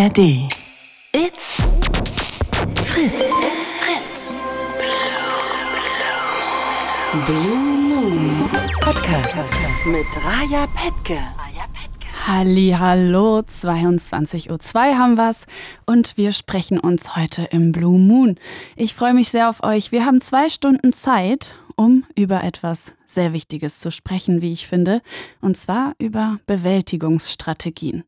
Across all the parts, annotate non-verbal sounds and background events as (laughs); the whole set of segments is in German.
ARD. It's Fritz. It's Fritz. Blue Moon Podcast mit Raja Petke. Halli, hallo, 22.02 Uhr haben wir's und wir sprechen uns heute im Blue Moon. Ich freue mich sehr auf euch. Wir haben zwei Stunden Zeit, um über etwas sehr Wichtiges zu sprechen, wie ich finde, und zwar über Bewältigungsstrategien.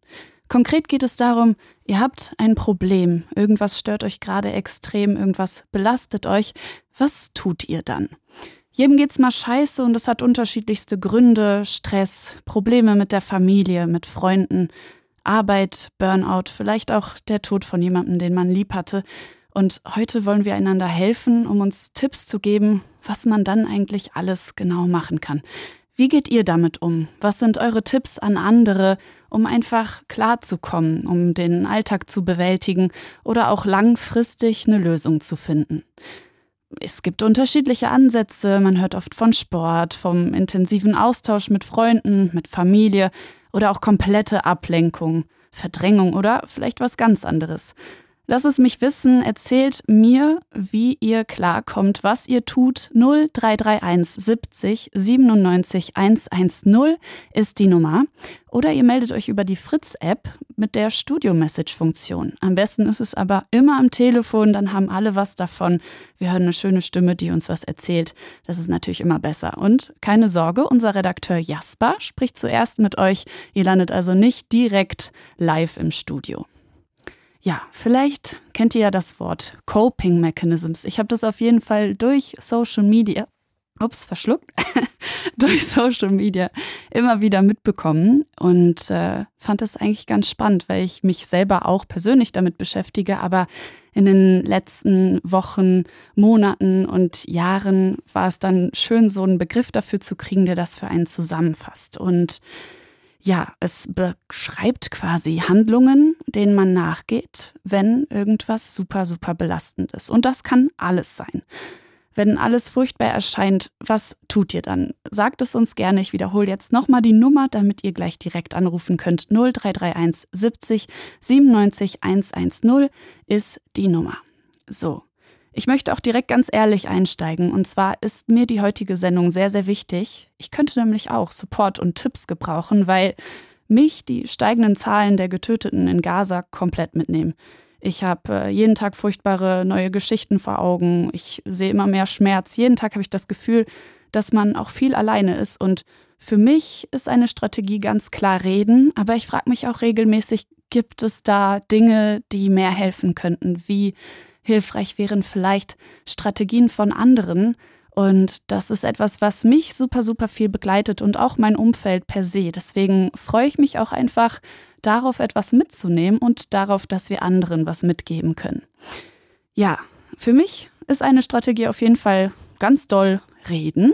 Konkret geht es darum, ihr habt ein Problem, irgendwas stört euch gerade extrem, irgendwas belastet euch. Was tut ihr dann? Jedem geht's mal scheiße und es hat unterschiedlichste Gründe, Stress, Probleme mit der Familie, mit Freunden, Arbeit, Burnout, vielleicht auch der Tod von jemandem, den man lieb hatte. Und heute wollen wir einander helfen, um uns Tipps zu geben, was man dann eigentlich alles genau machen kann. Wie geht ihr damit um? Was sind eure Tipps an andere, um einfach klarzukommen, um den Alltag zu bewältigen oder auch langfristig eine Lösung zu finden? Es gibt unterschiedliche Ansätze. Man hört oft von Sport, vom intensiven Austausch mit Freunden, mit Familie oder auch komplette Ablenkung, Verdrängung oder vielleicht was ganz anderes. Lass es mich wissen, erzählt mir, wie ihr klarkommt, was ihr tut. 0331 70 97 110 ist die Nummer. Oder ihr meldet euch über die Fritz-App mit der Studio-Message-Funktion. Am besten ist es aber immer am Telefon, dann haben alle was davon. Wir hören eine schöne Stimme, die uns was erzählt. Das ist natürlich immer besser. Und keine Sorge, unser Redakteur Jasper spricht zuerst mit euch. Ihr landet also nicht direkt live im Studio. Ja, vielleicht kennt ihr ja das Wort Coping Mechanisms. Ich habe das auf jeden Fall durch Social Media, ups, verschluckt, (laughs) durch Social Media immer wieder mitbekommen und äh, fand das eigentlich ganz spannend, weil ich mich selber auch persönlich damit beschäftige, aber in den letzten Wochen, Monaten und Jahren war es dann schön, so einen Begriff dafür zu kriegen, der das für einen zusammenfasst. Und ja, es beschreibt quasi Handlungen, denen man nachgeht, wenn irgendwas super, super belastend ist. Und das kann alles sein. Wenn alles furchtbar erscheint, was tut ihr dann? Sagt es uns gerne. Ich wiederhole jetzt nochmal die Nummer, damit ihr gleich direkt anrufen könnt. 0331 70 97 110 ist die Nummer. So, ich möchte auch direkt ganz ehrlich einsteigen. Und zwar ist mir die heutige Sendung sehr, sehr wichtig. Ich könnte nämlich auch Support und Tipps gebrauchen, weil mich die steigenden Zahlen der Getöteten in Gaza komplett mitnehmen. Ich habe äh, jeden Tag furchtbare neue Geschichten vor Augen. Ich sehe immer mehr Schmerz. Jeden Tag habe ich das Gefühl, dass man auch viel alleine ist. Und für mich ist eine Strategie ganz klar reden. Aber ich frage mich auch regelmäßig, gibt es da Dinge, die mehr helfen könnten? Wie hilfreich wären vielleicht Strategien von anderen. Und das ist etwas, was mich super, super viel begleitet und auch mein Umfeld per se. Deswegen freue ich mich auch einfach darauf, etwas mitzunehmen und darauf, dass wir anderen was mitgeben können. Ja, für mich ist eine Strategie auf jeden Fall ganz doll reden.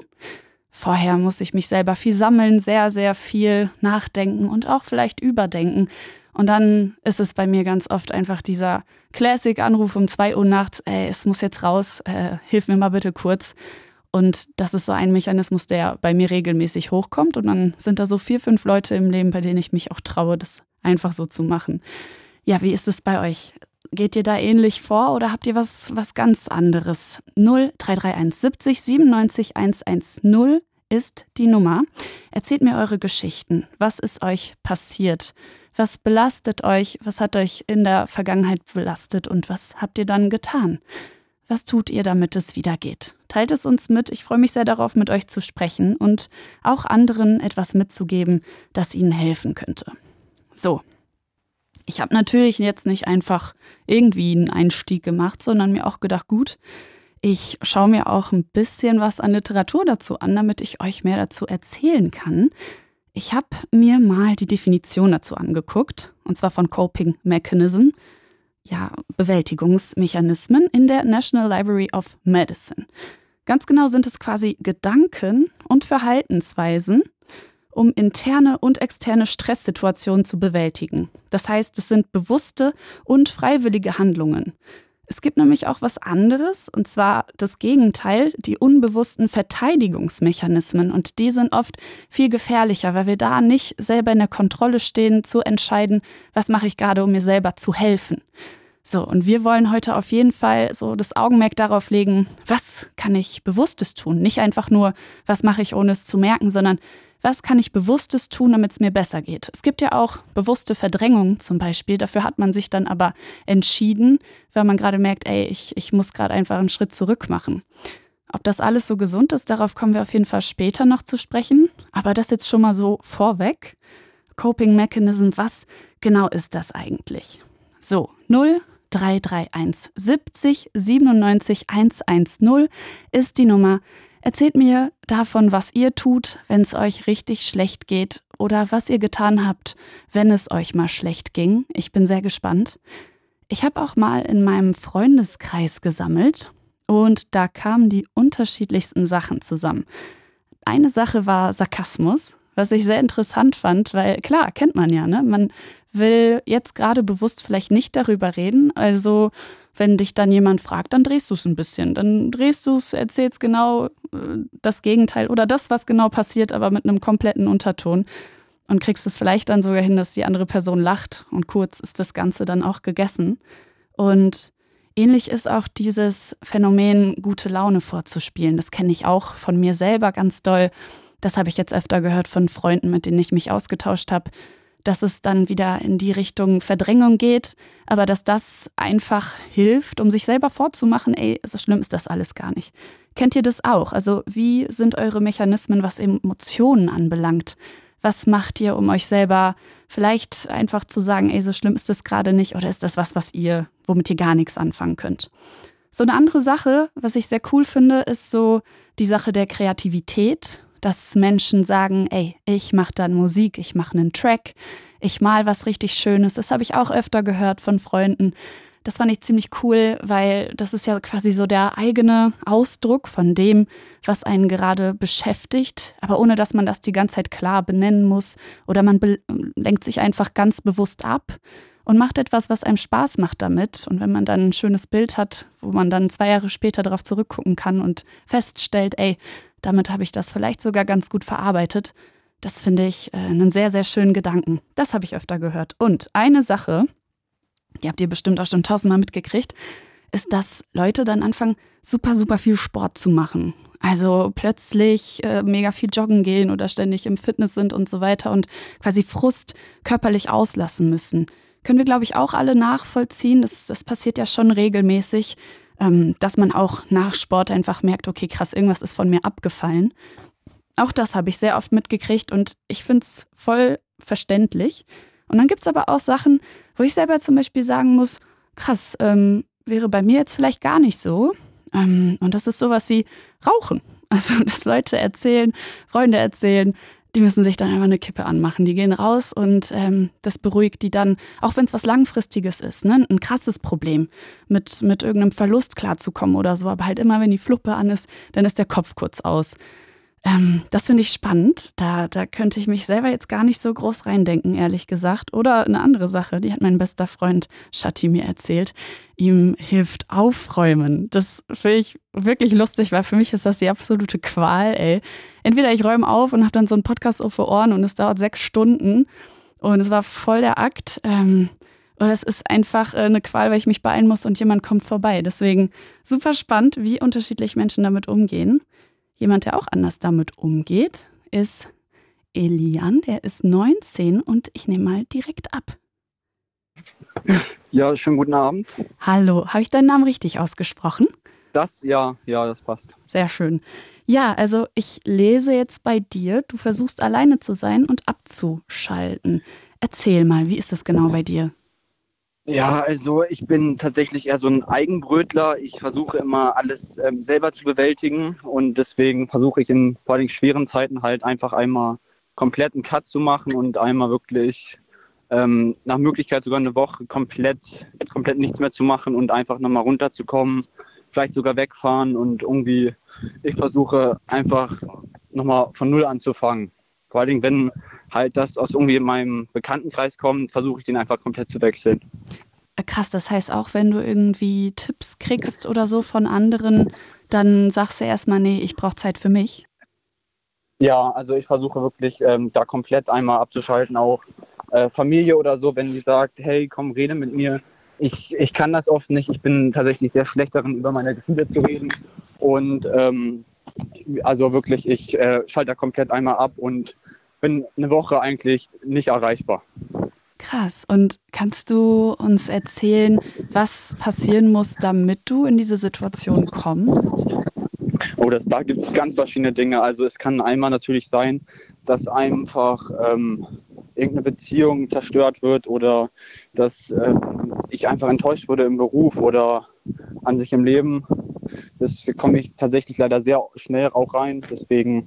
Vorher muss ich mich selber viel sammeln, sehr, sehr viel nachdenken und auch vielleicht überdenken. Und dann ist es bei mir ganz oft einfach dieser Classic-Anruf um zwei Uhr nachts, ey, es muss jetzt raus, äh, hilf mir mal bitte kurz. Und das ist so ein Mechanismus, der bei mir regelmäßig hochkommt. Und dann sind da so vier, fünf Leute im Leben, bei denen ich mich auch traue, das einfach so zu machen. Ja, wie ist es bei euch? Geht ihr da ähnlich vor oder habt ihr was, was ganz anderes? 0331 70 97 110 ist die Nummer. Erzählt mir eure Geschichten. Was ist euch passiert? Was belastet euch? Was hat euch in der Vergangenheit belastet und was habt ihr dann getan? Was tut ihr, damit es wieder geht? Teilt es uns mit. Ich freue mich sehr darauf, mit euch zu sprechen und auch anderen etwas mitzugeben, das ihnen helfen könnte. So. Ich habe natürlich jetzt nicht einfach irgendwie einen Einstieg gemacht, sondern mir auch gedacht, gut, ich schaue mir auch ein bisschen was an Literatur dazu an, damit ich euch mehr dazu erzählen kann. Ich habe mir mal die Definition dazu angeguckt, und zwar von Coping Mechanism, ja, Bewältigungsmechanismen in der National Library of Medicine. Ganz genau sind es quasi Gedanken und Verhaltensweisen, um interne und externe Stresssituationen zu bewältigen. Das heißt, es sind bewusste und freiwillige Handlungen. Es gibt nämlich auch was anderes, und zwar das Gegenteil, die unbewussten Verteidigungsmechanismen. Und die sind oft viel gefährlicher, weil wir da nicht selber in der Kontrolle stehen, zu entscheiden, was mache ich gerade, um mir selber zu helfen. So, und wir wollen heute auf jeden Fall so das Augenmerk darauf legen, was kann ich Bewusstes tun? Nicht einfach nur, was mache ich, ohne es zu merken, sondern was kann ich Bewusstes tun, damit es mir besser geht. Es gibt ja auch bewusste Verdrängung zum Beispiel. Dafür hat man sich dann aber entschieden, weil man gerade merkt, ey, ich, ich muss gerade einfach einen Schritt zurück machen. Ob das alles so gesund ist, darauf kommen wir auf jeden Fall später noch zu sprechen. Aber das jetzt schon mal so vorweg. Coping Mechanism, was genau ist das eigentlich? So, 0 331 70 97 110 ist die Nummer, Erzählt mir davon, was ihr tut, wenn es euch richtig schlecht geht oder was ihr getan habt, wenn es euch mal schlecht ging. Ich bin sehr gespannt. Ich habe auch mal in meinem Freundeskreis gesammelt und da kamen die unterschiedlichsten Sachen zusammen. Eine Sache war Sarkasmus, was ich sehr interessant fand, weil klar, kennt man ja, ne? Man will jetzt gerade bewusst vielleicht nicht darüber reden, also wenn dich dann jemand fragt, dann drehst du es ein bisschen. Dann drehst du es, erzählst genau äh, das Gegenteil oder das, was genau passiert, aber mit einem kompletten Unterton. Und kriegst es vielleicht dann sogar hin, dass die andere Person lacht und kurz ist das Ganze dann auch gegessen. Und ähnlich ist auch dieses Phänomen, gute Laune vorzuspielen. Das kenne ich auch von mir selber ganz doll. Das habe ich jetzt öfter gehört von Freunden, mit denen ich mich ausgetauscht habe dass es dann wieder in die Richtung Verdrängung geht, aber dass das einfach hilft, um sich selber vorzumachen, ey, so schlimm ist das alles gar nicht. Kennt ihr das auch? Also wie sind eure Mechanismen, was Emotionen anbelangt? Was macht ihr, um euch selber vielleicht einfach zu sagen, ey, so schlimm ist das gerade nicht oder ist das was, was ihr, womit ihr gar nichts anfangen könnt? So eine andere Sache, was ich sehr cool finde, ist so die Sache der Kreativität dass Menschen sagen, ey, ich mache dann Musik, ich mache einen Track, ich mal was richtig Schönes. Das habe ich auch öfter gehört von Freunden. Das fand ich ziemlich cool, weil das ist ja quasi so der eigene Ausdruck von dem, was einen gerade beschäftigt, aber ohne dass man das die ganze Zeit klar benennen muss oder man lenkt sich einfach ganz bewusst ab und macht etwas, was einem Spaß macht damit. Und wenn man dann ein schönes Bild hat, wo man dann zwei Jahre später darauf zurückgucken kann und feststellt, ey, damit habe ich das vielleicht sogar ganz gut verarbeitet. Das finde ich äh, einen sehr, sehr schönen Gedanken. Das habe ich öfter gehört. Und eine Sache, die habt ihr bestimmt auch schon tausendmal mitgekriegt, ist, dass Leute dann anfangen, super, super viel Sport zu machen. Also plötzlich äh, mega viel joggen gehen oder ständig im Fitness sind und so weiter und quasi Frust körperlich auslassen müssen. Können wir, glaube ich, auch alle nachvollziehen. Das, das passiert ja schon regelmäßig dass man auch nach Sport einfach merkt, okay, krass, irgendwas ist von mir abgefallen. Auch das habe ich sehr oft mitgekriegt und ich finde es voll verständlich. Und dann gibt es aber auch Sachen, wo ich selber zum Beispiel sagen muss, krass, ähm, wäre bei mir jetzt vielleicht gar nicht so. Ähm, und das ist sowas wie Rauchen. (laughs) Also, dass Leute erzählen, Freunde erzählen, die müssen sich dann einfach eine Kippe anmachen. Die gehen raus und ähm, das beruhigt die dann, auch wenn es was Langfristiges ist, ne? ein krasses Problem, mit, mit irgendeinem Verlust klarzukommen oder so. Aber halt immer, wenn die Fluppe an ist, dann ist der Kopf kurz aus. Ähm, das finde ich spannend. Da, da könnte ich mich selber jetzt gar nicht so groß reindenken, ehrlich gesagt. Oder eine andere Sache, die hat mein bester Freund Shati mir erzählt. Ihm hilft Aufräumen. Das finde ich wirklich lustig, weil für mich ist das die absolute Qual, ey. Entweder ich räume auf und habe dann so einen Podcast auf Ohren und es dauert sechs Stunden und es war voll der Akt. Ähm, oder es ist einfach äh, eine Qual, weil ich mich beeilen muss und jemand kommt vorbei. Deswegen super spannend, wie unterschiedlich Menschen damit umgehen. Jemand, der auch anders damit umgeht, ist Elian. Der ist 19 und ich nehme mal direkt ab. Ja, schönen guten Abend. Hallo, habe ich deinen Namen richtig ausgesprochen? Das, ja, ja, das passt. Sehr schön. Ja, also ich lese jetzt bei dir, du versuchst alleine zu sein und abzuschalten. Erzähl mal, wie ist das genau bei dir? Ja, also ich bin tatsächlich eher so ein Eigenbrötler. Ich versuche immer alles ähm, selber zu bewältigen und deswegen versuche ich in vor allem schweren Zeiten halt einfach einmal komplett einen Cut zu machen und einmal wirklich ähm, nach Möglichkeit sogar eine Woche komplett, komplett nichts mehr zu machen und einfach nochmal runterzukommen, vielleicht sogar wegfahren und irgendwie, ich versuche einfach nochmal von Null anzufangen. Vor allen Dingen, wenn halt das aus irgendwie meinem Bekanntenkreis kommt, versuche ich den einfach komplett zu wechseln. Äh, krass, das heißt auch, wenn du irgendwie Tipps kriegst oder so von anderen, dann sagst du erstmal, nee, ich brauche Zeit für mich. Ja, also ich versuche wirklich ähm, da komplett einmal abzuschalten, auch äh, Familie oder so, wenn die sagt, hey, komm, rede mit mir. Ich, ich kann das oft nicht. Ich bin tatsächlich sehr schlecht darin, über meine Gefühle zu reden. Und ähm, also wirklich, ich äh, schalte da komplett einmal ab und bin eine Woche eigentlich nicht erreichbar. Krass. Und kannst du uns erzählen, was passieren muss, damit du in diese Situation kommst? Oh, das, da gibt es ganz verschiedene Dinge. Also es kann einmal natürlich sein, dass einfach ähm, irgendeine Beziehung zerstört wird oder dass ähm, ich einfach enttäuscht wurde im Beruf oder an sich im Leben. Das komme ich tatsächlich leider sehr schnell auch rein. Deswegen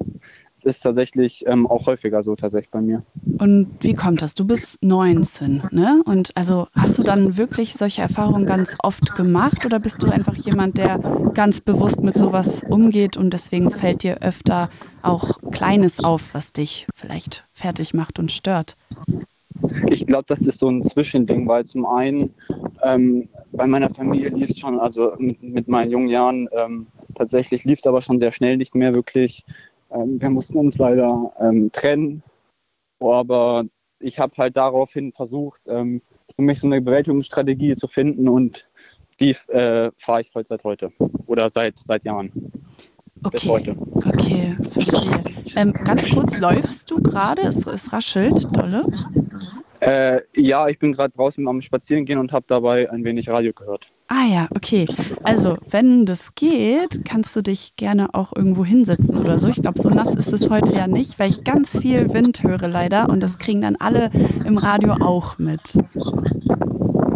ist tatsächlich ähm, auch häufiger so tatsächlich bei mir. Und wie kommt das? Du bist 19, ne? Und also hast du dann wirklich solche Erfahrungen ganz oft gemacht oder bist du einfach jemand, der ganz bewusst mit sowas umgeht und deswegen fällt dir öfter auch Kleines auf, was dich vielleicht fertig macht und stört? Ich glaube, das ist so ein Zwischending, weil zum einen ähm, bei meiner Familie lief es schon, also mit, mit, meinen jungen Jahren ähm, tatsächlich lief es aber schon sehr schnell nicht mehr wirklich. Ähm, wir mussten uns leider ähm, trennen, aber ich habe halt daraufhin versucht, ähm, für mich so eine Bewältigungsstrategie zu finden und die äh, fahre ich heute seit heute oder seit, seit Jahren. Okay, okay, verstehe. Ähm, ganz kurz, läufst du gerade? Es, es raschelt dolle. Äh, ja, ich bin gerade draußen am Spazierengehen und habe dabei ein wenig Radio gehört. Ah ja, okay. Also, wenn das geht, kannst du dich gerne auch irgendwo hinsetzen oder so. Ich glaube, so nass ist es heute ja nicht, weil ich ganz viel Wind höre leider und das kriegen dann alle im Radio auch mit.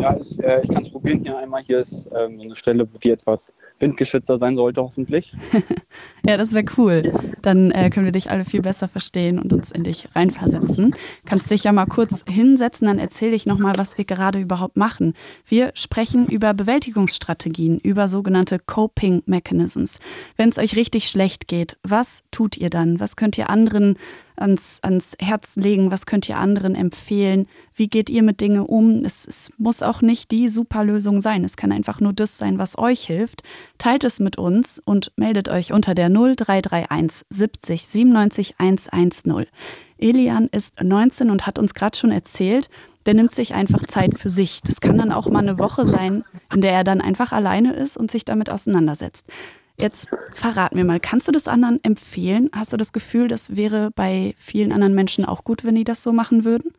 Ja, ich, äh, ich kann es probieren hier einmal. Hier ist ähm, eine Stelle, die etwas windgeschützter sein sollte, hoffentlich. (laughs) ja, das wäre cool. Dann äh, können wir dich alle viel besser verstehen und uns in dich reinversetzen. Kannst dich ja mal kurz hinsetzen, dann erzähle ich nochmal, was wir gerade überhaupt machen. Wir sprechen über Bewältigungsstrategien, über sogenannte Coping Mechanisms. Wenn es euch richtig schlecht geht, was tut ihr dann? Was könnt ihr anderen ans, ans Herz legen? Was könnt ihr anderen empfehlen? Wie geht ihr mit Dingen um? Es, es muss auch nicht die Superlösung sein. Es kann einfach nur das sein, was euch hilft. Teilt es mit uns und meldet euch unter der 0331 70 97 110. Elian ist 19 und hat uns gerade schon erzählt, der nimmt sich einfach Zeit für sich. Das kann dann auch mal eine Woche sein, in der er dann einfach alleine ist und sich damit auseinandersetzt. Jetzt verrat mir mal, kannst du das anderen empfehlen? Hast du das Gefühl, das wäre bei vielen anderen Menschen auch gut, wenn die das so machen würden?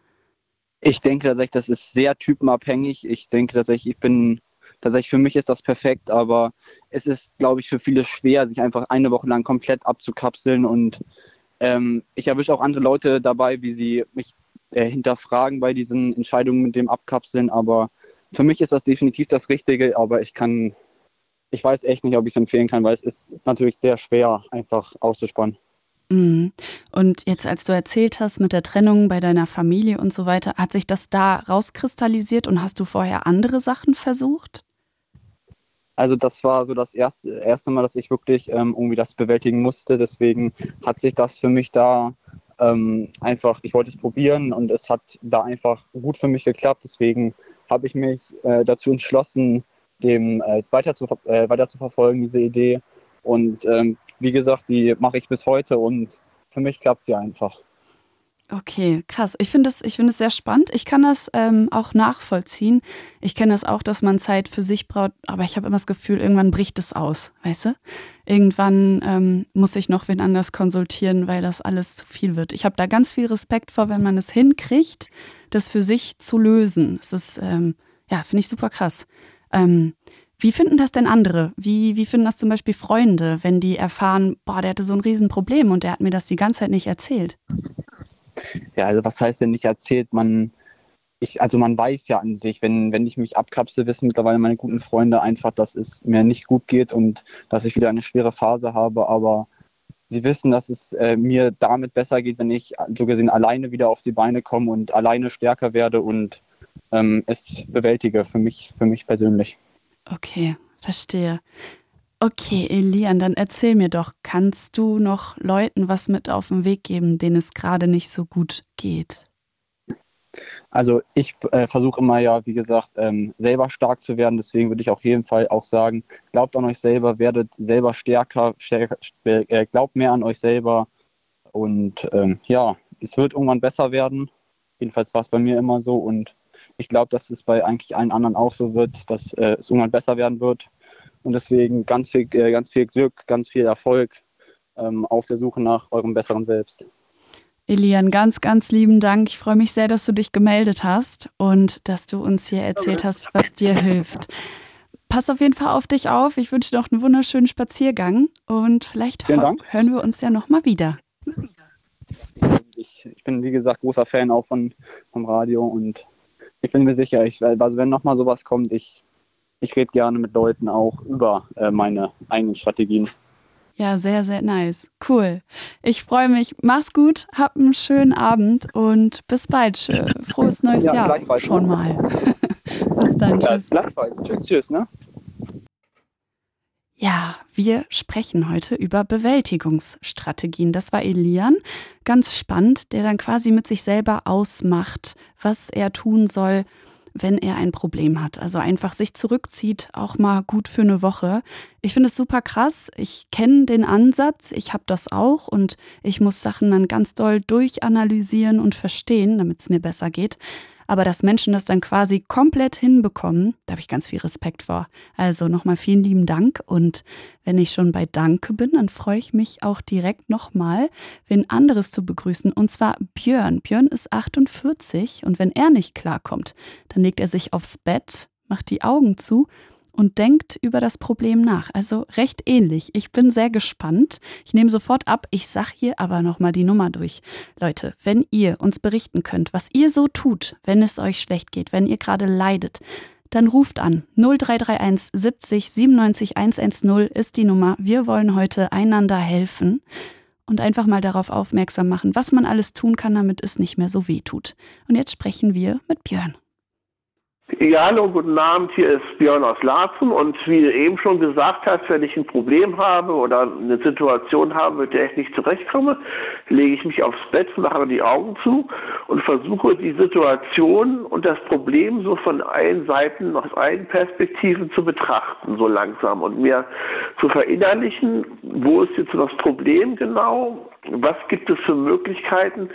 Ich denke tatsächlich, das ist sehr typenabhängig. Ich denke tatsächlich, ich bin tatsächlich für mich ist das perfekt, aber es ist, glaube ich, für viele schwer, sich einfach eine Woche lang komplett abzukapseln und ähm, ich erwische auch andere Leute dabei, wie sie mich äh, hinterfragen bei diesen Entscheidungen mit dem Abkapseln, aber für mich ist das definitiv das Richtige, aber ich kann ich weiß echt nicht, ob ich es empfehlen kann, weil es ist natürlich sehr schwer, einfach auszuspannen. Mhm. Und jetzt, als du erzählt hast mit der Trennung bei deiner Familie und so weiter, hat sich das da rauskristallisiert und hast du vorher andere Sachen versucht? Also das war so das erste, erste Mal, dass ich wirklich ähm, irgendwie das bewältigen musste. Deswegen hat sich das für mich da ähm, einfach, ich wollte es probieren und es hat da einfach gut für mich geklappt. Deswegen habe ich mich äh, dazu entschlossen, dem äh, weiter, zu, äh, weiter zu verfolgen, diese Idee. Und ähm, wie gesagt, die mache ich bis heute und für mich klappt sie einfach. Okay, krass. Ich finde es find sehr spannend. Ich kann das ähm, auch nachvollziehen. Ich kenne das auch, dass man Zeit für sich braucht, aber ich habe immer das Gefühl, irgendwann bricht es aus, weißt du? Irgendwann ähm, muss ich noch wen anders konsultieren, weil das alles zu viel wird. Ich habe da ganz viel Respekt vor, wenn man es hinkriegt, das für sich zu lösen. Das ist, ähm, ja, finde ich super krass. Ähm, wie finden das denn andere? Wie, wie finden das zum Beispiel Freunde, wenn die erfahren, boah, der hatte so ein Riesenproblem und der hat mir das die ganze Zeit nicht erzählt? Ja, also was heißt denn nicht erzählt? Man, ich, also man weiß ja an sich, wenn, wenn ich mich abkapsel, wissen mittlerweile meine guten Freunde einfach, dass es mir nicht gut geht und dass ich wieder eine schwere Phase habe, aber sie wissen, dass es äh, mir damit besser geht, wenn ich so gesehen alleine wieder auf die Beine komme und alleine stärker werde und ähm, es bewältige für mich, für mich persönlich. Okay, verstehe. Okay, Elian, dann erzähl mir doch, kannst du noch Leuten was mit auf den Weg geben, denen es gerade nicht so gut geht? Also ich äh, versuche immer ja, wie gesagt, ähm, selber stark zu werden. Deswegen würde ich auf jeden Fall auch sagen, glaubt an euch selber, werdet selber stärker, stärker äh, glaubt mehr an euch selber. Und ähm, ja, es wird irgendwann besser werden. Jedenfalls war es bei mir immer so. Und ich glaube, dass es bei eigentlich allen anderen auch so wird, dass äh, es irgendwann besser werden wird. Und deswegen ganz viel, äh, ganz viel Glück, ganz viel Erfolg ähm, auf der Suche nach eurem besseren Selbst. Elian, ganz, ganz lieben Dank. Ich freue mich sehr, dass du dich gemeldet hast und dass du uns hier erzählt hast, was dir hilft. Pass auf jeden Fall auf dich auf. Ich wünsche dir noch einen wunderschönen Spaziergang und vielleicht hören wir uns ja nochmal wieder. Ich, ich, bin, wie gesagt, großer Fan auch von, vom Radio und ich bin mir sicher, ich, also wenn nochmal sowas kommt, ich, ich rede gerne mit Leuten auch über äh, meine eigenen Strategien. Ja, sehr, sehr nice. Cool. Ich freue mich. Mach's gut, hab einen schönen Abend und bis bald. Frohes neues ja, Jahr schon mal. (laughs) bis dann. Ja, tschüss. Gleichfalls. Tschüss, tschüss, ne? Ja, wir sprechen heute über Bewältigungsstrategien. Das war Elian, ganz spannend, der dann quasi mit sich selber ausmacht, was er tun soll, wenn er ein Problem hat. Also einfach sich zurückzieht, auch mal gut für eine Woche. Ich finde es super krass. Ich kenne den Ansatz, ich habe das auch und ich muss Sachen dann ganz doll durchanalysieren und verstehen, damit es mir besser geht. Aber dass Menschen das dann quasi komplett hinbekommen, da habe ich ganz viel Respekt vor. Also nochmal vielen lieben Dank. Und wenn ich schon bei Danke bin, dann freue ich mich auch direkt nochmal, wen anderes zu begrüßen. Und zwar Björn. Björn ist 48 und wenn er nicht klarkommt, dann legt er sich aufs Bett, macht die Augen zu und denkt über das Problem nach. Also recht ähnlich. Ich bin sehr gespannt. Ich nehme sofort ab. Ich sag hier aber nochmal die Nummer durch. Leute, wenn ihr uns berichten könnt, was ihr so tut, wenn es euch schlecht geht, wenn ihr gerade leidet, dann ruft an. 0331 70 97 110 ist die Nummer. Wir wollen heute einander helfen und einfach mal darauf aufmerksam machen, was man alles tun kann, damit es nicht mehr so weh tut. Und jetzt sprechen wir mit Björn. Ja, hallo, guten Abend. Hier ist Björn aus Larzen und wie du eben schon gesagt hast, wenn ich ein Problem habe oder eine Situation habe, mit der ich nicht zurechtkomme, lege ich mich aufs Bett, mache die Augen zu und versuche die Situation und das Problem so von allen Seiten, aus allen Perspektiven zu betrachten, so langsam und mir zu verinnerlichen, wo ist jetzt das Problem genau, was gibt es für Möglichkeiten,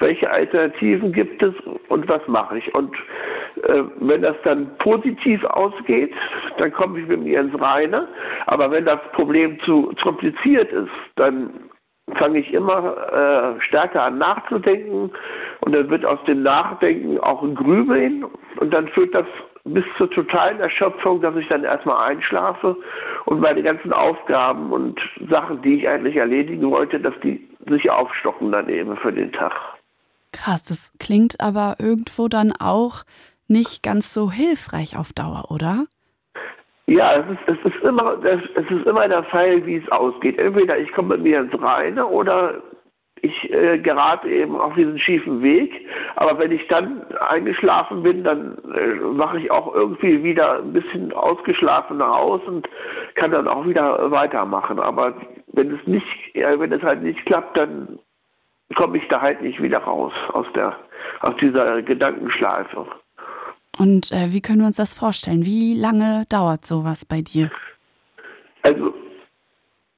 welche Alternativen gibt es und was mache ich. Und äh, wenn das dann positiv ausgeht, dann komme ich mit mir ins Reine. Aber wenn das Problem zu, zu kompliziert ist, dann fange ich immer äh, stärker an nachzudenken und dann wird aus dem Nachdenken auch ein Grübeln und dann führt das bis zur totalen Erschöpfung, dass ich dann erstmal einschlafe und meine ganzen Aufgaben und Sachen, die ich eigentlich erledigen wollte, dass die sich aufstocken dann eben für den Tag. Krass, das klingt aber irgendwo dann auch nicht ganz so hilfreich auf Dauer, oder? Ja, es ist, es ist immer, es ist immer der Fall, wie es ausgeht. Entweder ich komme mit mir ins Reine oder ich äh, gerate eben auf diesen schiefen Weg. Aber wenn ich dann eingeschlafen bin, dann äh, wache ich auch irgendwie wieder ein bisschen ausgeschlafener aus und kann dann auch wieder weitermachen. Aber wenn es nicht, äh, wenn es halt nicht klappt, dann komme ich da halt nicht wieder raus aus der, aus dieser Gedankenschleife. Und äh, wie können wir uns das vorstellen? Wie lange dauert sowas bei dir? Also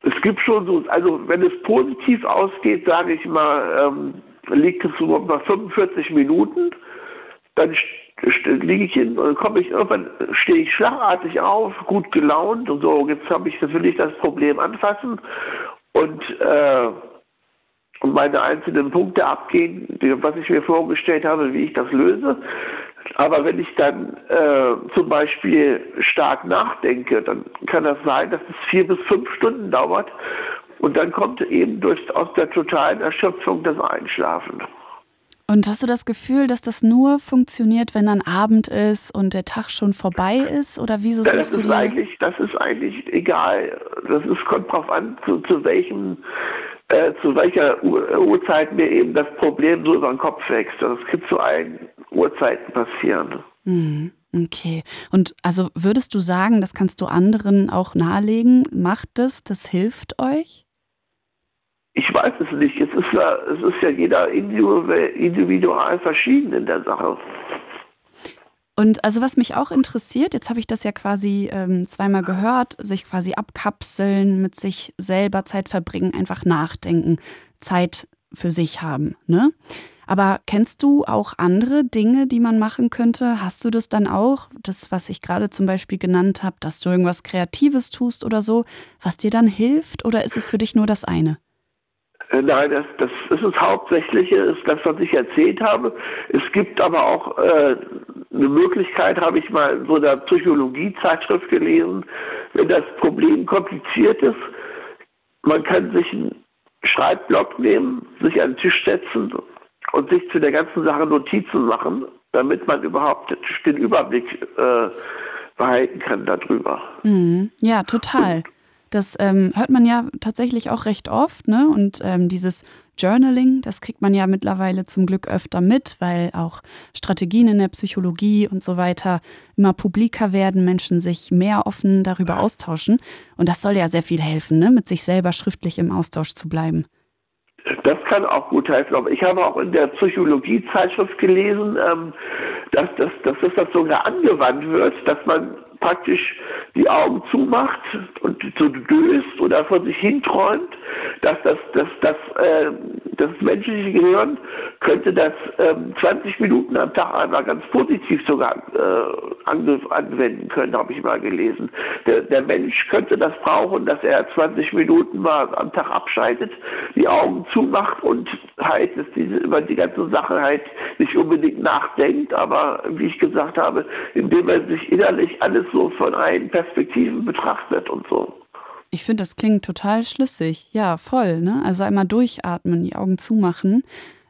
es gibt schon so, also wenn es positiv ausgeht, sage ich mal, ähm, liegt es so bei 45 Minuten, dann liege ich hin und komme ich irgendwann stehe ich schlagartig auf, gut gelaunt und so. Jetzt habe ich, das will ich das Problem anfassen und äh, und meine einzelnen Punkte abgehen, was ich mir vorgestellt habe, wie ich das löse. Aber wenn ich dann äh, zum Beispiel stark nachdenke, dann kann das sein, dass es vier bis fünf Stunden dauert und dann kommt eben durch, aus der totalen Erschöpfung das Einschlafen. Und hast du das Gefühl, dass das nur funktioniert, wenn dann Abend ist und der Tag schon vorbei ist? Oder wieso das ist du dir? Eigentlich, das ist eigentlich egal. Das ist, kommt drauf an, zu, zu welchem äh, zu welcher Uhrzeit mir eben das Problem so über den Kopf wächst. Das gibt zu allen Uhrzeiten passieren. Mhm. Okay. Und also würdest du sagen, das kannst du anderen auch nahelegen? Macht das, das hilft euch? Ich weiß es nicht. Es ist ja, es ist ja jeder individual verschieden in der Sache. Und also was mich auch interessiert, jetzt habe ich das ja quasi ähm, zweimal gehört, sich quasi abkapseln, mit sich selber Zeit verbringen, einfach nachdenken, Zeit für sich haben. Ne? Aber kennst du auch andere Dinge, die man machen könnte? Hast du das dann auch, das, was ich gerade zum Beispiel genannt habe, dass du irgendwas Kreatives tust oder so, was dir dann hilft? Oder ist es für dich nur das eine? Äh, nein, das, das ist das Hauptsächliche, ist das, was ich erzählt habe. Es gibt aber auch äh, eine Möglichkeit, habe ich mal in so einer Psychologie-Zeitschrift gelesen, wenn das Problem kompliziert ist, man kann sich einen Schreibblock nehmen, sich an den Tisch setzen und sich zu der ganzen Sache Notizen machen, damit man überhaupt den Überblick äh, behalten kann darüber. Mhm. Ja, total. Und, das ähm, hört man ja tatsächlich auch recht oft, ne? Und ähm, dieses Journaling, das kriegt man ja mittlerweile zum Glück öfter mit, weil auch Strategien in der Psychologie und so weiter immer publiker werden, Menschen sich mehr offen darüber austauschen. Und das soll ja sehr viel helfen, ne? mit sich selber schriftlich im Austausch zu bleiben. Das kann auch gut helfen. Aber ich habe auch in der Psychologie-Zeitschrift gelesen, ähm, dass, dass, dass das sogar angewandt wird, dass man praktisch die Augen zumacht und so döst oder vor sich hinträumt, dass das, das, das, äh, das menschliche Gehirn könnte das ähm, 20 Minuten am Tag einmal ganz positiv sogar äh, anwenden können, habe ich mal gelesen. Der, der Mensch könnte das brauchen, dass er 20 Minuten mal am Tag abschaltet, die Augen zumacht und halt dass diese, über die ganze Sache halt nicht unbedingt nachdenkt, aber wie ich gesagt habe, indem er sich innerlich alles so von allen Perspektiven betrachtet und so. Ich finde, das klingt total schlüssig. Ja, voll. Ne? Also einmal durchatmen, die Augen zumachen.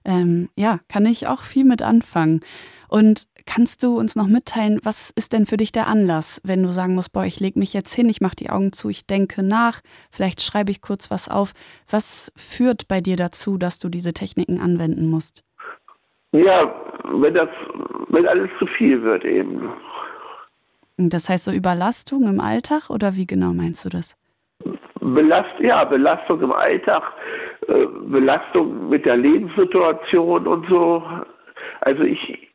Ähm, ja, kann ich auch viel mit anfangen. Und kannst du uns noch mitteilen, was ist denn für dich der Anlass, wenn du sagen musst, boah, ich lege mich jetzt hin, ich mache die Augen zu, ich denke nach, vielleicht schreibe ich kurz was auf. Was führt bei dir dazu, dass du diese Techniken anwenden musst? Ja, wenn das, wenn alles zu viel wird eben. Das heißt so Überlastung im Alltag oder wie genau meinst du das? Belast, ja, Belastung im Alltag, äh, Belastung mit der Lebenssituation und so. Also ich,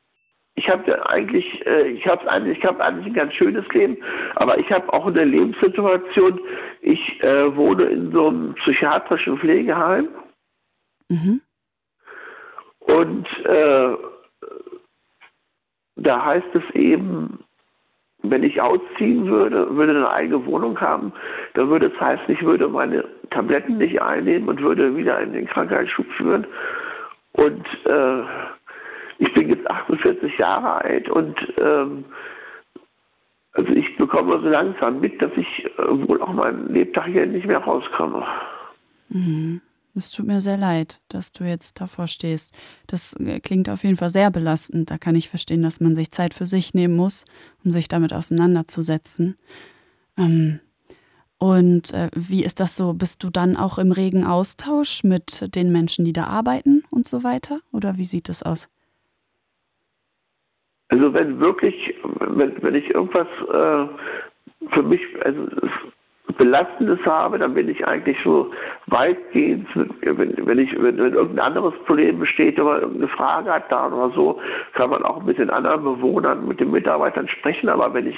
ich habe eigentlich, äh, ich habe eigentlich, ich habe eigentlich ein ganz schönes Leben, aber ich habe auch eine Lebenssituation. Ich äh, wohne in so einem psychiatrischen Pflegeheim mhm. und äh, da heißt es eben, wenn ich ausziehen würde, würde eine eigene Wohnung haben, dann würde es heißen, ich würde meine Tabletten nicht einnehmen und würde wieder in den Krankheitsschub führen. Und äh, ich bin jetzt 48 Jahre alt und ähm, also ich bekomme so langsam mit, dass ich äh, wohl auch meinen Lebtag hier nicht mehr rauskomme. Mhm. Es tut mir sehr leid, dass du jetzt davor stehst. Das äh, klingt auf jeden Fall sehr belastend. Da kann ich verstehen, dass man sich Zeit für sich nehmen muss, um sich damit auseinanderzusetzen. Ähm, und äh, wie ist das so? Bist du dann auch im regen Austausch mit den Menschen, die da arbeiten und so weiter? Oder wie sieht das aus? Also wenn wirklich, wenn, wenn ich irgendwas äh, für mich, also Belastendes habe, dann bin ich eigentlich so weitgehend, wenn, wenn, ich, wenn, wenn irgendein anderes Problem besteht oder irgendeine Frage hat da oder so, kann man auch mit den anderen Bewohnern, mit den Mitarbeitern sprechen, aber wenn ich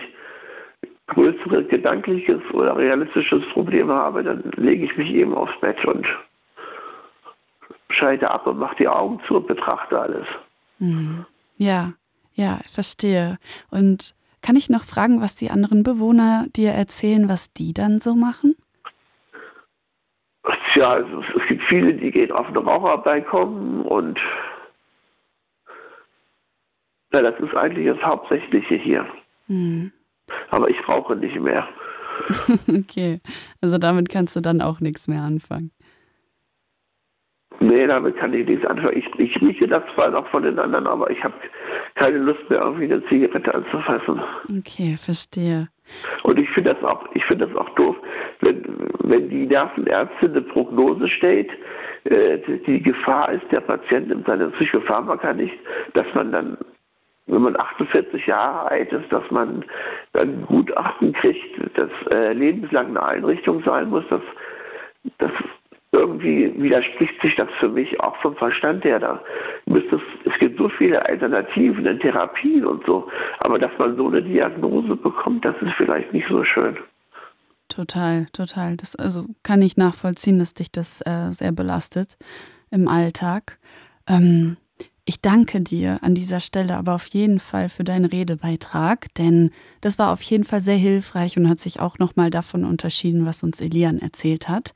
größeres gedankliches oder realistisches Problem habe, dann lege ich mich eben aufs Bett und schalte ab und mache die Augen zu und betrachte alles. Mhm. Ja, ja, verstehe. Und kann ich noch fragen, was die anderen Bewohner dir erzählen, was die dann so machen? Tja, also es gibt viele, die gehen auf den Raucherbalkon und ja, das ist eigentlich das Hauptsächliche hier. Hm. Aber ich rauche nicht mehr. (laughs) okay, also damit kannst du dann auch nichts mehr anfangen. Nee, damit kann ich nichts anfangen. Ich, ich rieche das zwar noch von den anderen, aber ich habe keine Lust mehr, irgendwie eine Zigarette anzufassen. Okay, verstehe. Und ich finde das auch, ich finde das auch doof, wenn, wenn die Nervenärzte eine Prognose stellt, äh, die Gefahr ist, der Patient nimmt seine Psychopharmaka nicht, dass man dann, wenn man 48 Jahre alt ist, dass man dann Gutachten kriegt, dass äh, lebenslang eine Einrichtung sein muss, dass, dass irgendwie widerspricht sich das für mich auch vom Verstand her. Da es gibt so viele Alternativen in Therapien und so, aber dass man so eine Diagnose bekommt, das ist vielleicht nicht so schön. Total, total. Das also kann ich nachvollziehen, dass dich das äh, sehr belastet im Alltag. Ähm, ich danke dir an dieser Stelle aber auf jeden Fall für deinen Redebeitrag, denn das war auf jeden Fall sehr hilfreich und hat sich auch nochmal davon unterschieden, was uns Elian erzählt hat.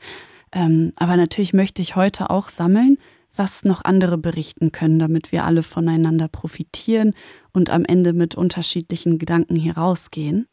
Ähm, aber natürlich möchte ich heute auch sammeln, was noch andere berichten können, damit wir alle voneinander profitieren und am Ende mit unterschiedlichen Gedanken hier rausgehen.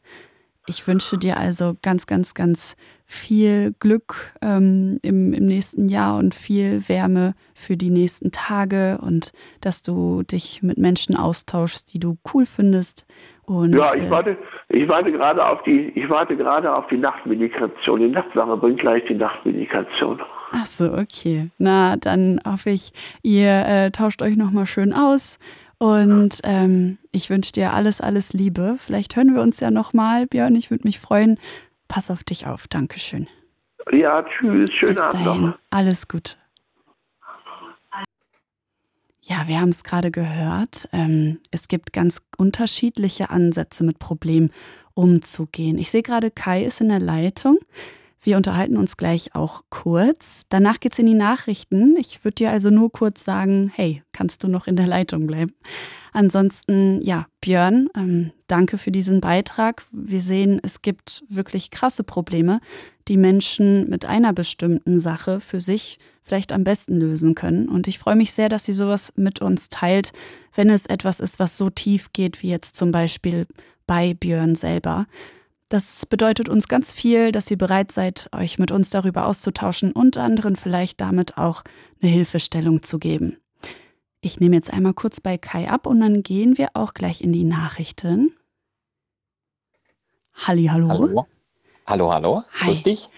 Ich wünsche dir also ganz, ganz, ganz viel Glück ähm, im, im nächsten Jahr und viel Wärme für die nächsten Tage und dass du dich mit Menschen austauschst, die du cool findest. Und, ja, ich äh, warte, ich warte gerade auf die, ich warte gerade auf die Nachtmedikation. Die Nachtsache bringt gleich die Nachtmedikation. Ach so, okay. Na, dann hoffe ich, ihr äh, tauscht euch nochmal schön aus und ähm, ich wünsche dir alles, alles Liebe. Vielleicht hören wir uns ja nochmal, Björn. Ich würde mich freuen. Pass auf dich auf. Dankeschön. Ja, tschüss. Schönen Bis Abend dahin. noch. Alles gut. Ja, wir haben es gerade gehört. Ähm, es gibt ganz unterschiedliche Ansätze, mit Problemen umzugehen. Ich sehe gerade, Kai ist in der Leitung. Wir unterhalten uns gleich auch kurz. Danach geht's in die Nachrichten. Ich würde dir also nur kurz sagen, hey, kannst du noch in der Leitung bleiben? Ansonsten, ja, Björn, ähm, danke für diesen Beitrag. Wir sehen, es gibt wirklich krasse Probleme, die Menschen mit einer bestimmten Sache für sich vielleicht am besten lösen können. Und ich freue mich sehr, dass sie sowas mit uns teilt, wenn es etwas ist, was so tief geht, wie jetzt zum Beispiel bei Björn selber. Das bedeutet uns ganz viel, dass ihr bereit seid, euch mit uns darüber auszutauschen und anderen vielleicht damit auch eine Hilfestellung zu geben. Ich nehme jetzt einmal kurz bei Kai ab und dann gehen wir auch gleich in die Nachrichten. Halli, hallo. Hallo, hallo, hallo. Hi. Grüß dich.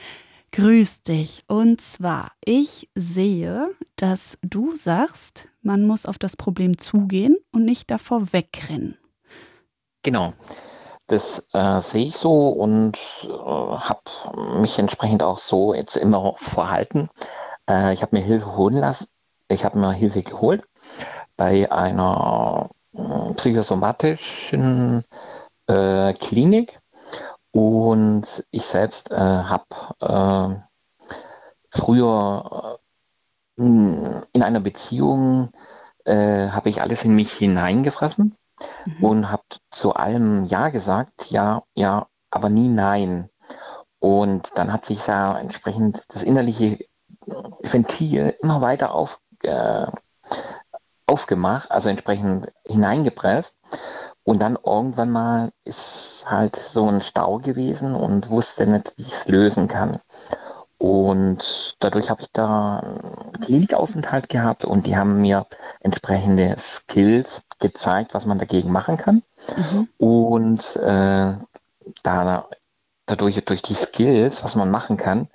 Grüß dich. Und zwar, ich sehe, dass du sagst, man muss auf das Problem zugehen und nicht davor wegrennen. Genau. Das äh, sehe ich so und äh, habe mich entsprechend auch so jetzt immer verhalten. Äh, ich habe mir Hilfe holen lassen. Ich habe mir Hilfe geholt bei einer äh, psychosomatischen äh, Klinik und ich selbst äh, habe früher in einer Beziehung habe ich alles in mich hineingefressen mhm. und habe zu allem Ja gesagt, ja, ja, aber nie Nein. Und dann hat sich ja entsprechend das innerliche Ventil immer weiter auf, äh, aufgemacht, also entsprechend hineingepresst. Und dann irgendwann mal ist halt so ein Stau gewesen und wusste nicht, wie ich es lösen kann. Und dadurch habe ich da einen Klinikaufenthalt gehabt und die haben mir entsprechende Skills gezeigt, was man dagegen machen kann. Mhm. Und äh, da, dadurch, durch die Skills, was man machen kann,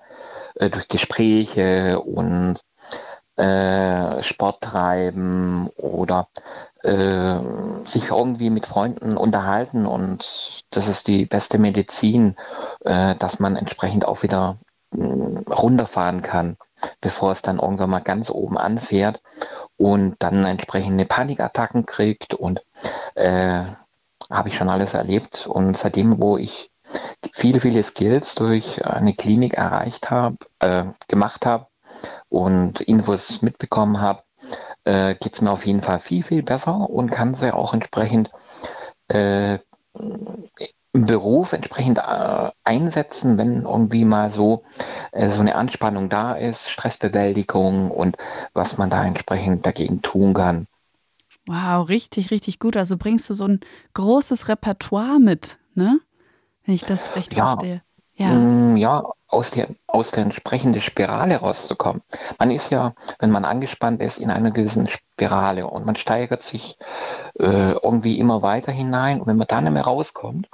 äh, durch Gespräche und äh, Sport treiben oder äh, sich irgendwie mit Freunden unterhalten und das ist die beste Medizin, äh, dass man entsprechend auch wieder runterfahren kann, bevor es dann irgendwann mal ganz oben anfährt und dann entsprechende Panikattacken kriegt und äh, habe ich schon alles erlebt. Und seitdem, wo ich viele, viele Skills durch eine Klinik erreicht habe, äh, gemacht habe und Infos mitbekommen habe, äh, geht es mir auf jeden Fall viel, viel besser und kann sie auch entsprechend äh, Beruf entsprechend äh, einsetzen, wenn irgendwie mal so, äh, so eine Anspannung da ist, Stressbewältigung und was man da entsprechend dagegen tun kann. Wow, richtig, richtig gut. Also bringst du so ein großes Repertoire mit, ne? Wenn ich das recht ja, verstehe. Ja, mm, ja aus, der, aus der entsprechenden Spirale rauszukommen. Man ist ja, wenn man angespannt ist, in einer gewissen Spirale und man steigert sich äh, irgendwie immer weiter hinein. Und wenn man da nicht mehr rauskommt,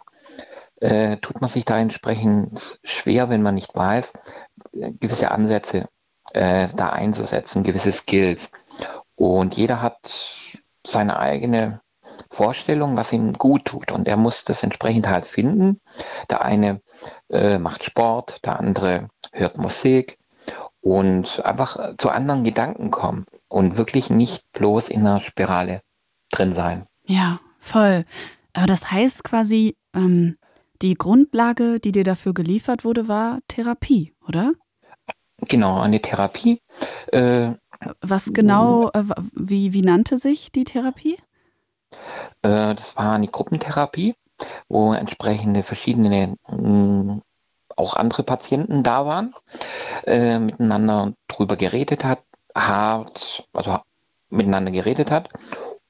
äh, tut man sich da entsprechend schwer, wenn man nicht weiß, gewisse Ansätze äh, da einzusetzen, gewisse Skills. Und jeder hat seine eigene Vorstellung, was ihm gut tut. Und er muss das entsprechend halt finden. Der eine äh, macht Sport, der andere hört Musik. und einfach zu anderen Gedanken kommen und wirklich nicht bloß in einer Spirale drin sein. Ja, voll. Aber das heißt quasi, ähm, die Grundlage, die dir dafür geliefert wurde, war Therapie, oder? Genau, eine Therapie. Äh, Was genau, äh, wie, wie nannte sich die Therapie? Äh, das war eine Gruppentherapie, wo entsprechende verschiedene, mh, mm, auch andere Patienten da waren, äh, miteinander drüber geredet hat, hat, also miteinander geredet hat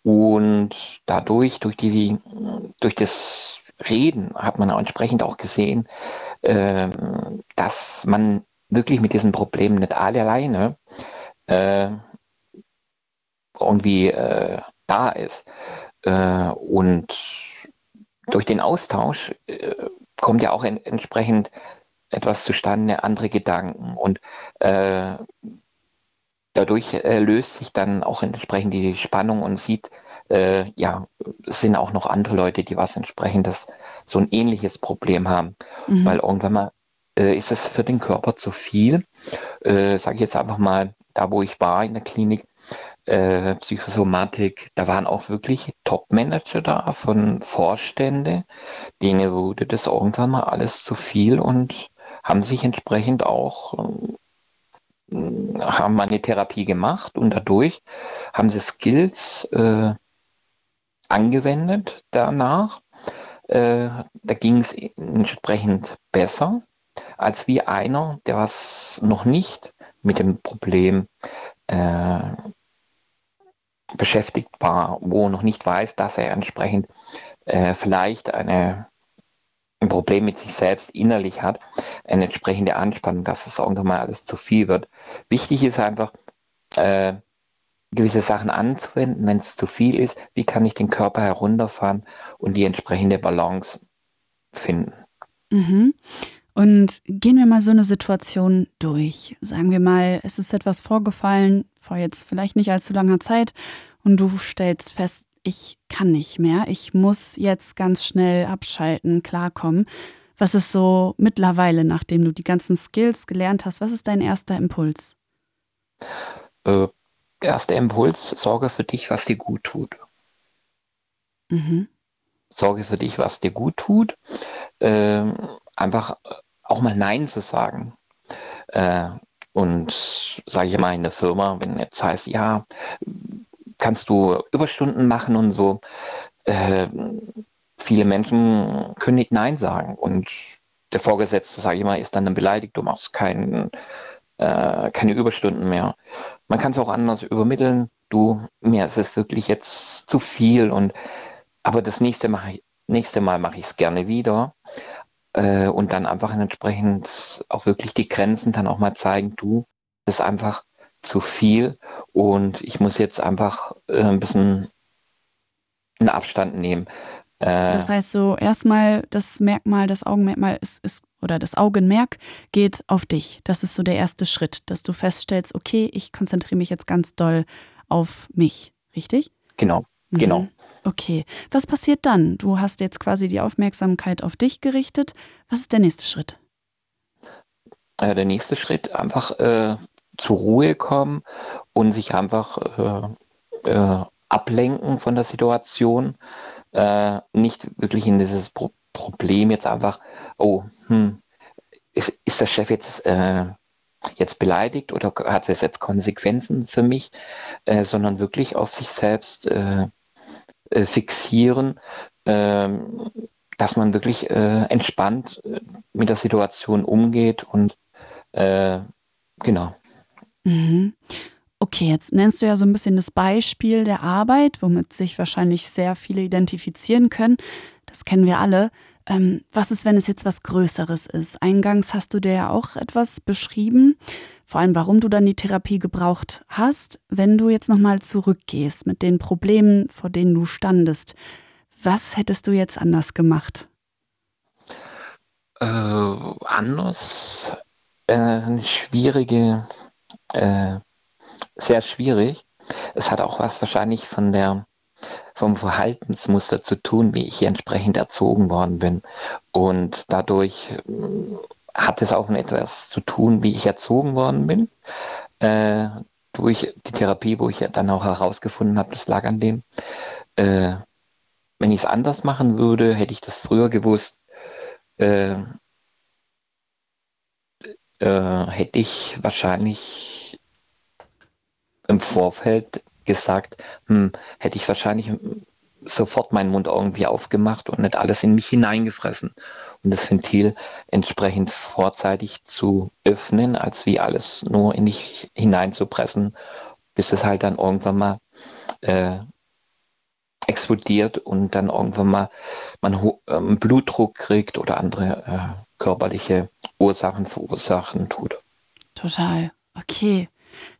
und dadurch, durch die, durch das Reden hat man auch entsprechend auch gesehen, äh, dass man wirklich mit diesem Problem nicht alle alleine äh, irgendwie äh, da ist. Äh, und durch den Austausch äh, kommt ja auch en entsprechend etwas zustande, andere Gedanken. Und äh, dadurch äh, löst sich dann auch entsprechend die Spannung und sieht, äh, ja, es sind auch noch andere Leute, die was entsprechendes, so ein ähnliches Problem haben. Mhm. Weil irgendwann mal äh, ist es für den Körper zu viel. Äh, Sage ich jetzt einfach mal, da wo ich war in der Klinik, äh, Psychosomatik, da waren auch wirklich Top-Manager da von Vorstände, denen wurde das irgendwann mal alles zu viel und haben sich entsprechend auch äh, haben eine Therapie gemacht und dadurch haben sie Skills äh, angewendet danach. Äh, da ging es entsprechend besser als wie einer, der was noch nicht mit dem Problem äh, beschäftigt war, wo noch nicht weiß, dass er entsprechend äh, vielleicht eine, ein Problem mit sich selbst innerlich hat, eine entsprechende Anspannung, dass es irgendwann mal alles zu viel wird. Wichtig ist einfach, äh, gewisse Sachen anzuwenden, wenn es zu viel ist, wie kann ich den Körper herunterfahren und die entsprechende Balance finden. Mhm. Und gehen wir mal so eine Situation durch. Sagen wir mal, es ist etwas vorgefallen, vor jetzt vielleicht nicht allzu langer Zeit, und du stellst fest, ich kann nicht mehr, ich muss jetzt ganz schnell abschalten, klarkommen. Was ist so mittlerweile, nachdem du die ganzen Skills gelernt hast, was ist dein erster Impuls? Äh, erster Impuls, sorge für dich, was dir gut tut. Mhm. Sorge für dich, was dir gut tut. Ähm, einfach auch mal Nein zu sagen. Äh, und sage ich mal in der Firma, wenn jetzt heißt, ja, kannst du Überstunden machen und so, äh, viele Menschen können nicht Nein sagen. Und der Vorgesetzte, sage ich mal, ist dann, dann beleidigt, du machst kein, äh, keine Überstunden mehr. Man kann es auch anders übermitteln, du, mir ist es wirklich jetzt zu viel und aber das nächste, mach ich, nächste Mal mache ich es gerne wieder äh, und dann einfach entsprechend auch wirklich die Grenzen dann auch mal zeigen, du, das ist einfach zu viel und ich muss jetzt einfach äh, ein bisschen einen Abstand nehmen. Äh, das heißt so, erstmal das Merkmal, das Augenmerkmal ist, ist, oder das Augenmerk geht auf dich. Das ist so der erste Schritt, dass du feststellst, okay, ich konzentriere mich jetzt ganz doll auf mich, richtig? Genau. Genau. Mhm. Okay. Was passiert dann? Du hast jetzt quasi die Aufmerksamkeit auf dich gerichtet. Was ist der nächste Schritt? Äh, der nächste Schritt, einfach äh, zur Ruhe kommen und sich einfach äh, äh ablenken von der Situation. Äh, nicht wirklich in dieses Pro Problem jetzt einfach, oh, hm, ist, ist der Chef jetzt äh, jetzt beleidigt oder hat es jetzt Konsequenzen für mich, äh, sondern wirklich auf sich selbst äh, fixieren, ähm, dass man wirklich entspannt mit der Situation umgeht und genau. Mhm. Okay, jetzt nennst du ja so ein bisschen das Beispiel der Arbeit, womit sich wahrscheinlich sehr viele identifizieren können. Das kennen wir alle. Ähm, was ist, wenn es jetzt was Größeres ist? Eingangs hast du dir ja auch etwas beschrieben, vor allem warum du dann die Therapie gebraucht hast. Wenn du jetzt nochmal zurückgehst mit den Problemen, vor denen du standest, was hättest du jetzt anders gemacht? Äh, anders? Äh, eine schwierige, äh, sehr schwierig. Es hat auch was wahrscheinlich von der vom Verhaltensmuster zu tun, wie ich entsprechend erzogen worden bin. Und dadurch äh, hat es auch etwas zu tun, wie ich erzogen worden bin. Äh, durch die Therapie, wo ich dann auch herausgefunden habe, das lag an dem. Äh, wenn ich es anders machen würde, hätte ich das früher gewusst, äh, äh, hätte ich wahrscheinlich im Vorfeld gesagt, hm, hätte ich wahrscheinlich sofort meinen Mund irgendwie aufgemacht und nicht alles in mich hineingefressen. Und das Ventil entsprechend vorzeitig zu öffnen, als wie alles nur in dich hineinzupressen, bis es halt dann irgendwann mal äh, explodiert und dann irgendwann mal man ähm, Blutdruck kriegt oder andere äh, körperliche Ursachen verursachen tut. Total. Okay.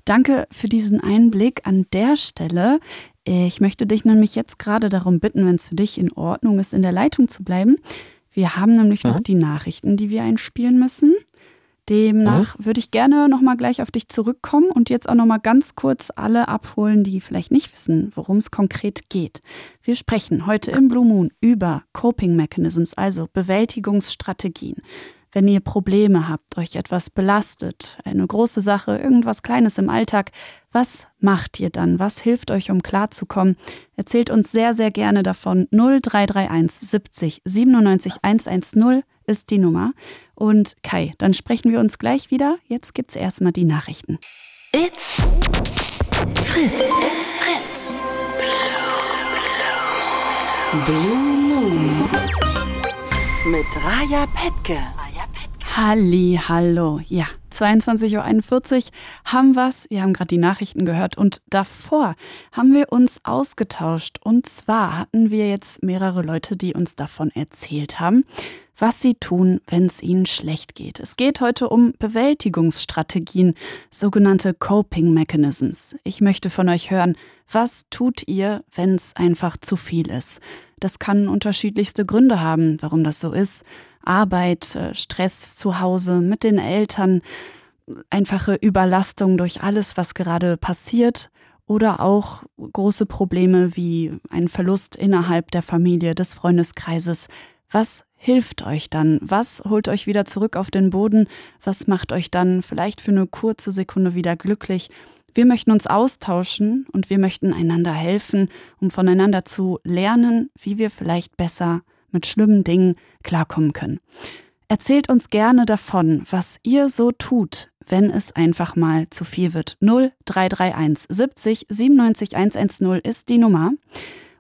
Danke für diesen Einblick an der Stelle. Ich möchte dich nämlich jetzt gerade darum bitten, wenn es für dich in Ordnung ist, in der Leitung zu bleiben. Wir haben nämlich mhm. noch die Nachrichten, die wir einspielen müssen. Demnach würde ich gerne nochmal gleich auf dich zurückkommen und jetzt auch nochmal ganz kurz alle abholen, die vielleicht nicht wissen, worum es konkret geht. Wir sprechen heute im Blue Moon über Coping Mechanisms, also Bewältigungsstrategien wenn ihr Probleme habt, euch etwas belastet, eine große Sache, irgendwas Kleines im Alltag, was macht ihr dann? Was hilft euch, um klarzukommen? Erzählt uns sehr, sehr gerne davon. 0331 70 97 110 ist die Nummer. Und Kai, dann sprechen wir uns gleich wieder. Jetzt gibt's erstmal die Nachrichten. It's Fritz. It's Fritz. Blue Moon. Mit Raja Petke. Halli, hallo. Ja, 22.41 Uhr haben wir's. Wir haben gerade die Nachrichten gehört und davor haben wir uns ausgetauscht. Und zwar hatten wir jetzt mehrere Leute, die uns davon erzählt haben, was sie tun, wenn es ihnen schlecht geht. Es geht heute um Bewältigungsstrategien, sogenannte Coping Mechanisms. Ich möchte von euch hören, was tut ihr, wenn es einfach zu viel ist? Das kann unterschiedlichste Gründe haben, warum das so ist. Arbeit, äh, Stress zu Hause mit den Eltern, einfache Überlastung durch alles, was gerade passiert oder auch große Probleme wie ein Verlust innerhalb der Familie, des Freundeskreises. Was hilft euch dann? Was holt euch wieder zurück auf den Boden? Was macht euch dann vielleicht für eine kurze Sekunde wieder glücklich? Wir möchten uns austauschen und wir möchten einander helfen, um voneinander zu lernen, wie wir vielleicht besser mit schlimmen Dingen klarkommen können. Erzählt uns gerne davon, was ihr so tut, wenn es einfach mal zu viel wird. 0331 70 97 110 ist die Nummer.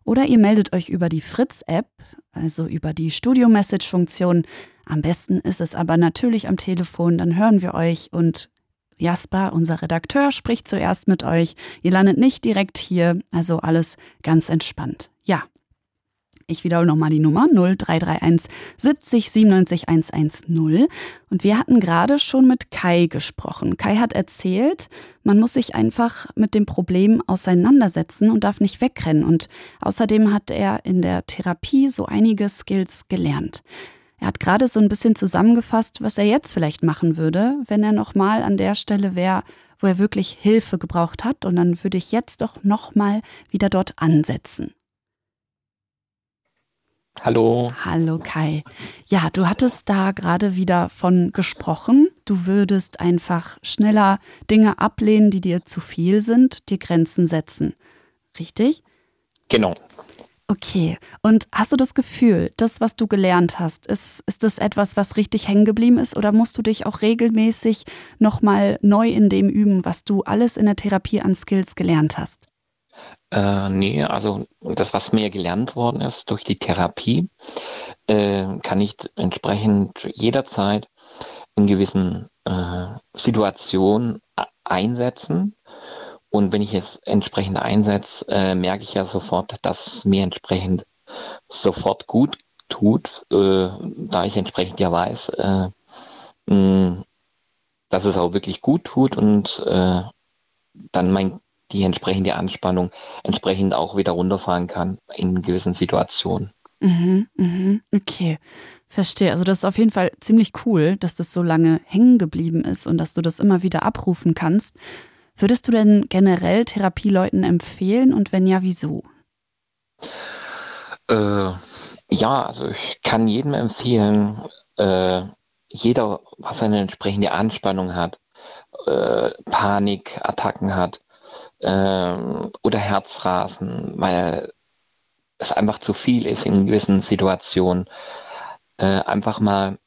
Oder ihr meldet euch über die Fritz-App, also über die Studio-Message-Funktion. Am besten ist es aber natürlich am Telefon, dann hören wir euch und Jasper, unser Redakteur, spricht zuerst mit euch. Ihr landet nicht direkt hier, also alles ganz entspannt. Ich wiederhole nochmal die Nummer 0331 70 97 110. Und wir hatten gerade schon mit Kai gesprochen. Kai hat erzählt, man muss sich einfach mit dem Problem auseinandersetzen und darf nicht wegrennen. Und außerdem hat er in der Therapie so einige Skills gelernt. Er hat gerade so ein bisschen zusammengefasst, was er jetzt vielleicht machen würde, wenn er nochmal an der Stelle wäre, wo er wirklich Hilfe gebraucht hat. Und dann würde ich jetzt doch nochmal wieder dort ansetzen. Hallo. Hallo Kai. Ja, du hattest da gerade wieder von gesprochen. Du würdest einfach schneller Dinge ablehnen, die dir zu viel sind, dir Grenzen setzen. Richtig? Genau. Okay. Und hast du das Gefühl, das, was du gelernt hast, ist, ist das etwas, was richtig hängen geblieben ist? Oder musst du dich auch regelmäßig nochmal neu in dem üben, was du alles in der Therapie an Skills gelernt hast? Äh, nee, also das, was mir gelernt worden ist durch die Therapie, äh, kann ich entsprechend jederzeit in gewissen äh, Situationen einsetzen. Und wenn ich es entsprechend einsetze, äh, merke ich ja sofort, dass es mir entsprechend sofort gut tut, äh, da ich entsprechend ja weiß, äh, mh, dass es auch wirklich gut tut und äh, dann mein die entsprechende Anspannung entsprechend auch wieder runterfahren kann in gewissen Situationen. Mhm, mhm, okay, verstehe. Also das ist auf jeden Fall ziemlich cool, dass das so lange hängen geblieben ist und dass du das immer wieder abrufen kannst. Würdest du denn generell Therapieleuten empfehlen und wenn ja, wieso? Äh, ja, also ich kann jedem empfehlen, äh, jeder, was eine entsprechende Anspannung hat, äh, Panikattacken hat äh, oder Herzrasen, weil es einfach zu viel ist in gewissen Situationen, äh, einfach mal,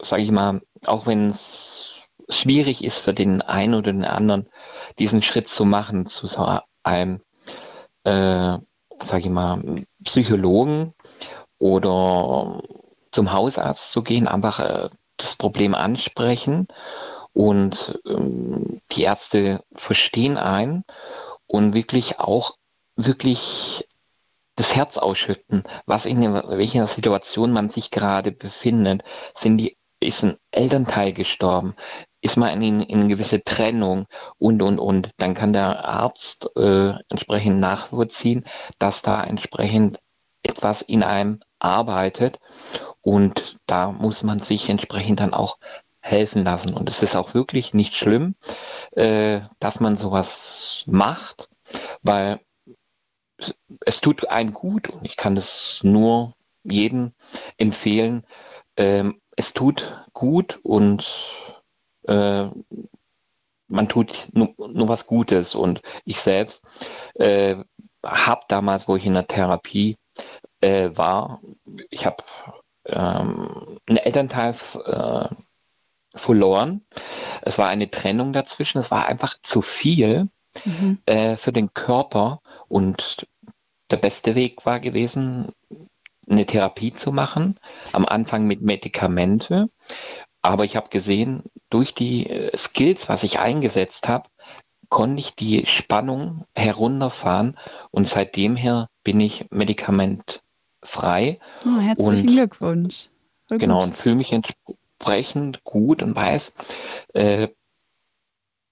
sage ich mal, auch wenn es schwierig ist für den einen oder den anderen, diesen Schritt zu machen zu so einem, äh, sage ich mal, Psychologen oder zum Hausarzt zu gehen, einfach äh, das Problem ansprechen und ähm, die Ärzte verstehen ein und wirklich auch wirklich das Herz ausschütten, was in welcher Situation man sich gerade befindet. Sind die, ist ein Elternteil gestorben? Ist man in, in eine gewisse Trennung und, und, und? Dann kann der Arzt äh, entsprechend nachvollziehen, dass da entsprechend etwas in einem arbeitet und da muss man sich entsprechend dann auch helfen lassen. Und es ist auch wirklich nicht schlimm, äh, dass man sowas macht, weil es tut einem gut und ich kann es nur jedem empfehlen. Ähm, es tut gut und äh, man tut nur, nur, was Gutes. Und ich selbst äh, habe damals, wo ich in der Therapie äh, war, ich habe ähm, einen Elternteil äh, verloren. Es war eine Trennung dazwischen. Es war einfach zu viel mhm. äh, für den Körper. Und der beste Weg war gewesen, eine Therapie zu machen. Am Anfang mit Medikamente. Aber ich habe gesehen, durch die äh, Skills, was ich eingesetzt habe, konnte ich die Spannung herunterfahren. Und seitdem her bin ich medikamentfrei. Oh, herzlichen und, Glückwunsch. Voll genau, gut. und fühle mich entsprechend gut und weiß, äh,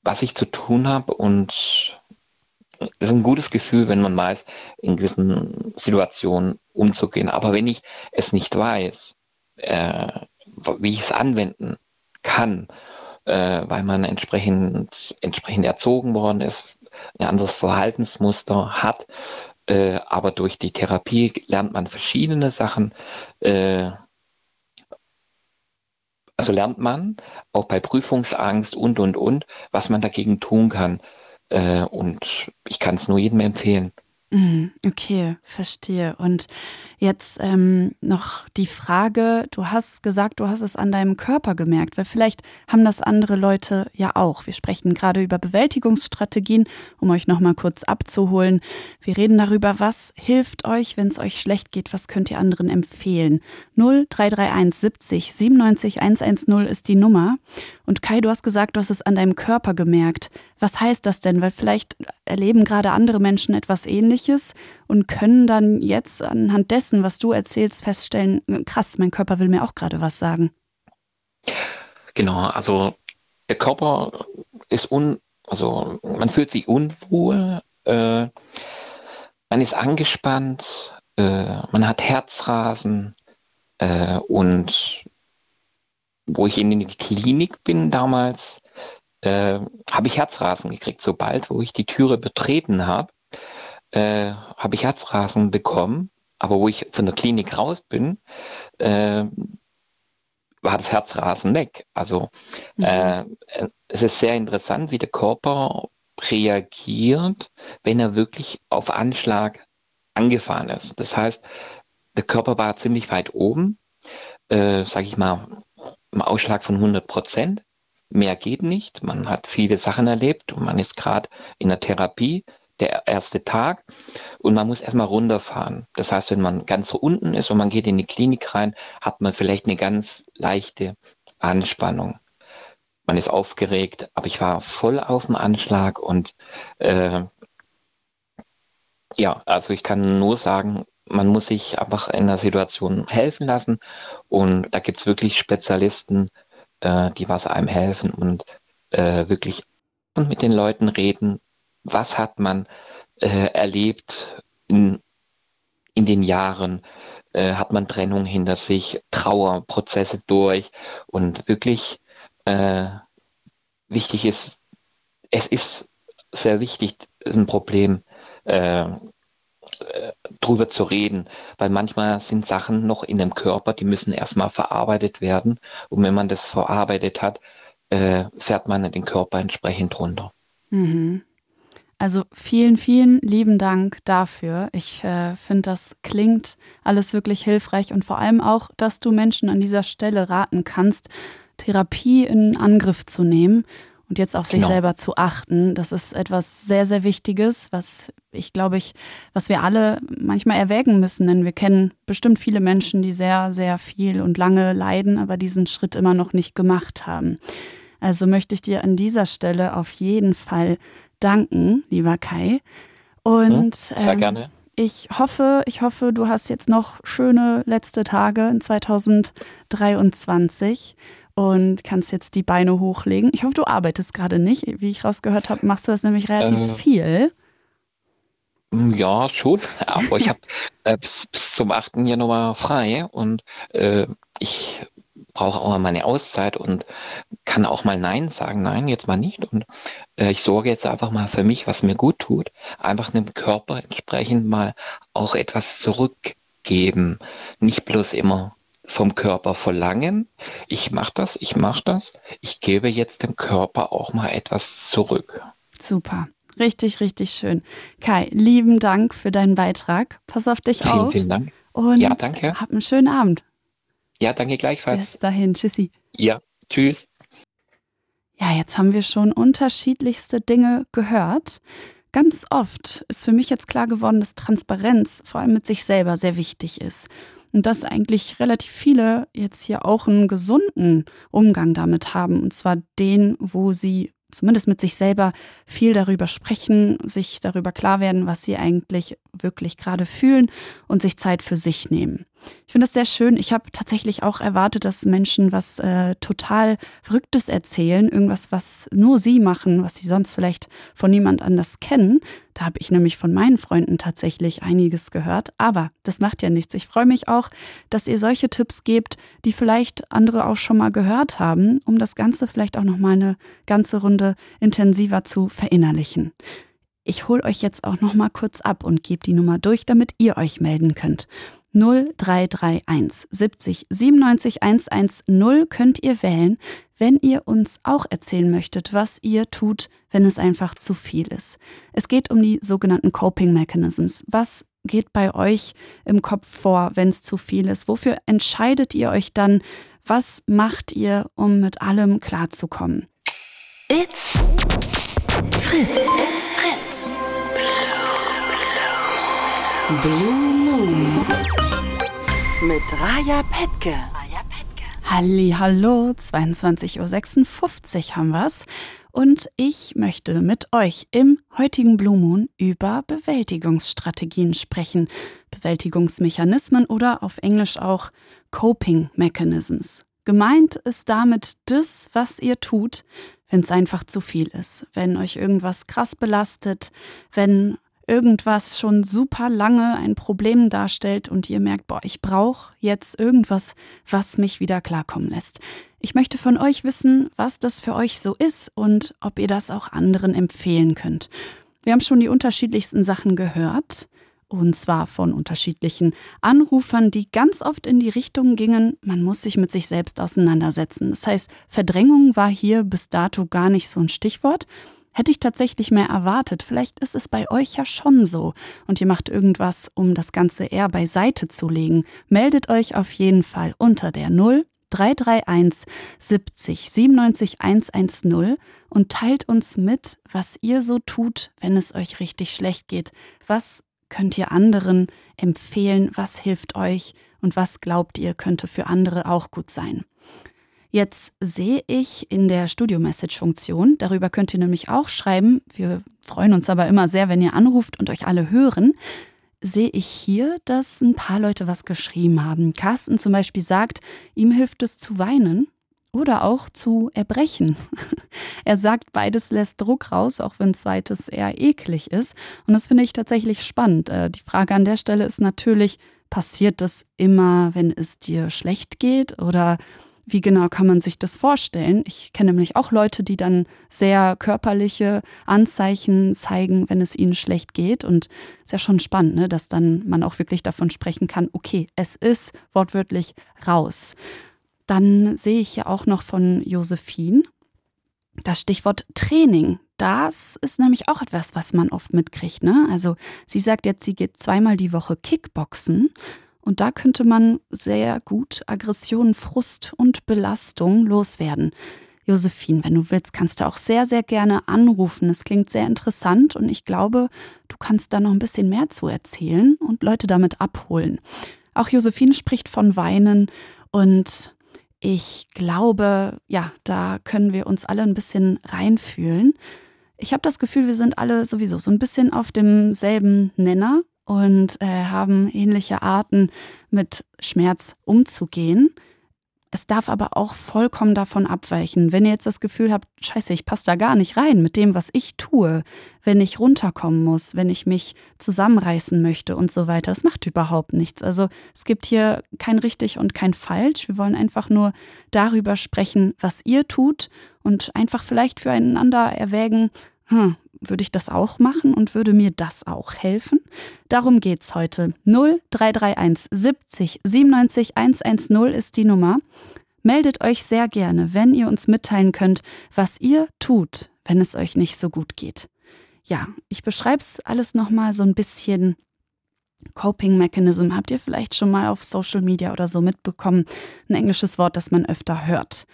was ich zu tun habe und es ist ein gutes Gefühl, wenn man weiß, in gewissen Situationen umzugehen. Aber wenn ich es nicht weiß, äh, wie ich es anwenden kann, äh, weil man entsprechend, entsprechend erzogen worden ist, ein anderes Verhaltensmuster hat, äh, aber durch die Therapie lernt man verschiedene Sachen. Also lernt man auch bei Prüfungsangst und, und, und, was man dagegen tun kann. Äh, und ich kann es nur jedem empfehlen. Mhm, okay, verstehe. Und jetzt ähm, noch die Frage, du hast gesagt, du hast es an deinem Körper gemerkt, weil vielleicht haben das andere Leute ja auch. Wir sprechen gerade über Bewältigungsstrategien, um euch nochmal kurz abzuholen. Wir reden darüber, was hilft euch, wenn es euch schlecht geht, was könnt ihr anderen empfehlen. 0331 70 97 110 ist die Nummer. Und Kai, du hast gesagt, du hast es an deinem Körper gemerkt. Was heißt das denn? Weil vielleicht erleben gerade andere Menschen etwas Ähnliches und können dann jetzt anhand dessen, was du erzählst, feststellen, krass, mein Körper will mir auch gerade was sagen. Genau, also der Körper ist un, also man fühlt sich unwohl, äh, man ist angespannt, äh, man hat Herzrasen äh, und wo ich in die Klinik bin damals, äh, habe ich Herzrasen gekriegt. Sobald, wo ich die Türe betreten habe, äh, habe ich Herzrasen bekommen. Aber wo ich von der Klinik raus bin, äh, war das Herzrasen weg. Also mhm. äh, es ist sehr interessant, wie der Körper reagiert, wenn er wirklich auf Anschlag angefahren ist. Das heißt, der Körper war ziemlich weit oben, äh, sage ich mal, im Ausschlag von 100 Prozent. Mehr geht nicht. Man hat viele Sachen erlebt und man ist gerade in der Therapie, der erste Tag und man muss erstmal runterfahren. Das heißt, wenn man ganz so unten ist und man geht in die Klinik rein, hat man vielleicht eine ganz leichte Anspannung. Man ist aufgeregt, aber ich war voll auf dem Anschlag und äh, ja, also ich kann nur sagen, man muss sich einfach in der Situation helfen lassen. Und da gibt es wirklich Spezialisten, äh, die was einem helfen und äh, wirklich mit den Leuten reden. Was hat man äh, erlebt in, in den Jahren? Äh, hat man Trennung hinter sich, Trauerprozesse durch und wirklich äh, wichtig ist, es ist sehr wichtig, ein Problem äh, drüber zu reden, weil manchmal sind Sachen noch in dem Körper, die müssen erstmal verarbeitet werden. Und wenn man das verarbeitet hat, äh, fährt man den Körper entsprechend runter. Mhm. Also vielen, vielen lieben Dank dafür. Ich äh, finde, das klingt alles wirklich hilfreich und vor allem auch, dass du Menschen an dieser Stelle raten kannst, Therapie in Angriff zu nehmen und jetzt auf sich genau. selber zu achten. Das ist etwas sehr, sehr Wichtiges, was ich glaube ich, was wir alle manchmal erwägen müssen, denn wir kennen bestimmt viele Menschen, die sehr, sehr viel und lange leiden, aber diesen Schritt immer noch nicht gemacht haben. Also möchte ich dir an dieser Stelle auf jeden Fall danken, lieber Kai. Und sehr ähm, gerne. Ich hoffe, ich hoffe, du hast jetzt noch schöne letzte Tage in 2023 und kannst jetzt die Beine hochlegen. Ich hoffe, du arbeitest gerade nicht. Wie ich rausgehört habe, machst du das nämlich relativ äh, viel. Ja, schon. (laughs) Aber ich habe äh, bis, bis, zum 8. Januar frei und äh, ich brauche auch mal meine Auszeit und kann auch mal Nein sagen. Nein, jetzt mal nicht. Und äh, ich sorge jetzt einfach mal für mich, was mir gut tut. Einfach dem Körper entsprechend mal auch etwas zurückgeben. Nicht bloß immer vom Körper verlangen, ich mache das, ich mache das, ich gebe jetzt dem Körper auch mal etwas zurück. Super. Richtig, richtig schön. Kai, lieben Dank für deinen Beitrag. Pass auf dich vielen, auf. Vielen Dank. Und ja, danke. Hab einen schönen Abend. Ja, danke gleichfalls. Bis dahin. Tschüssi. Ja, tschüss. Ja, jetzt haben wir schon unterschiedlichste Dinge gehört. Ganz oft ist für mich jetzt klar geworden, dass Transparenz vor allem mit sich selber sehr wichtig ist. Und dass eigentlich relativ viele jetzt hier auch einen gesunden Umgang damit haben. Und zwar den, wo sie zumindest mit sich selber viel darüber sprechen, sich darüber klar werden, was sie eigentlich wirklich gerade fühlen und sich Zeit für sich nehmen. Ich finde das sehr schön. Ich habe tatsächlich auch erwartet, dass Menschen was äh, total Verrücktes erzählen, irgendwas, was nur sie machen, was sie sonst vielleicht von niemand anders kennen. Da habe ich nämlich von meinen Freunden tatsächlich einiges gehört. Aber das macht ja nichts. Ich freue mich auch, dass ihr solche Tipps gebt, die vielleicht andere auch schon mal gehört haben, um das Ganze vielleicht auch noch mal eine ganze Runde intensiver zu verinnerlichen. Ich hole euch jetzt auch noch mal kurz ab und gebe die Nummer durch, damit ihr euch melden könnt. 0331 70 97 110 könnt ihr wählen, wenn ihr uns auch erzählen möchtet, was ihr tut, wenn es einfach zu viel ist. Es geht um die sogenannten Coping Mechanisms. Was geht bei euch im Kopf vor, wenn es zu viel ist? Wofür entscheidet ihr euch dann? Was macht ihr, um mit allem klarzukommen? It's Fritz. It's Fritz. Blue Moon mit Raja Petke. Halli, hallo, 22.56 Uhr haben wir's. Und ich möchte mit euch im heutigen Blue Moon über Bewältigungsstrategien sprechen. Bewältigungsmechanismen oder auf Englisch auch Coping Mechanisms. Gemeint ist damit das, was ihr tut, wenn es einfach zu viel ist, wenn euch irgendwas krass belastet, wenn irgendwas schon super lange ein Problem darstellt und ihr merkt, boah, ich brauche jetzt irgendwas, was mich wieder klarkommen lässt. Ich möchte von euch wissen, was das für euch so ist und ob ihr das auch anderen empfehlen könnt. Wir haben schon die unterschiedlichsten Sachen gehört. Und zwar von unterschiedlichen Anrufern, die ganz oft in die Richtung gingen, man muss sich mit sich selbst auseinandersetzen. Das heißt, Verdrängung war hier bis dato gar nicht so ein Stichwort. Hätte ich tatsächlich mehr erwartet. Vielleicht ist es bei euch ja schon so. Und ihr macht irgendwas, um das Ganze eher beiseite zu legen. Meldet euch auf jeden Fall unter der 0 331 70 97 110 und teilt uns mit, was ihr so tut, wenn es euch richtig schlecht geht. Was könnt ihr anderen empfehlen? Was hilft euch? Und was glaubt ihr, könnte für andere auch gut sein? Jetzt sehe ich in der Studio-Message-Funktion, darüber könnt ihr nämlich auch schreiben, wir freuen uns aber immer sehr, wenn ihr anruft und euch alle hören, sehe ich hier, dass ein paar Leute was geschrieben haben. Carsten zum Beispiel sagt, ihm hilft es zu weinen oder auch zu erbrechen. (laughs) er sagt, beides lässt Druck raus, auch wenn zweites eher eklig ist. Und das finde ich tatsächlich spannend. Äh, die Frage an der Stelle ist natürlich, passiert das immer, wenn es dir schlecht geht oder wie genau kann man sich das vorstellen? Ich kenne nämlich auch Leute, die dann sehr körperliche Anzeichen zeigen, wenn es ihnen schlecht geht. Und es ist ja schon spannend, ne, dass dann man auch wirklich davon sprechen kann, okay, es ist wortwörtlich raus. Dann sehe ich ja auch noch von Josephine das Stichwort Training. Das ist nämlich auch etwas, was man oft mitkriegt. Ne? Also sie sagt jetzt, sie geht zweimal die Woche Kickboxen und da könnte man sehr gut Aggression, Frust und Belastung loswerden. Josephine, wenn du willst, kannst du auch sehr, sehr gerne anrufen. Es klingt sehr interessant und ich glaube, du kannst da noch ein bisschen mehr zu erzählen und Leute damit abholen. Auch Josephine spricht von Weinen und ich glaube, ja, da können wir uns alle ein bisschen reinfühlen. Ich habe das Gefühl, wir sind alle sowieso so ein bisschen auf demselben Nenner und äh, haben ähnliche Arten, mit Schmerz umzugehen. Es darf aber auch vollkommen davon abweichen. Wenn ihr jetzt das Gefühl habt, scheiße, ich passe da gar nicht rein mit dem, was ich tue, wenn ich runterkommen muss, wenn ich mich zusammenreißen möchte und so weiter, das macht überhaupt nichts. Also es gibt hier kein richtig und kein falsch. Wir wollen einfach nur darüber sprechen, was ihr tut und einfach vielleicht füreinander erwägen, hm, würde ich das auch machen und würde mir das auch helfen? Darum geht's heute. 0331 70 97 110 ist die Nummer. Meldet euch sehr gerne, wenn ihr uns mitteilen könnt, was ihr tut, wenn es euch nicht so gut geht. Ja, ich beschreibe es alles nochmal so ein bisschen. Coping Mechanism habt ihr vielleicht schon mal auf Social Media oder so mitbekommen. Ein englisches Wort, das man öfter hört.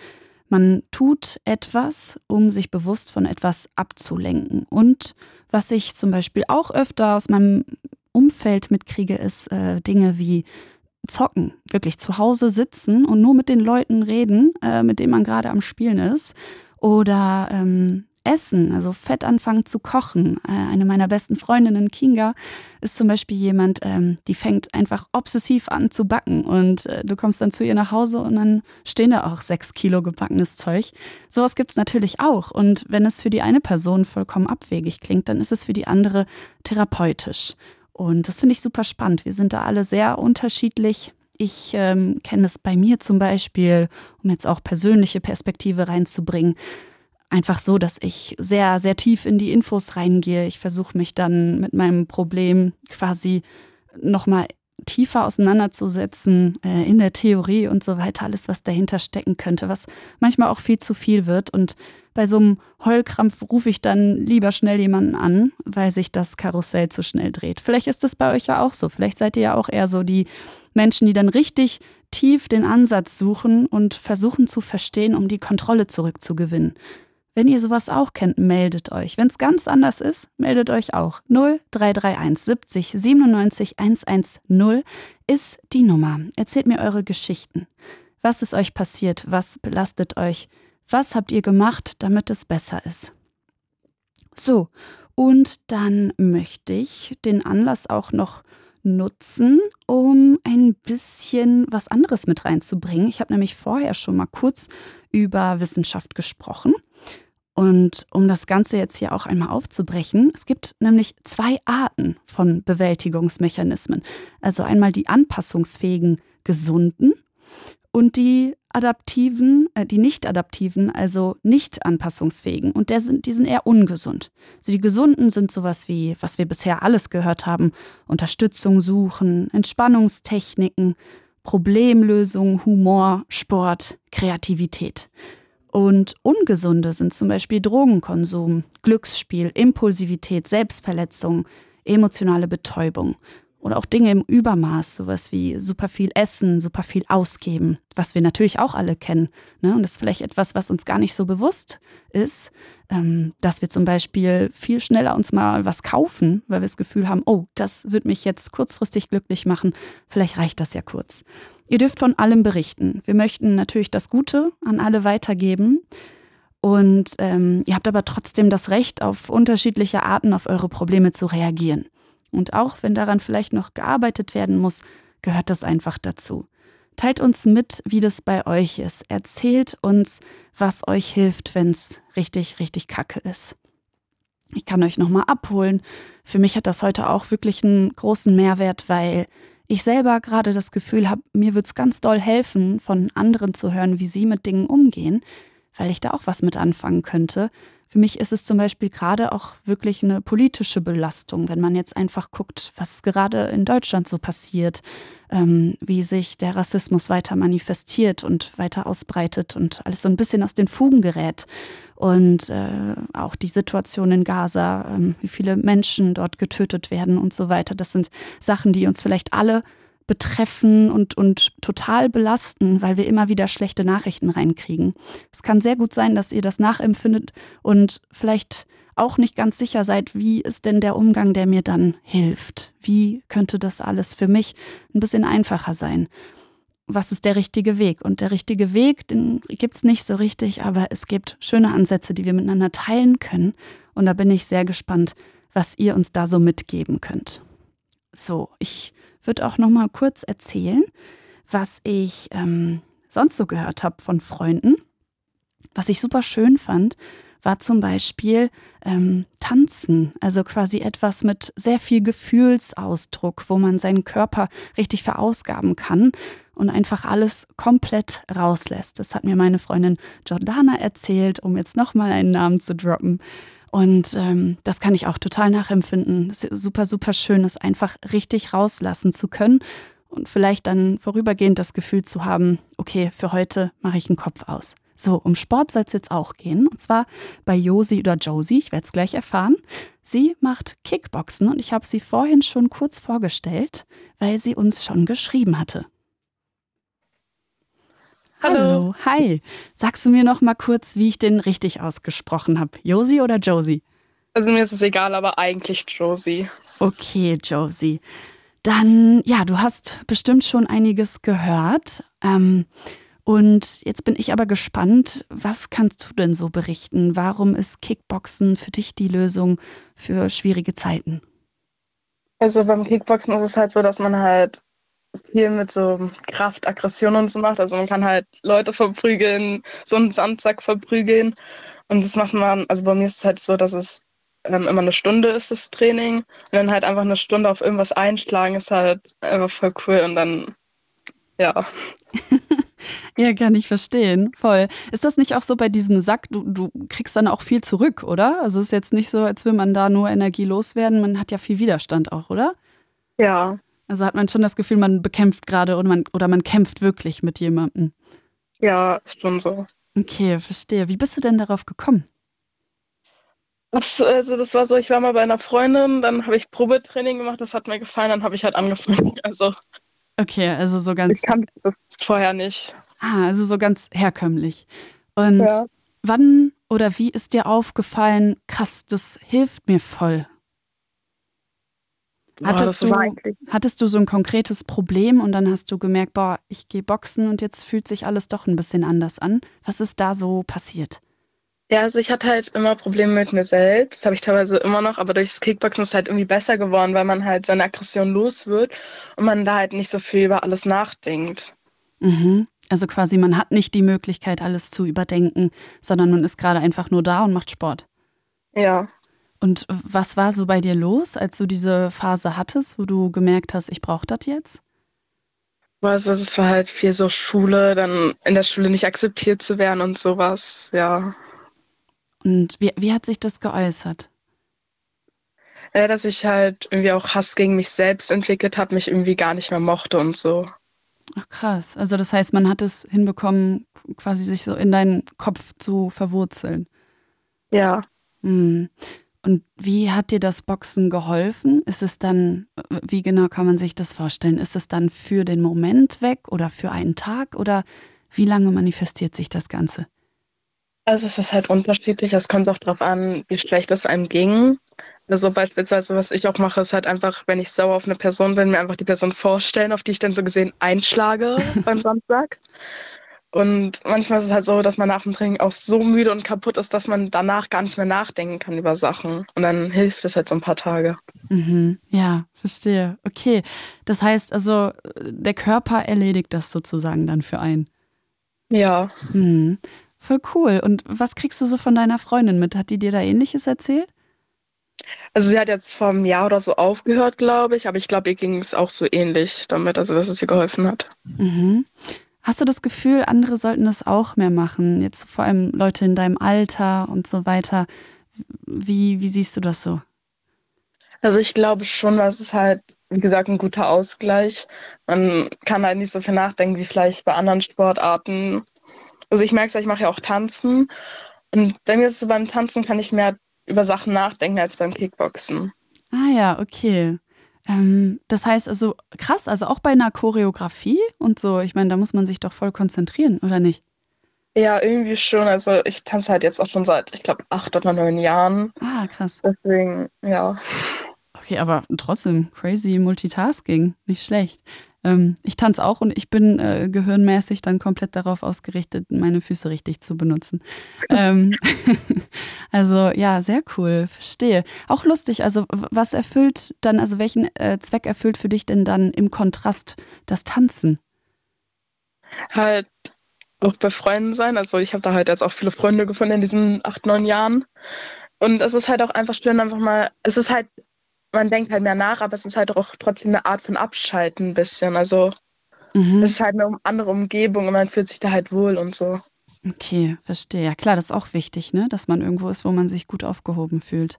Man tut etwas, um sich bewusst von etwas abzulenken. Und was ich zum Beispiel auch öfter aus meinem Umfeld mitkriege, ist äh, Dinge wie zocken, wirklich zu Hause sitzen und nur mit den Leuten reden, äh, mit denen man gerade am Spielen ist. Oder ähm, Essen, also fett anfangen zu kochen. Äh, eine meiner besten Freundinnen, Kinga, ist zum Beispiel jemand, ähm, die fängt einfach obsessiv an zu backen. Und äh, du kommst dann zu ihr nach Hause und dann stehen da auch sechs Kilo gebackenes Zeug. Sowas gibt es natürlich auch. Und wenn es für die eine Person vollkommen abwegig klingt, dann ist es für die andere therapeutisch. Und das finde ich super spannend. Wir sind da alle sehr unterschiedlich. Ich ähm, kenne es bei mir zum Beispiel, um jetzt auch persönliche Perspektive reinzubringen einfach so, dass ich sehr, sehr tief in die Infos reingehe. Ich versuche mich dann mit meinem Problem quasi nochmal tiefer auseinanderzusetzen äh, in der Theorie und so weiter, alles, was dahinter stecken könnte, was manchmal auch viel zu viel wird. Und bei so einem Heulkrampf rufe ich dann lieber schnell jemanden an, weil sich das Karussell zu schnell dreht. Vielleicht ist das bei euch ja auch so. Vielleicht seid ihr ja auch eher so die Menschen, die dann richtig tief den Ansatz suchen und versuchen zu verstehen, um die Kontrolle zurückzugewinnen. Wenn ihr sowas auch kennt, meldet euch. Wenn es ganz anders ist, meldet euch auch. 0331 70 97 110 ist die Nummer. Erzählt mir eure Geschichten. Was ist euch passiert? Was belastet euch? Was habt ihr gemacht, damit es besser ist? So, und dann möchte ich den Anlass auch noch nutzen, um ein bisschen was anderes mit reinzubringen. Ich habe nämlich vorher schon mal kurz über Wissenschaft gesprochen. Und um das Ganze jetzt hier auch einmal aufzubrechen, es gibt nämlich zwei Arten von Bewältigungsmechanismen. Also einmal die anpassungsfähigen Gesunden und die adaptiven, äh, die nicht adaptiven, also nicht anpassungsfähigen. Und der sind, die sind eher ungesund. Also die gesunden sind sowas wie, was wir bisher alles gehört haben, Unterstützung suchen, Entspannungstechniken, Problemlösung, Humor, Sport, Kreativität. Und ungesunde sind zum Beispiel Drogenkonsum, Glücksspiel, Impulsivität, Selbstverletzung, emotionale Betäubung oder auch Dinge im Übermaß, sowas wie super viel Essen, super viel Ausgeben, was wir natürlich auch alle kennen. Ne? Und das ist vielleicht etwas, was uns gar nicht so bewusst ist, ähm, dass wir zum Beispiel viel schneller uns mal was kaufen, weil wir das Gefühl haben, oh, das wird mich jetzt kurzfristig glücklich machen. Vielleicht reicht das ja kurz. Ihr dürft von allem berichten. Wir möchten natürlich das Gute an alle weitergeben. Und ähm, ihr habt aber trotzdem das Recht, auf unterschiedliche Arten auf eure Probleme zu reagieren. Und auch wenn daran vielleicht noch gearbeitet werden muss, gehört das einfach dazu. Teilt uns mit, wie das bei euch ist. Erzählt uns, was euch hilft, wenn es richtig, richtig kacke ist. Ich kann euch nochmal abholen. Für mich hat das heute auch wirklich einen großen Mehrwert, weil ich selber gerade das Gefühl habe, mir wird es ganz doll helfen, von anderen zu hören, wie sie mit Dingen umgehen, weil ich da auch was mit anfangen könnte. Für mich ist es zum Beispiel gerade auch wirklich eine politische Belastung, wenn man jetzt einfach guckt, was gerade in Deutschland so passiert, ähm, wie sich der Rassismus weiter manifestiert und weiter ausbreitet und alles so ein bisschen aus den Fugen gerät. Und äh, auch die Situation in Gaza, ähm, wie viele Menschen dort getötet werden und so weiter. Das sind Sachen, die uns vielleicht alle betreffen und, und total belasten, weil wir immer wieder schlechte Nachrichten reinkriegen. Es kann sehr gut sein, dass ihr das nachempfindet und vielleicht auch nicht ganz sicher seid, wie ist denn der Umgang, der mir dann hilft? Wie könnte das alles für mich ein bisschen einfacher sein? Was ist der richtige Weg? Und der richtige Weg, den gibt es nicht so richtig, aber es gibt schöne Ansätze, die wir miteinander teilen können. Und da bin ich sehr gespannt, was ihr uns da so mitgeben könnt. So, ich würde auch noch mal kurz erzählen, was ich ähm, sonst so gehört habe von Freunden. Was ich super schön fand, war zum Beispiel ähm, Tanzen, also quasi etwas mit sehr viel Gefühlsausdruck, wo man seinen Körper richtig verausgaben kann und einfach alles komplett rauslässt. Das hat mir meine Freundin Jordana erzählt, um jetzt nochmal einen Namen zu droppen. Und ähm, das kann ich auch total nachempfinden. Super, super schön, es einfach richtig rauslassen zu können und vielleicht dann vorübergehend das Gefühl zu haben, okay, für heute mache ich einen Kopf aus. So, um Sport soll es jetzt auch gehen. Und zwar bei Josie oder Josie, ich werde es gleich erfahren. Sie macht Kickboxen und ich habe sie vorhin schon kurz vorgestellt, weil sie uns schon geschrieben hatte. Hallo. Hallo. Hi. Sagst du mir noch mal kurz, wie ich den richtig ausgesprochen habe? Josie oder Josie? Also mir ist es egal, aber eigentlich Josie. Okay, Josie. Dann, ja, du hast bestimmt schon einiges gehört. Ähm, und jetzt bin ich aber gespannt, was kannst du denn so berichten? Warum ist Kickboxen für dich die Lösung für schwierige Zeiten? Also beim Kickboxen ist es halt so, dass man halt viel mit so Kraft, Aggression und so macht. Also man kann halt Leute verprügeln, so einen Sandsack verprügeln. Und das macht man, also bei mir ist es halt so, dass es ähm, immer eine Stunde ist, das Training. Und dann halt einfach eine Stunde auf irgendwas einschlagen, ist halt einfach voll cool. Und dann, ja. (laughs) ja, kann ich verstehen. Voll. Ist das nicht auch so bei diesem Sack? Du, du kriegst dann auch viel zurück, oder? Also es ist jetzt nicht so, als will man da nur Energie loswerden. Man hat ja viel Widerstand auch, oder? Ja, also hat man schon das Gefühl, man bekämpft gerade oder man, oder man kämpft wirklich mit jemandem. Ja, ist schon so. Okay, verstehe. Wie bist du denn darauf gekommen? Das, also das war so, ich war mal bei einer Freundin, dann habe ich Probetraining gemacht, das hat mir gefallen, dann habe ich halt angefangen. (laughs) Also okay, also so ganz. Ich kannte das vorher nicht. Ah, also so ganz herkömmlich. Und ja. wann oder wie ist dir aufgefallen, krass, das hilft mir voll? Hattest, boah, du, hattest du so ein konkretes Problem und dann hast du gemerkt, boah, ich gehe boxen und jetzt fühlt sich alles doch ein bisschen anders an. Was ist da so passiert? Ja, also ich hatte halt immer Probleme mit mir selbst, habe ich teilweise immer noch, aber durch das Kickboxen ist es halt irgendwie besser geworden, weil man halt seine Aggression los wird und man da halt nicht so viel über alles nachdenkt. Mhm. Also quasi, man hat nicht die Möglichkeit, alles zu überdenken, sondern man ist gerade einfach nur da und macht Sport. Ja. Und was war so bei dir los, als du diese Phase hattest, wo du gemerkt hast, ich brauche das jetzt? Also es war halt viel so Schule, dann in der Schule nicht akzeptiert zu werden und sowas, ja. Und wie, wie hat sich das geäußert? Ja, dass ich halt irgendwie auch Hass gegen mich selbst entwickelt habe, mich irgendwie gar nicht mehr mochte und so. Ach krass. Also das heißt, man hat es hinbekommen, quasi sich so in deinen Kopf zu verwurzeln. Ja. Hm. Und wie hat dir das Boxen geholfen? Ist es dann, wie genau kann man sich das vorstellen? Ist es dann für den Moment weg oder für einen Tag oder wie lange manifestiert sich das Ganze? Also es ist halt unterschiedlich. Es kommt auch darauf an, wie schlecht es einem ging. Also beispielsweise, was ich auch mache, ist halt einfach, wenn ich sauer auf eine Person bin, mir einfach die Person vorstellen, auf die ich dann so gesehen einschlage (laughs) beim Samstag. Und manchmal ist es halt so, dass man nach dem Training auch so müde und kaputt ist, dass man danach gar nicht mehr nachdenken kann über Sachen. Und dann hilft es halt so ein paar Tage. Mhm. Ja, verstehe. Okay. Das heißt also, der Körper erledigt das sozusagen dann für einen. Ja. Mhm. Voll cool. Und was kriegst du so von deiner Freundin mit? Hat die dir da ähnliches erzählt? Also sie hat jetzt vor einem Jahr oder so aufgehört, glaube ich, aber ich glaube, ihr ging es auch so ähnlich damit, also dass es ihr geholfen hat. Mhm. Hast du das Gefühl, andere sollten das auch mehr machen? Jetzt vor allem Leute in deinem Alter und so weiter. Wie, wie siehst du das so? Also ich glaube schon, dass es halt, wie gesagt, ein guter Ausgleich. Man kann halt nicht so viel nachdenken wie vielleicht bei anderen Sportarten. Also ich merke es, ich mache ja auch Tanzen. Und bei mir ist es so, beim Tanzen kann ich mehr über Sachen nachdenken als beim Kickboxen. Ah ja, okay. Ähm, das heißt also krass, also auch bei einer Choreografie und so, ich meine, da muss man sich doch voll konzentrieren, oder nicht? Ja, irgendwie schon. Also ich tanze halt jetzt auch schon seit, ich glaube, acht oder neun Jahren. Ah, krass. Deswegen, ja. Okay, aber trotzdem crazy Multitasking, nicht schlecht. Ähm, ich tanze auch und ich bin äh, gehirnmäßig dann komplett darauf ausgerichtet, meine Füße richtig zu benutzen. (laughs) ähm, (laughs) also ja, sehr cool, verstehe. Auch lustig, also was erfüllt dann, also welchen äh, Zweck erfüllt für dich denn dann im Kontrast das Tanzen? Halt auch bei Freunden sein. Also ich habe da halt jetzt auch viele Freunde gefunden in diesen acht, neun Jahren. Und es ist halt auch einfach schön, einfach mal, es ist halt man denkt halt mehr nach, aber es ist halt auch trotzdem eine Art von Abschalten ein bisschen. Also mhm. es ist halt eine andere Umgebung und man fühlt sich da halt wohl und so. Okay, verstehe. Ja klar, das ist auch wichtig, ne? dass man irgendwo ist, wo man sich gut aufgehoben fühlt.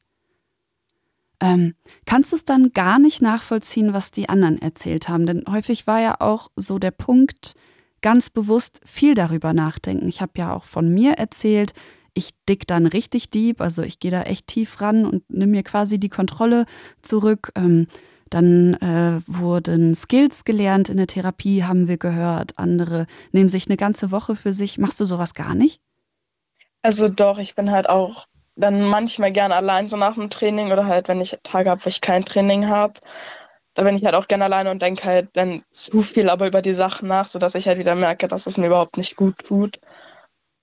Ähm, kannst du es dann gar nicht nachvollziehen, was die anderen erzählt haben? Denn häufig war ja auch so der Punkt, ganz bewusst viel darüber nachdenken. Ich habe ja auch von mir erzählt, ich dick dann richtig deep, also ich gehe da echt tief ran und nehme mir quasi die Kontrolle zurück. Ähm, dann äh, wurden Skills gelernt in der Therapie, haben wir gehört. Andere nehmen sich eine ganze Woche für sich. Machst du sowas gar nicht? Also doch, ich bin halt auch dann manchmal gerne allein so nach dem Training oder halt, wenn ich Tage habe, wo ich kein Training habe. Da bin ich halt auch gerne alleine und denke halt dann zu viel aber über die Sachen nach, sodass ich halt wieder merke, dass es mir überhaupt nicht gut tut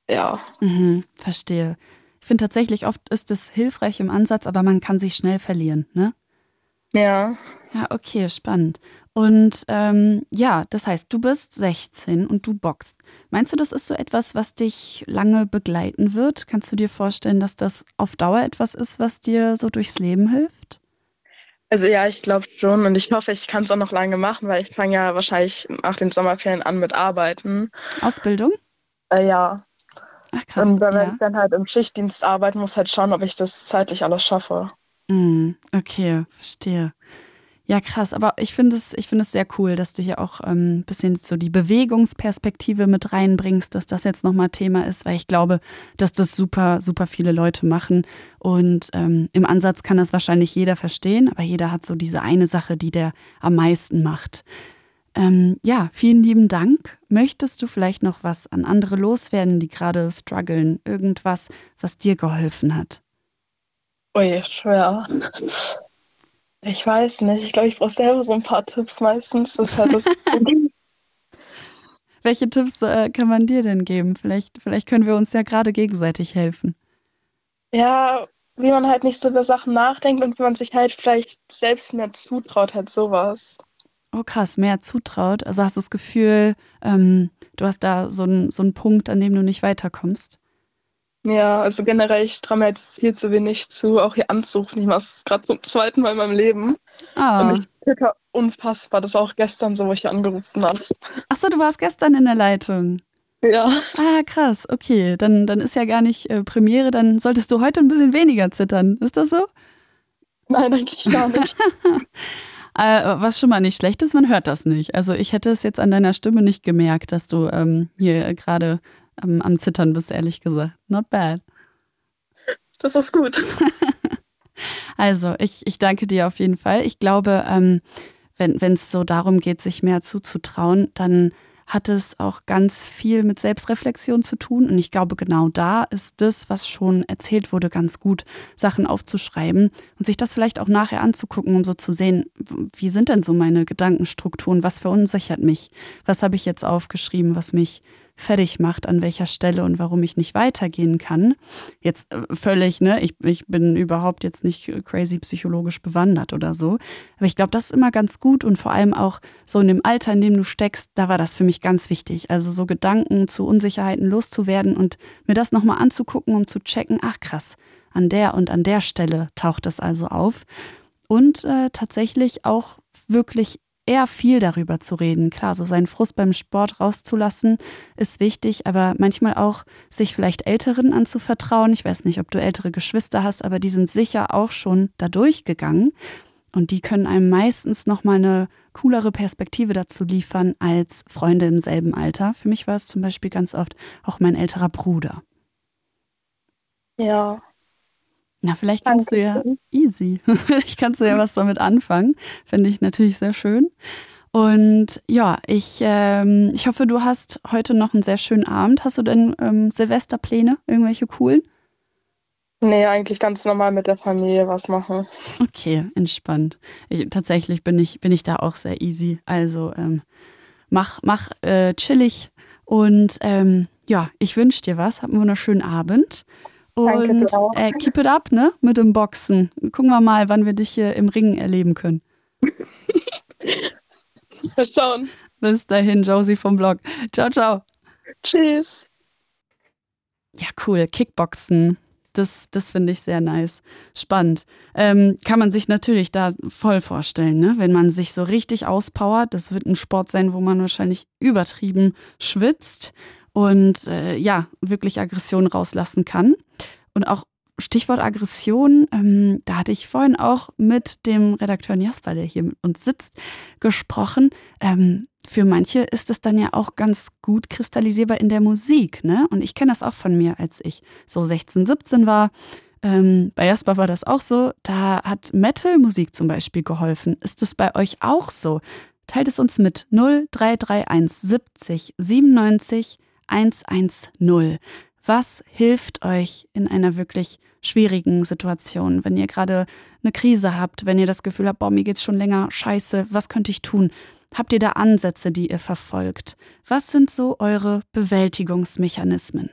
ja. Mhm, verstehe. Ich finde tatsächlich, oft ist es hilfreich im Ansatz, aber man kann sich schnell verlieren, ne? Ja. Ja, okay, spannend. Und ähm, ja, das heißt, du bist 16 und du boxt. Meinst du, das ist so etwas, was dich lange begleiten wird? Kannst du dir vorstellen, dass das auf Dauer etwas ist, was dir so durchs Leben hilft? Also ja, ich glaube schon und ich hoffe, ich kann es auch noch lange machen, weil ich fange ja wahrscheinlich nach den Sommerferien an mit Arbeiten. Ausbildung? Äh, ja. Ach, krass. Und wenn ja. ich dann halt im Schichtdienst arbeiten muss, halt schauen, ob ich das zeitlich alles schaffe. Mm, okay, verstehe. Ja, krass. Aber ich finde es, ich es sehr cool, dass du hier auch ein ähm, bisschen so die Bewegungsperspektive mit reinbringst, dass das jetzt nochmal Thema ist, weil ich glaube, dass das super, super viele Leute machen. Und ähm, im Ansatz kann das wahrscheinlich jeder verstehen, aber jeder hat so diese eine Sache, die der am meisten macht. Ähm, ja, vielen lieben Dank. Möchtest du vielleicht noch was an andere loswerden, die gerade strugglen? Irgendwas, was dir geholfen hat? Ui, schwer. Ich weiß nicht. Ich glaube, ich brauche selber so ein paar Tipps meistens. Das ist halt das (laughs) Welche Tipps äh, kann man dir denn geben? Vielleicht, vielleicht können wir uns ja gerade gegenseitig helfen. Ja, wie man halt nicht so über Sachen nachdenkt und wie man sich halt vielleicht selbst mehr zutraut, halt sowas. Oh krass, mehr zutraut. Also hast du das Gefühl, ähm, du hast da so einen so Punkt, an dem du nicht weiterkommst? Ja, also generell, ich traue mir halt viel zu wenig zu, auch hier anzurufen. Ich mache es gerade zum zweiten Mal in meinem Leben. Ah. Und ich tippe unfassbar. Das war auch gestern so, wo ich hier angerufen habe. Achso, du warst gestern in der Leitung. Ja. Ah, krass. Okay, dann, dann ist ja gar nicht äh, Premiere. Dann solltest du heute ein bisschen weniger zittern. Ist das so? Nein, eigentlich gar nicht. (laughs) Äh, was schon mal nicht schlecht ist, man hört das nicht. Also ich hätte es jetzt an deiner Stimme nicht gemerkt, dass du ähm, hier gerade ähm, am Zittern bist, ehrlich gesagt. Not bad. Das ist gut. (laughs) also, ich, ich danke dir auf jeden Fall. Ich glaube, ähm, wenn es so darum geht, sich mehr zuzutrauen, dann hat es auch ganz viel mit Selbstreflexion zu tun. Und ich glaube, genau da ist das, was schon erzählt wurde, ganz gut, Sachen aufzuschreiben und sich das vielleicht auch nachher anzugucken, um so zu sehen, wie sind denn so meine Gedankenstrukturen, was verunsichert mich, was habe ich jetzt aufgeschrieben, was mich fertig macht, an welcher Stelle und warum ich nicht weitergehen kann. Jetzt äh, völlig, ne, ich, ich bin überhaupt jetzt nicht crazy psychologisch bewandert oder so. Aber ich glaube, das ist immer ganz gut und vor allem auch so in dem Alter, in dem du steckst, da war das für mich ganz wichtig. Also so Gedanken zu Unsicherheiten loszuwerden und mir das nochmal anzugucken, um zu checken, ach krass, an der und an der Stelle taucht es also auf. Und äh, tatsächlich auch wirklich eher viel darüber zu reden. Klar, so seinen Frust beim Sport rauszulassen ist wichtig, aber manchmal auch sich vielleicht Älteren anzuvertrauen. Ich weiß nicht, ob du ältere Geschwister hast, aber die sind sicher auch schon da durchgegangen. Und die können einem meistens nochmal eine coolere Perspektive dazu liefern als Freunde im selben Alter. Für mich war es zum Beispiel ganz oft auch mein älterer Bruder. Ja. Na, vielleicht kannst Danke. du ja easy. (laughs) vielleicht kannst du ja was damit anfangen. Finde ich natürlich sehr schön. Und ja, ich, ähm, ich hoffe, du hast heute noch einen sehr schönen Abend. Hast du denn ähm, Silvesterpläne, irgendwelche coolen? Nee, eigentlich ganz normal mit der Familie was machen. Okay, entspannt. Ich, tatsächlich bin ich, bin ich da auch sehr easy. Also ähm, mach, mach äh, chillig und ähm, ja, ich wünsche dir was. Hab einen wunderschönen Abend. Und äh, keep it up, ne? Mit dem Boxen. Gucken wir mal, wann wir dich hier im Ring erleben können. (laughs) Mal schauen. Bis dahin, Josie vom Blog. Ciao, ciao. Tschüss. Ja, cool. Kickboxen das, das finde ich sehr nice. Spannend. Ähm, kann man sich natürlich da voll vorstellen, ne? wenn man sich so richtig auspowert. Das wird ein Sport sein, wo man wahrscheinlich übertrieben schwitzt und äh, ja, wirklich Aggression rauslassen kann. Und auch Stichwort Aggression, ähm, da hatte ich vorhin auch mit dem Redakteur Jasper, der hier mit uns sitzt, gesprochen. Ähm, für manche ist es dann ja auch ganz gut kristallisierbar in der Musik. Ne? Und ich kenne das auch von mir, als ich so 16, 17 war. Ähm, bei Jasper war das auch so. Da hat Metal-Musik zum Beispiel geholfen. Ist es bei euch auch so? Teilt es uns mit 0331 70 97 110. Was hilft euch in einer wirklich schwierigen Situationen, wenn ihr gerade eine Krise habt, wenn ihr das Gefühl habt, boah, mir geht's schon länger scheiße, was könnte ich tun? Habt ihr da Ansätze, die ihr verfolgt? Was sind so eure Bewältigungsmechanismen?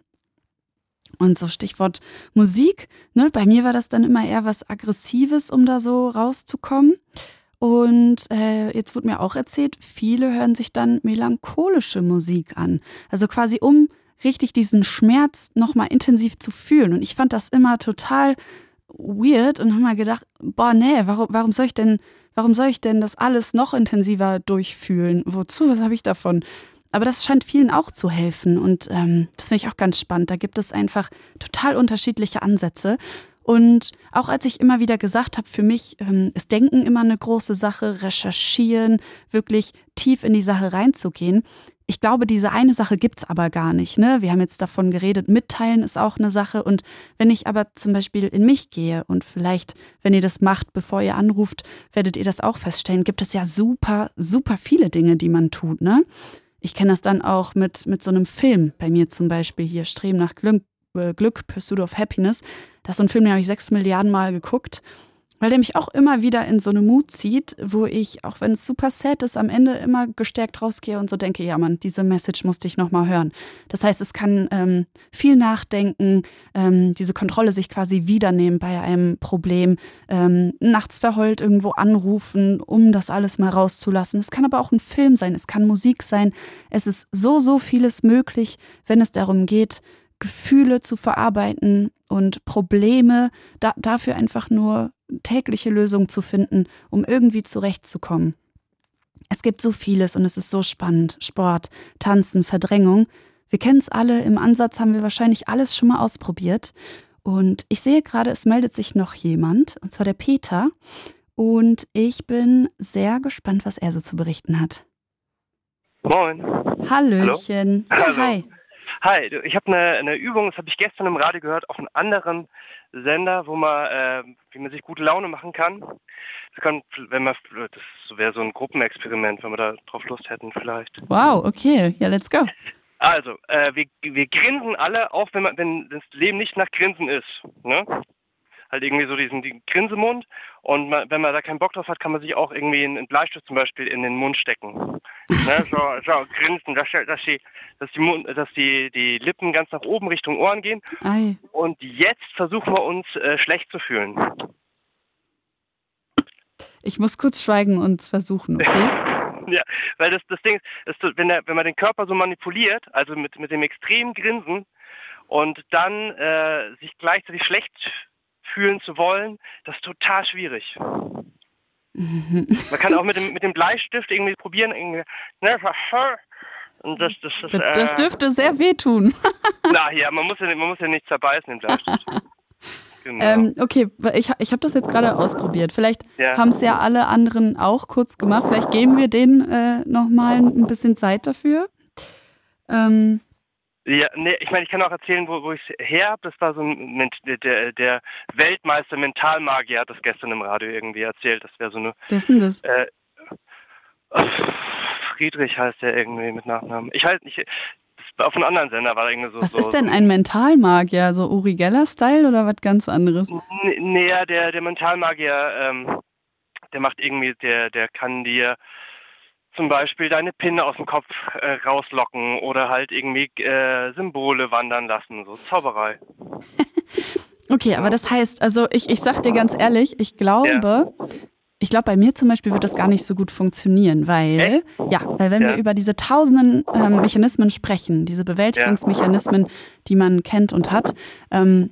Und so Stichwort Musik, ne, bei mir war das dann immer eher was Aggressives, um da so rauszukommen. Und äh, jetzt wurde mir auch erzählt, viele hören sich dann melancholische Musik an. Also quasi um richtig diesen Schmerz nochmal intensiv zu fühlen. Und ich fand das immer total weird und habe mal gedacht, boah, nee, warum, warum soll ich denn, warum soll ich denn das alles noch intensiver durchfühlen? Wozu? Was habe ich davon? Aber das scheint vielen auch zu helfen und ähm, das finde ich auch ganz spannend. Da gibt es einfach total unterschiedliche Ansätze. Und auch als ich immer wieder gesagt habe, für mich ähm, ist Denken immer eine große Sache, recherchieren, wirklich tief in die Sache reinzugehen, ich glaube, diese eine Sache gibt es aber gar nicht. Ne? Wir haben jetzt davon geredet, mitteilen ist auch eine Sache. Und wenn ich aber zum Beispiel in mich gehe und vielleicht, wenn ihr das macht, bevor ihr anruft, werdet ihr das auch feststellen, gibt es ja super, super viele Dinge, die man tut. Ne? Ich kenne das dann auch mit, mit so einem Film, bei mir zum Beispiel hier, Streben nach Glück, Glück Pursuit of Happiness. Das ist so ein Film, den habe ich sechs Milliarden Mal geguckt weil der mich auch immer wieder in so eine Mut zieht, wo ich, auch wenn es super sad ist, am Ende immer gestärkt rausgehe und so denke, ja Mann, diese Message musste ich nochmal hören. Das heißt, es kann ähm, viel nachdenken, ähm, diese Kontrolle sich quasi wiedernehmen bei einem Problem, ähm, nachts verheult irgendwo anrufen, um das alles mal rauszulassen. Es kann aber auch ein Film sein, es kann Musik sein. Es ist so, so vieles möglich, wenn es darum geht, Gefühle zu verarbeiten und Probleme da, dafür einfach nur tägliche Lösungen zu finden, um irgendwie zurechtzukommen. Es gibt so vieles und es ist so spannend. Sport, Tanzen, Verdrängung. Wir kennen es alle, im Ansatz haben wir wahrscheinlich alles schon mal ausprobiert. Und ich sehe gerade, es meldet sich noch jemand, und zwar der Peter. Und ich bin sehr gespannt, was er so zu berichten hat. Moin. Hallöchen. Hallo. Ja, hi. Hi, ich habe eine, eine Übung, das habe ich gestern im Radio gehört, auf einem anderen Sender, wo man, äh, wie man sich gute Laune machen kann. Das kann, wenn man, das wäre so ein Gruppenexperiment, wenn wir da drauf Lust hätten vielleicht. Wow, okay, ja, let's go. Also, äh, wir, wir grinsen alle, auch wenn man, wenn das Leben nicht nach Grinsen ist. Ne? Halt irgendwie so diesen, diesen Grinsemund. Und man, wenn man da keinen Bock drauf hat, kann man sich auch irgendwie einen Bleistift zum Beispiel in den Mund stecken. ne? (laughs) so, so, grinsen, dass, dass, die, dass, die, Mund, dass die, die Lippen ganz nach oben Richtung Ohren gehen. Ei. Und jetzt versuchen wir uns äh, schlecht zu fühlen. Ich muss kurz schweigen und es versuchen, okay? (laughs) ja, weil das, das Ding ist, ist wenn, der, wenn man den Körper so manipuliert, also mit, mit dem extremen Grinsen, und dann äh, sich gleichzeitig schlecht fühlen zu wollen, das ist total schwierig. Man kann auch mit dem, mit dem Bleistift irgendwie probieren, irgendwie, ne, und das, das, das, Das, das äh, dürfte sehr wehtun. (laughs) Na ja, man muss ja, man muss ja nicht zerbeißen, den Bleistift. (laughs) Genau. Ähm, okay, ich, ich habe das jetzt gerade ausprobiert. Vielleicht Ja. haben es ja alle anderen auch kurz gemacht. Vielleicht geben wir denen äh, nochmal ein bisschen Zeit dafür. Ähm, Ja, nee, ich meine, ich kann auch erzählen, wo, wo ich es her habe. Das war so ein der, der, Weltmeister Mentalmagier hat das gestern im Radio irgendwie erzählt. Das wäre so eine wer ist denn das? äh, Friedrich heißt der irgendwie mit Nachnamen. Ich halt nicht. Auf einem anderen Sender war irgendwie so. Was so, ist denn ein Mentalmagier? So Uri Geller-Style oder was ganz anderes? Nee, der, der Mentalmagier, ähm, der macht irgendwie, der, der kann dir zum Beispiel deine Pinne aus dem Kopf äh, rauslocken oder halt irgendwie äh, Symbole wandern lassen, so Zauberei. (laughs) Okay, aber das heißt, also ich, ich sag dir ganz ehrlich, ich glaube, ich glaube, bei mir zum Beispiel wird das gar nicht so gut funktionieren, weil, ja, weil wenn Ja. wir über diese tausenden ähm, Mechanismen sprechen, diese Bewältigungsmechanismen, die man kennt und hat, ähm,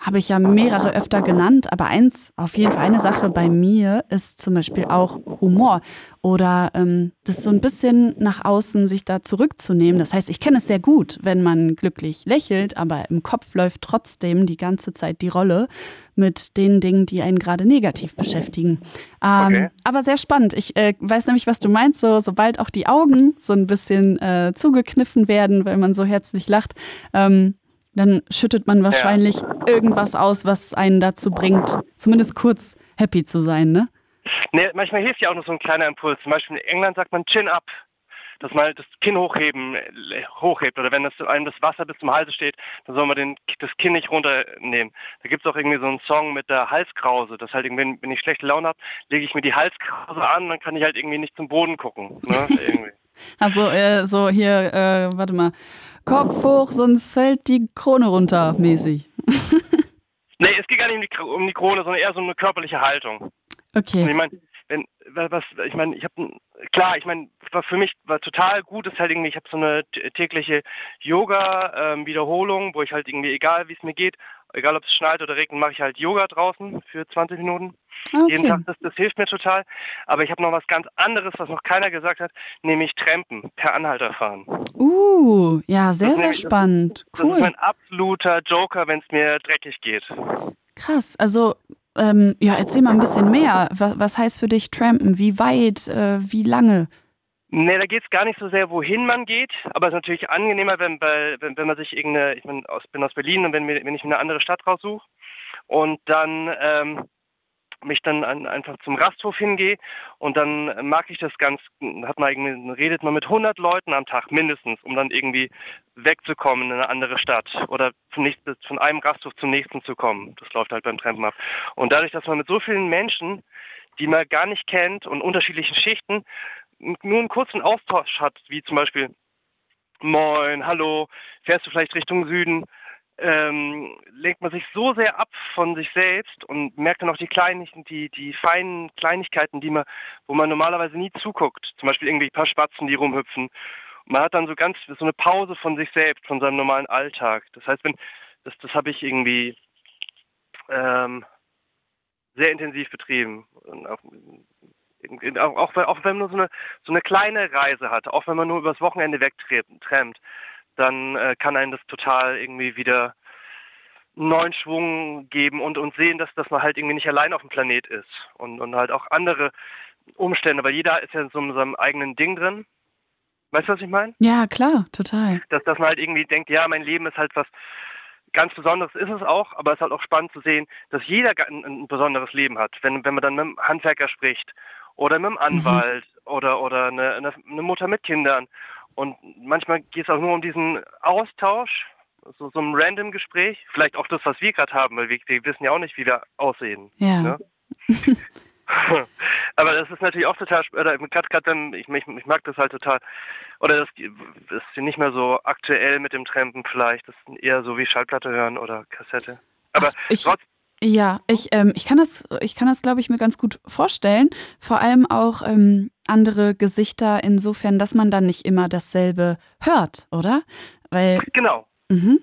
habe ich ja mehrere öfter genannt, aber eins, auf jeden Fall eine Sache bei mir ist zum Beispiel auch Humor oder ähm, das so ein bisschen nach außen sich da zurückzunehmen. Das heißt, ich kenne es sehr gut, wenn man glücklich lächelt, aber im Kopf läuft trotzdem die ganze Zeit die Rolle mit den Dingen, die einen gerade negativ beschäftigen. Ähm, Okay. Aber sehr spannend. Ich äh, weiß nämlich, was du meinst, so sobald auch die Augen so ein bisschen äh, zugekniffen werden, weil man so herzlich lacht, ähm, dann schüttet man wahrscheinlich irgendwas aus, was einen dazu bringt, zumindest kurz happy zu sein, ne? Nee, manchmal hilft ja auch noch so ein kleiner Impuls. Zum Beispiel in England sagt man Chin up. Dass man das Kinn hochheben, äh, hochhebt. Oder wenn das einem das Wasser bis zum Halse steht, dann soll man den, das Kinn nicht runternehmen. Da gibt es auch irgendwie so einen Song mit der Halskrause. Das halt irgendwie, wenn ich schlechte Laune habe, lege ich mir die Halskrause an, dann kann ich halt irgendwie nicht zum Boden gucken. Ne? (laughs) Also äh, so hier, äh, warte mal, Kopf hoch, sonst fällt die Krone runter, mäßig. (laughs) Nee, es geht gar nicht um die, um die Krone, sondern eher so eine körperliche Haltung. Und Okay. ich meine, wenn was ich meine, ich habe klar, ich meine, was für mich war total gut ist halt irgendwie, ich habe so eine tägliche Yoga ähm, Wiederholung, wo ich halt irgendwie egal wie es mir geht, egal ob es schneit oder regnet, mache ich halt Yoga draußen für 20 Minuten jeden okay. Tag. Das, das hilft mir total. Aber ich habe noch was ganz anderes, was noch keiner gesagt hat, nämlich Trampen per Anhalter fahren. Uh, ja, sehr, Das sehr nämlich- spannend. Das ist Cool. mein absoluter Joker, wenn es mir dreckig geht. Krass. Also, ähm, ja, erzähl mal ein bisschen mehr. Was, was heißt für dich Trampen? Wie weit? Äh, wie lange? Nee, da geht es gar nicht so sehr, wohin man geht, aber es ist natürlich angenehmer, wenn, wenn, wenn man sich irgendeine, ich mein, aus, bin aus Berlin und wenn, wenn ich mir eine andere Stadt raussuche und dann ähm, mich dann an, einfach zum Rasthof hingehe und dann mag ich das ganz, hat man irgendwie, redet man mit 100 Leuten am Tag mindestens, um dann irgendwie wegzukommen in eine andere Stadt oder zum nächsten, von einem Rasthof zum nächsten zu kommen. Das läuft halt beim Trampen ab. Und dadurch, dass man mit so vielen Menschen, die man gar nicht kennt und unterschiedlichen Schichten, nur einen kurzen Austausch hat, wie zum Beispiel Moin, hallo, fährst du vielleicht Richtung Süden, ähm, lenkt man sich so sehr ab von sich selbst und merkt dann auch die kleinen, die, die feinen Kleinigkeiten, die man, wo man normalerweise nie zuguckt. Zum Beispiel irgendwie ein paar Spatzen, die rumhüpfen. Und man hat dann so ganz so eine Pause von sich selbst, von seinem normalen Alltag. Das heißt, wenn das, das habe ich irgendwie ähm, sehr intensiv betrieben. Und auch, auch, auch, wenn- auch wenn man nur so eine, so eine kleine Reise hat, auch wenn man nur übers Wochenende wegtrennt, dann äh, kann einem das total irgendwie wieder einen neuen Schwung geben und, und sehen, dass, dass man halt irgendwie nicht allein auf dem Planet ist und, und halt auch andere Umstände, weil jeder ist ja so in seinem eigenen Ding drin. Weißt du, was ich meine? Ja, klar, total. Dass, dass man halt irgendwie denkt, ja, mein Leben ist halt was ganz Besonderes, ist es auch, aber es ist halt auch spannend zu sehen, dass jeder ein, ein besonderes Leben hat. Wenn, wenn man dann mit einem Handwerker spricht oder mit einem Anwalt oder, oder eine, eine, Mutter mit Kindern. Und manchmal geht es auch nur um diesen Austausch, so, so ein random Gespräch. Vielleicht auch das, was wir gerade haben, weil wir, wir wissen ja auch nicht, wie wir aussehen. Ja. Ne? (laughs) Aber das ist natürlich auch total, oder gerade wenn, ich, ich, ich mag das halt total, oder das, das ist nicht mehr so aktuell mit dem Trampen vielleicht, das ist eher so wie Schallplatte hören oder Kassette. Aber Ach, ich, trotz, ja, ich, ähm, ich kann das, ich kann das, glaube ich, mir ganz gut vorstellen. Vor allem auch ähm, andere Gesichter insofern, dass man dann nicht immer dasselbe hört, oder? Weil, genau. mhm.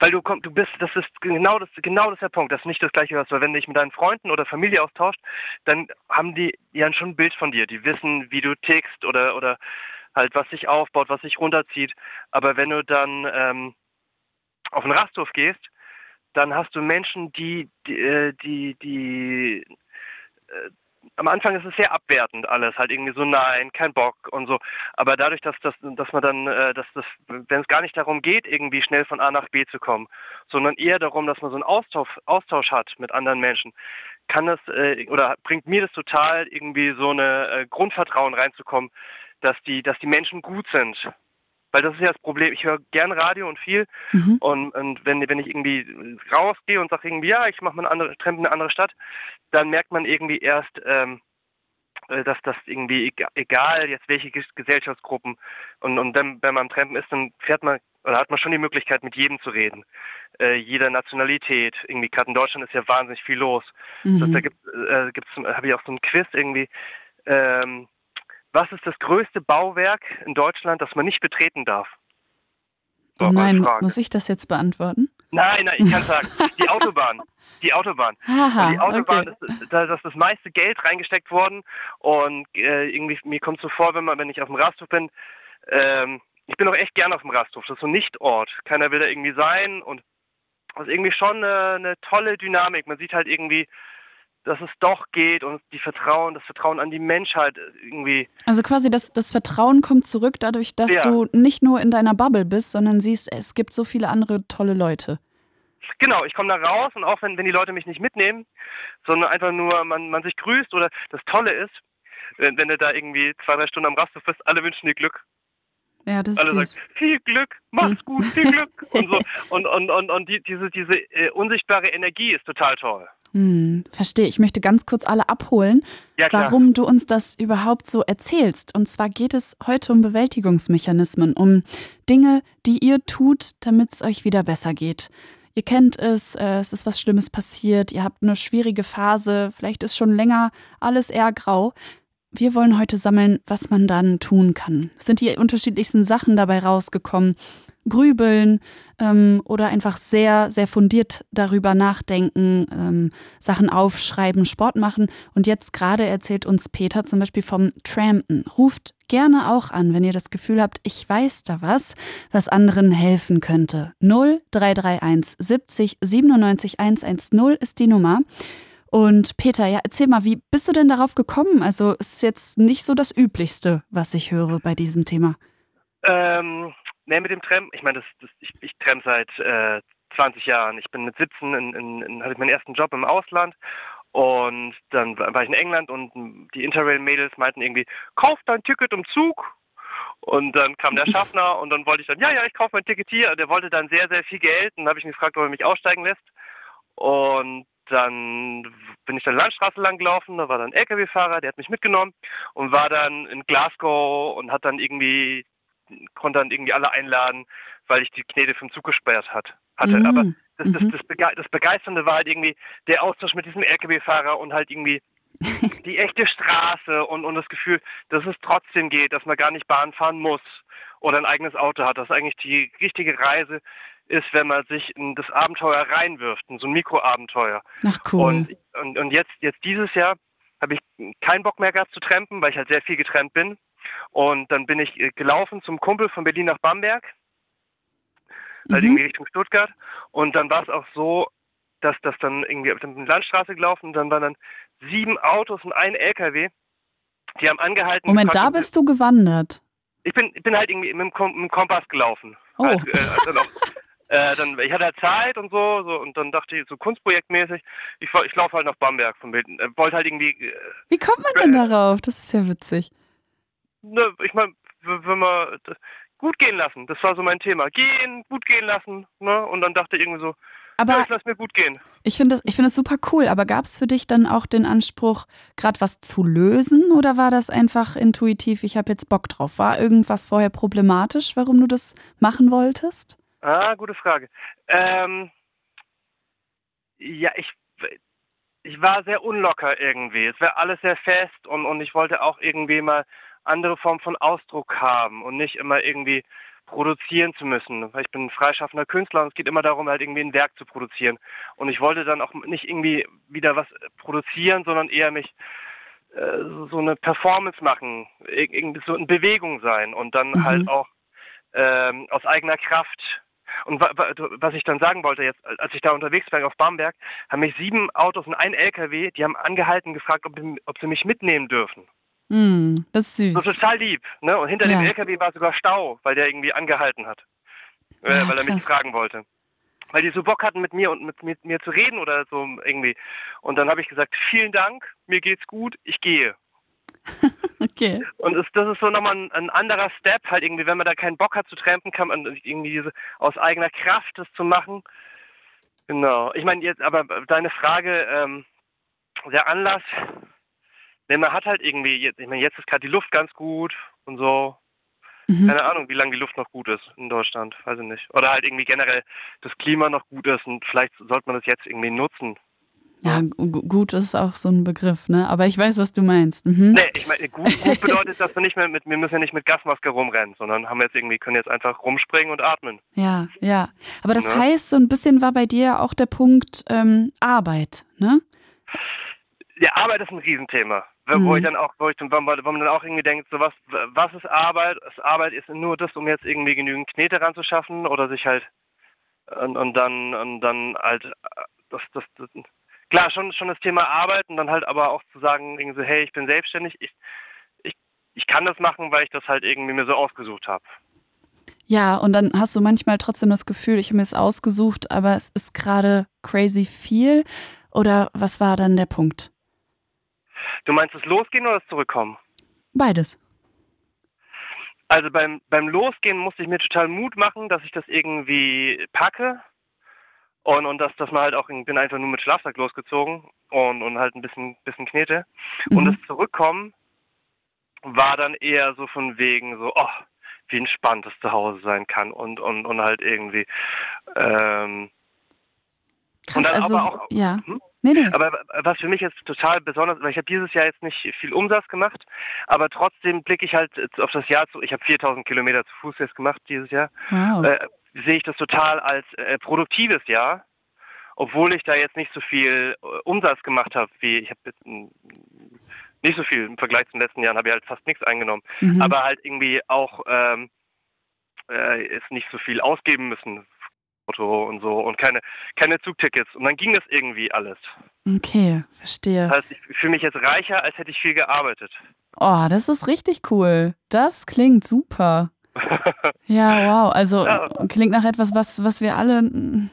weil du kommst, du bist, das ist genau das, genau das ist der Punkt, dass du nicht das gleiche hörst, weil wenn du dich mit deinen Freunden oder Familie austauscht, dann haben die ja schon ein Bild von dir, die wissen, wie du tickst oder oder halt was sich aufbaut, was sich runterzieht. Aber wenn du dann ähm, auf den Rasthof gehst, dann hast du Menschen, die die äh, die, die äh, am Anfang ist es sehr abwertend alles, halt irgendwie so nein, kein Bock und so. Aber dadurch, dass das, dass man dann, äh, dass das, wenn es gar nicht darum geht, irgendwie schnell von A nach B zu kommen, sondern eher darum, dass man so einen Austausch, Austausch hat mit anderen Menschen, kann das äh, oder bringt mir das total irgendwie so eine äh, Grundvertrauen reinzukommen, dass die, dass die Menschen gut sind, weil das ist ja das Problem. Ich höre gern Radio und viel mhm. und, und wenn, wenn ich irgendwie rausgehe und sage irgendwie, ja, ich mache mal eine andere, Tramp in eine andere Stadt, dann merkt man irgendwie erst, ähm, äh, dass das irgendwie egal jetzt welche Gesellschaftsgruppen und, und wenn, wenn man am Trampen ist, dann fährt man oder hat man schon die Möglichkeit mit jedem zu reden, äh, jeder Nationalität. Irgendwie gerade in Deutschland ist ja wahnsinnig viel los. Mhm. Das, da gibt äh, gibt's habe ich auch so ein Quiz irgendwie. Ähm, was ist das größte Bauwerk in Deutschland, das man nicht betreten darf? So, oh nein, muss ich das jetzt beantworten? Nein, nein, ich kann sagen, (laughs) die Autobahn. Die Autobahn. Aha, die Autobahn okay. ist, da ist das meiste Geld reingesteckt worden und äh, irgendwie mir kommt so vor, wenn man, wenn ich auf dem Rasthof bin, ähm, ich bin auch echt gern auf dem Rasthof. Das ist so ein Nichtort. Keiner will da irgendwie sein und das ist irgendwie schon eine, eine tolle Dynamik. Man sieht halt irgendwie dass es doch geht und die Vertrauen, das Vertrauen an die Menschheit irgendwie. Also quasi das, das Vertrauen kommt zurück dadurch, dass ja. du nicht nur in deiner Bubble bist, sondern siehst, es gibt so viele andere tolle Leute. Genau, ich komme da raus und auch wenn, wenn die Leute mich nicht mitnehmen, sondern einfach nur man, man sich grüßt oder das Tolle ist, wenn, wenn du da irgendwie zwei, drei Stunden am Rasthof bist, alle wünschen dir Glück. Ja, das Alle ist sagen, viel Glück, mach's hm. gut, viel Glück. (laughs) und so. Und, und, und, und die, diese, diese äh, unsichtbare Energie ist total toll. Hm, verstehe. Ich möchte ganz kurz alle abholen, ja, warum du uns das überhaupt so erzählst. Und zwar geht es heute um Bewältigungsmechanismen, um Dinge, die ihr tut, damit es euch wieder besser geht. Ihr kennt es, äh, es ist was Schlimmes passiert, ihr habt eine schwierige Phase, vielleicht ist schon länger alles eher grau. Wir wollen heute sammeln, was man dann tun kann. Sind die unterschiedlichsten Sachen dabei rausgekommen. Grübeln ähm, oder einfach sehr, sehr fundiert darüber nachdenken, ähm, Sachen aufschreiben, Sport machen. Und jetzt gerade erzählt uns Peter zum Beispiel vom Trampen. Ruft gerne auch an, wenn ihr das Gefühl habt, ich weiß da was, was anderen helfen könnte. 0331 70 97 110 ist die Nummer. Und Peter, ja, erzähl mal, wie bist du denn darauf gekommen? Also es ist jetzt nicht so das Üblichste, was ich höre bei diesem Thema. Ähm, ne, mit dem Tram, ich meine, das, das, ich, ich tram seit äh, 20 Jahren. Ich bin mit 17, in, in, in, hatte ich meinen ersten Job im Ausland und dann war ich in England und die Interrail-Mädels meinten irgendwie, kauf dein Ticket im Zug. Und dann kam der (laughs) Schaffner und dann wollte ich dann, ja, ja, ich kaufe mein Ticket hier. Der wollte dann sehr, sehr viel Geld und dann habe ich ihn gefragt, ob er mich aussteigen lässt. Und dann bin ich dann Landstraße lang gelaufen, da war dann ein LKW-Fahrer, der hat mich mitgenommen und war dann in Glasgow und hat dann irgendwie, konnte dann irgendwie alle einladen, weil ich die Knete vom Zug gesperrt hat, hatte. Mhm. Aber das, das, mhm. das, Bege das Begeisternde war halt irgendwie der Austausch mit diesem LKW-Fahrer und halt irgendwie (laughs) die echte Straße und, und das Gefühl, dass es trotzdem geht, dass man gar nicht Bahn fahren muss oder ein eigenes Auto hat. Das ist eigentlich die richtige Reise ist, wenn man sich in das Abenteuer reinwirft, in so ein Mikroabenteuer. Ach cool. Und, und, und jetzt, jetzt dieses Jahr habe ich keinen Bock mehr gehabt zu trampen, weil ich halt sehr viel getrampt bin. Und dann bin ich äh, gelaufen zum Kumpel von Berlin nach Bamberg, halt mhm. irgendwie Richtung Stuttgart. Und dann war es auch so, dass das dann irgendwie auf der Landstraße gelaufen und dann waren dann sieben Autos und ein LKW. Die haben angehalten. Moment, da bist du gewandert. Ich bin, ich bin halt irgendwie mit dem, Kompass gelaufen. Oh. Halt, äh, dann auch, äh, dann, ich hatte halt Zeit und so, so und dann dachte ich so kunstprojektmäßig, ich, ich laufe halt nach Bamberg von Bild. Äh, wollte halt irgendwie. Äh, Wie kommt man denn darauf? Das ist ja witzig. Ne, ich meine, wenn man gut gehen lassen, das war so mein Thema. Gehen, gut gehen lassen, ne? Und dann dachte ich irgendwie so, aber ja, ich lass mir gut gehen. Ich finde das, ich find das super cool, aber gab es für dich dann auch den Anspruch, gerade was zu lösen oder war das einfach intuitiv, ich habe jetzt Bock drauf? War irgendwas vorher problematisch, warum du das machen wolltest? Ah, gute Frage. Ähm, ja, ich, ich war sehr unlocker irgendwie. Es war alles sehr fest und, und ich wollte auch irgendwie mal andere Form von Ausdruck haben und nicht immer irgendwie produzieren zu müssen. Ich bin ein freischaffender Künstler und es geht immer darum, halt irgendwie ein Werk zu produzieren. Und ich wollte dann auch nicht irgendwie wieder was produzieren, sondern eher mich äh, so eine Performance machen, irgendwie so in Bewegung sein und dann mhm. halt auch ähm, aus eigener Kraft und was ich dann sagen wollte jetzt, als ich da unterwegs war auf Bamberg, haben mich sieben Autos und ein LKW, die haben angehalten, gefragt, ob, ob sie mich mitnehmen dürfen. Mm, das ist süß. Das ist total lieb. Ne? Und hinter ja. dem LKW war sogar Stau, weil der irgendwie angehalten hat. Äh, ja, weil er mich fragen wollte. Weil die so Bock hatten, mit mir und mit, mit mir zu reden oder so irgendwie. Und dann habe ich gesagt, vielen Dank, mir geht's gut, ich gehe. (laughs) okay. Und es, das ist so nochmal ein, ein, anderer Step, halt irgendwie, wenn man da keinen Bock hat zu trampen, kann man irgendwie diese, aus eigener Kraft das zu machen. Genau. Ich meine, jetzt, aber deine Frage, ähm, der Anlass, denn man hat halt irgendwie, jetzt, ich meine, jetzt ist gerade die Luft ganz gut und so. Mhm. Keine Ahnung, wie lange die Luft noch gut ist in Deutschland, weiß ich nicht. Oder halt irgendwie generell das Klima noch gut ist und vielleicht sollte man das jetzt irgendwie nutzen. Ja, gut ist auch so ein Begriff, ne? Aber ich weiß, was du meinst. Mhm. Nee, ich meine, gut, gut bedeutet, dass wir nicht mehr mit, wir müssen ja nicht mit Gasmaske rumrennen, sondern haben jetzt irgendwie, können jetzt einfach rumspringen und atmen. Ja, ja. Aber das ne? heißt, so ein bisschen war bei dir auch der Punkt ähm, Arbeit, ne? Ja, Arbeit ist ein Riesenthema. Mhm. Wo ich dann auch, wo ich dann, wo man dann auch irgendwie denkt, so was, was ist Arbeit? Arbeit ist nur das, um jetzt irgendwie genügend Knete ranzuschaffen oder sich halt und, und dann und dann halt das, das, das klar, schon, schon das Thema Arbeit und dann halt aber auch zu sagen, irgendwie so, hey, ich bin selbstständig, ich, ich, ich kann das machen, weil ich das halt irgendwie mir so ausgesucht habe. Ja, und dann hast du manchmal trotzdem das Gefühl, ich habe mir es ausgesucht, aber es ist gerade crazy viel. Oder was war dann der Punkt? Du meinst das Losgehen oder das Zurückkommen? Beides. Also beim, beim Losgehen musste ich mir total Mut machen, dass ich das irgendwie packe und, und dass, dass man halt auch, ich bin einfach nur mit Schlafsack losgezogen und, und halt ein bisschen, bisschen Knete. Mhm. Und das Zurückkommen war dann eher so von wegen so, oh, wie entspannt es zu Hause sein kann und, und, und halt irgendwie. Ähm, Krass, also aber auch, ja. Hm? Nee, nee. Aber was für mich jetzt total besonders, weil ich habe dieses Jahr jetzt nicht viel Umsatz gemacht, aber trotzdem blicke ich halt auf das Jahr zu. Ich habe 4000 Kilometer zu Fuß jetzt gemacht dieses Jahr. Wow. Äh, sehe ich das total als äh, produktives Jahr, obwohl ich da jetzt nicht so viel äh, Umsatz gemacht habe, wie ich habe jetzt nicht so viel im Vergleich zu den letzten Jahren, habe ich halt fast nichts eingenommen, mhm. aber halt irgendwie auch ähm, äh, ist nicht so viel ausgeben müssen Auto und so und keine, keine Zugtickets. Und dann ging das irgendwie alles. Okay, verstehe. Das heißt, ich fühle mich jetzt reicher, als hätte ich viel gearbeitet. Oh, das ist richtig cool. Das klingt super. (laughs) ja, wow. Also ja. klingt nach etwas, was, was wir alle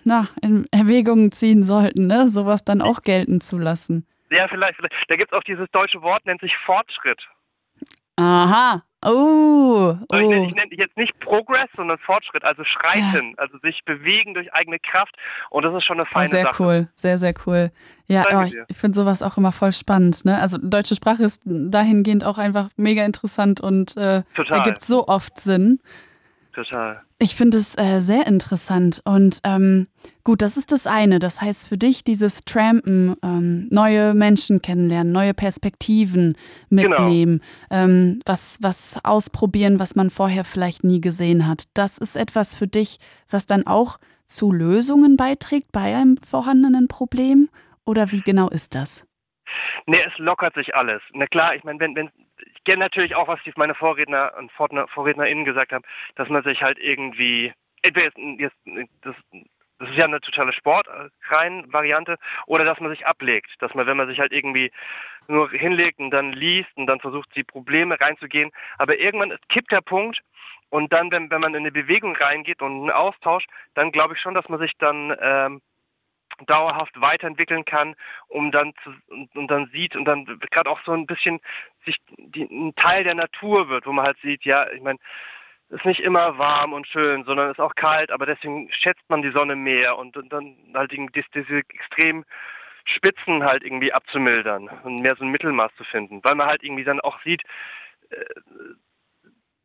na, in Erwägungen ziehen sollten, ne? Sowas dann auch gelten zu lassen. Ja, vielleicht. vielleicht. Da gibt es auch dieses deutsche Wort, nennt sich Fortschritt. Aha. Oh, oh. Ich, nenne, ich nenne jetzt nicht Progress, sondern Fortschritt, also Schreiten, ja. also sich bewegen durch eigene Kraft. Und das ist schon eine feine oh, sehr Sache. Sehr cool, sehr, sehr cool. Ja, oh, ich, ich finde sowas auch immer voll spannend. Ne? Also deutsche Sprache ist dahingehend auch einfach mega interessant und äh, ergibt so oft Sinn total. Ich finde es äh, sehr interessant. Und ähm, gut, das ist das eine. Das heißt für dich dieses Trampen, ähm, neue Menschen kennenlernen, neue Perspektiven mitnehmen, genau. ähm, was, was ausprobieren, was man vorher vielleicht nie gesehen hat. Das ist etwas für dich, was dann auch zu Lösungen beiträgt bei einem vorhandenen Problem? Oder wie genau ist das? Nee, es lockert sich alles. Na klar, ich meine, wenn, wenn, kenne natürlich auch, was meine Vorredner und VorrednerInnen gesagt haben, dass man sich halt irgendwie, entweder jetzt, das, das ist ja eine totale Sportrein-Variante, oder dass man sich ablegt, dass man, wenn man sich halt irgendwie nur hinlegt und dann liest und dann versucht, die Probleme reinzugehen, aber irgendwann kippt der Punkt und dann, wenn, wenn man in eine Bewegung reingeht und einen Austausch, dann glaube ich schon, dass man sich dann ähm, dauerhaft weiterentwickeln kann, um dann zu, und, dann sieht und dann gerade auch so ein bisschen sich die, ein Teil der Natur wird, wo man halt sieht, ja, ich meine, ist nicht immer warm und schön, sondern ist auch kalt, aber deswegen schätzt man die Sonne mehr und, und dann halt diese, diese extrem Spitzen halt irgendwie abzumildern und mehr so ein Mittelmaß zu finden, weil man halt irgendwie dann auch sieht, äh,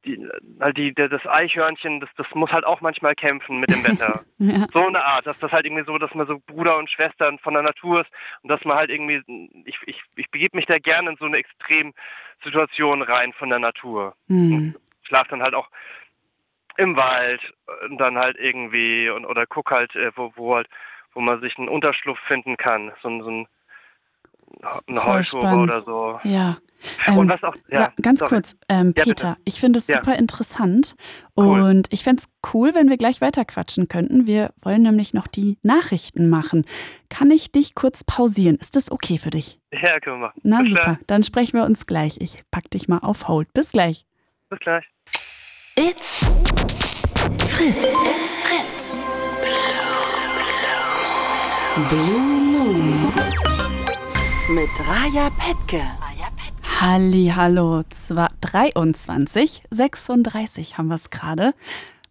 die, halt die, das Eichhörnchen, das, das muss halt auch manchmal kämpfen mit dem (laughs) Wetter. ja. So eine Art, dass das halt irgendwie so, dass man so Bruder und Schwestern von der Natur ist und dass man halt irgendwie, ich, ich, ich begebe mich da gerne in so eine Extremsituation rein von der Natur. Mhm. Schlaf dann halt auch im Wald und dann halt irgendwie und oder guck halt, äh, wo, wo halt, wo man sich einen Unterschlupf finden kann, so, so ein eine spannend. oder so. Ja. Und Ähm, was auch, ja, ganz sorry. kurz, ähm, Ja, bitte. Peter, ich finde es Ja. super interessant Cool. und ich fände es cool, wenn wir gleich weiter quatschen könnten. Wir wollen nämlich noch die Nachrichten machen. Kann ich dich kurz pausieren? Ist das okay für dich? Ja, können wir machen. Na Bis super, Gleich. dann sprechen wir uns gleich. Ich pack dich mal auf Hold. Bis gleich. Bis gleich. It's Fritz. It's Fritz. Blue Moon. Mit Raja Petke. Halli, hallo, zwar 23, 36 haben wir es gerade.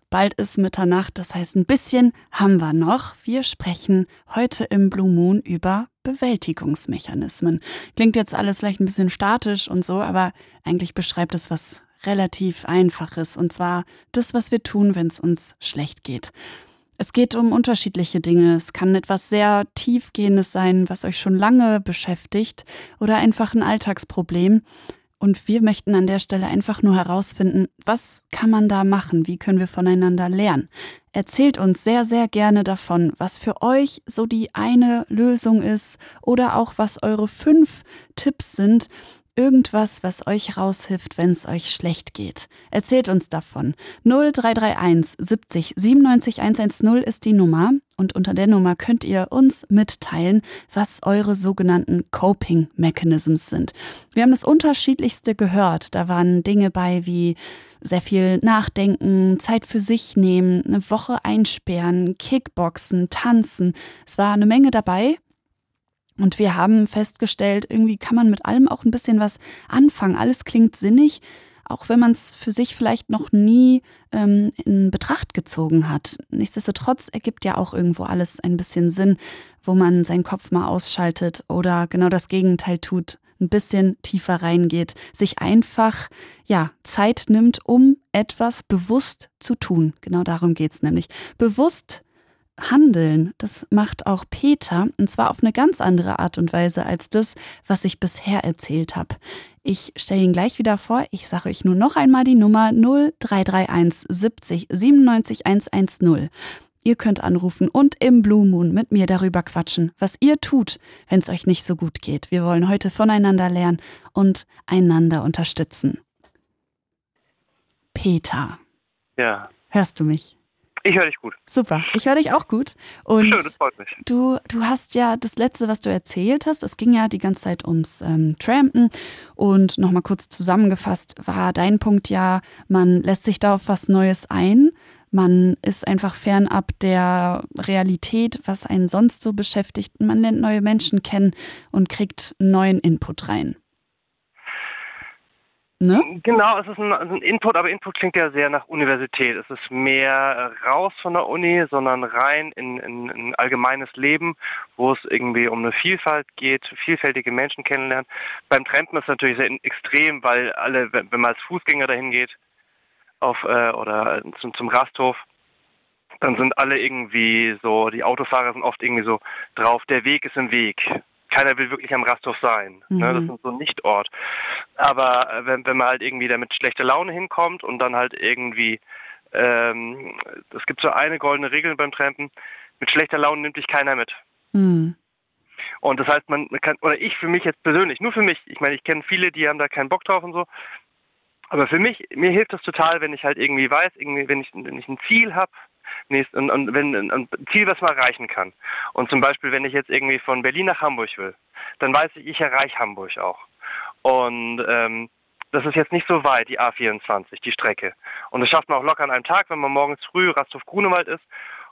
Bald ist Mitternacht, das heißt, ein bisschen haben wir noch. Wir sprechen heute im Blue Moon über Bewältigungsmechanismen. Klingt jetzt alles vielleicht ein bisschen statisch und so, aber eigentlich beschreibt es was relativ Einfaches und zwar das, was wir tun, wenn es uns schlecht geht. Es geht um unterschiedliche Dinge. Es kann etwas sehr Tiefgehendes sein, was euch schon lange beschäftigt oder einfach ein Alltagsproblem. Und wir möchten an der Stelle einfach nur herausfinden, was kann man da machen? Wie können wir voneinander lernen? Erzählt uns sehr, sehr gerne davon, was für euch so die eine Lösung ist oder auch was eure fünf Tipps sind. Irgendwas, was euch raushilft, wenn es euch schlecht geht. Erzählt uns davon. 0331 70 97 110 ist die Nummer und unter der Nummer könnt ihr uns mitteilen, was eure sogenannten Coping Mechanisms sind. Wir haben das unterschiedlichste gehört. Da waren Dinge bei wie sehr viel nachdenken, Zeit für sich nehmen, eine Woche einsperren, Kickboxen, tanzen. Es war eine Menge dabei. Und wir haben festgestellt, irgendwie kann man mit allem auch ein bisschen was anfangen. Alles klingt sinnig, auch wenn man es für sich vielleicht noch nie ähm, in Betracht gezogen hat. Nichtsdestotrotz ergibt ja auch irgendwo alles ein bisschen Sinn, wo man seinen Kopf mal ausschaltet oder genau das Gegenteil tut, ein bisschen tiefer reingeht, sich einfach ja Zeit nimmt, um etwas bewusst zu tun. Genau darum geht's nämlich. Bewusst handeln, das macht auch Peter, und zwar auf eine ganz andere Art und Weise als das, was ich bisher erzählt habe. Ich stelle ihn gleich wieder vor. Ich sage euch nur noch einmal die Nummer 0331 70 97 110. Ihr könnt anrufen und im Blue Moon mit mir darüber quatschen, was ihr tut, wenn es euch nicht so gut geht. Wir wollen heute voneinander lernen und einander unterstützen. Peter, Ja, hörst du mich? Ich höre dich gut. Super, ich höre dich auch gut. Und Schön, das freut mich. du, du hast ja das letzte, was du erzählt hast, es ging ja die ganze Zeit ums ähm, Trampen. Und nochmal kurz zusammengefasst war dein Punkt ja, man lässt sich da auf was Neues ein. Man ist einfach fernab der Realität, was einen sonst so beschäftigt. Man lernt neue Menschen kennen und kriegt neuen Input rein. Ne? Genau, es ist ein, ein Input, aber Input klingt ja sehr nach Universität. Es ist mehr äh, raus von der Uni, sondern rein in, in, in ein allgemeines Leben, wo es irgendwie um eine Vielfalt geht, vielfältige Menschen kennenlernen. Beim Trampen ist es natürlich sehr extrem, weil alle, wenn, wenn man als Fußgänger dahin geht, auf äh, oder zum, zum Rasthof, dann sind alle irgendwie so, die Autofahrer sind oft irgendwie so drauf, der Weg ist im Weg. Keiner will wirklich am Rasthof sein. Ne? Das Mhm. ist so ein Nichtort. Aber äh, wenn, wenn man halt irgendwie da mit schlechter Laune hinkommt und dann halt irgendwie, ähm, es gibt so eine goldene Regel beim Trampen, mit schlechter Laune nimmt dich keiner mit. Hm. Und das heißt, man kann, oder ich für mich jetzt persönlich, nur für mich, ich meine, ich kenne viele, die haben da keinen Bock drauf und so, aber für mich, mir hilft das total, wenn ich halt irgendwie weiß, irgendwie, wenn ich, wenn ich ein Ziel habe, und, und wenn ein Ziel, was man erreichen kann. Und zum Beispiel, wenn ich jetzt irgendwie von Berlin nach Hamburg will, dann weiß ich, ich erreiche Hamburg auch. Und ähm, das ist jetzt nicht so weit, die A24, die Strecke. Und das schafft man auch locker an einem Tag, wenn man morgens früh Rasthof Grunewald ist.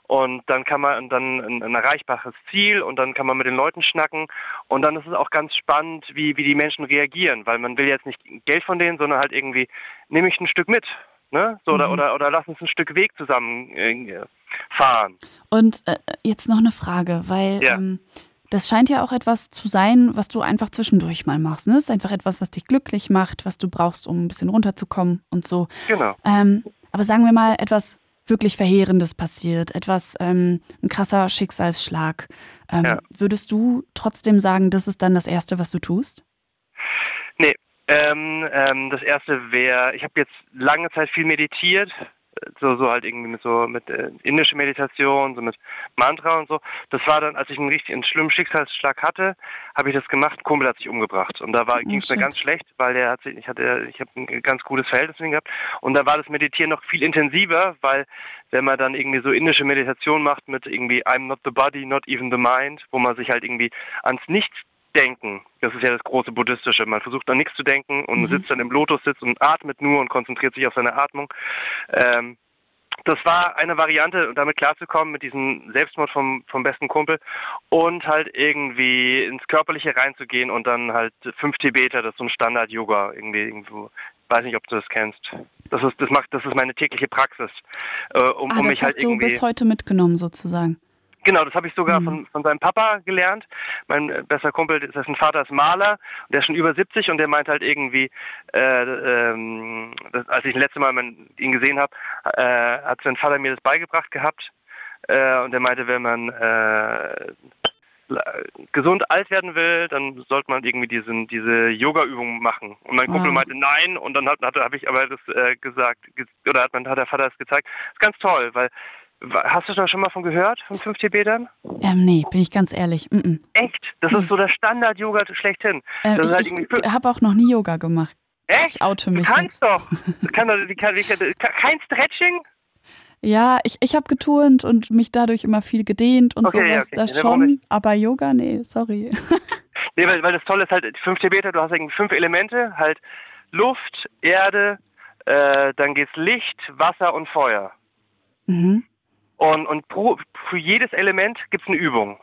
Und dann kann man dann ein, ein erreichbares Ziel und dann kann man mit den Leuten schnacken. Und dann ist es auch ganz spannend, wie, wie die Menschen reagieren, weil man will jetzt nicht Geld von denen, sondern halt irgendwie, nehme ich ein Stück mit. Ne? So, oder, Mhm. oder, oder lass uns ein Stück Weg zusammen äh, fahren. Und äh, jetzt noch eine Frage, weil Ja. ähm, das scheint ja auch etwas zu sein, was du einfach zwischendurch mal machst. Ne? Das ist einfach etwas, was dich glücklich macht, was du brauchst, um ein bisschen runterzukommen und so. Genau. Ähm, aber sagen wir mal, etwas wirklich Verheerendes passiert, etwas, ähm, ein krasser Schicksalsschlag. Ähm, Ja. Würdest du trotzdem sagen, das ist dann das Erste, was du tust? Nee, ähm, ähm, das erste wäre, ich habe jetzt lange Zeit viel meditiert, so, so halt irgendwie mit so mit äh, indische Meditation, so mit Mantra und so. Das war dann, als ich einen richtig einen schlimmen Schicksalsschlag hatte, habe ich das gemacht. Ein Kumpel hat sich umgebracht und da war Oh, ging es mir ganz schlecht, weil der hat sich, ich hatte, ich habe ein ganz gutes Verhältnis mit ihm gehabt und da war das Meditieren noch viel intensiver, weil wenn man dann irgendwie so indische Meditation macht mit irgendwie I'm not the body, not even the mind, wo man sich halt irgendwie ans Nichts denken. Das ist ja das große Buddhistische. Man versucht an nichts zu denken und sitzt dann im Lotussitz und atmet nur und konzentriert sich auf seine Atmung. Ähm, das war eine Variante, um damit klarzukommen mit diesem Selbstmord vom, vom besten Kumpel und halt irgendwie ins Körperliche reinzugehen und dann halt fünf Tibeter, das ist so ein Standard-Yoga irgendwie irgendwo. Weiß nicht, ob du das kennst. Das ist, das macht, das ist meine tägliche Praxis, äh, um, Ah, um das mich halt hast du irgendwie. bis heute mitgenommen sozusagen. Genau, das habe ich sogar Mhm. von, von seinem Papa gelernt. Mein äh, bester Kumpel, dessen Vater ist Maler, der ist schon über 70 und der meint halt irgendwie, äh, ähm, das, als ich das letzte Mal mein, ihn gesehen habe, äh, hat sein Vater mir das beigebracht gehabt. Äh, und der meinte, wenn man äh, gesund alt werden will, dann sollte man irgendwie diesen, diese Yoga-Übung machen. Und mein Kumpel Ah. meinte nein und dann hat, hat habe ich aber das äh, gesagt, ge- oder hat, mein, hat der Vater das gezeigt. Das ist ganz toll, weil Hast du da schon mal von gehört, von fünf Tibetern? Ähm, nee, bin ich ganz ehrlich. Mm -mm. Echt? Das ist so der Standard-Yoga schlechthin. Das ist halt ich ich habe auch noch nie Yoga gemacht. Echt? Ich oute Du mich kannst jetzt. doch. Kann die kann, die kann, kein Stretching? Ja, ich, ich habe geturnt und mich dadurch immer viel gedehnt und Okay, sowas. okay. Das schon, aber Yoga, nee, sorry. (laughs) Nee, weil, weil das Tolle ist halt, die fünf Tibeter, du hast irgendwie fünf Elemente, halt Luft, Erde, äh, dann geht's Licht, Wasser und Feuer. Mhm. Und, und pro, für jedes Element gibt's eine Übung.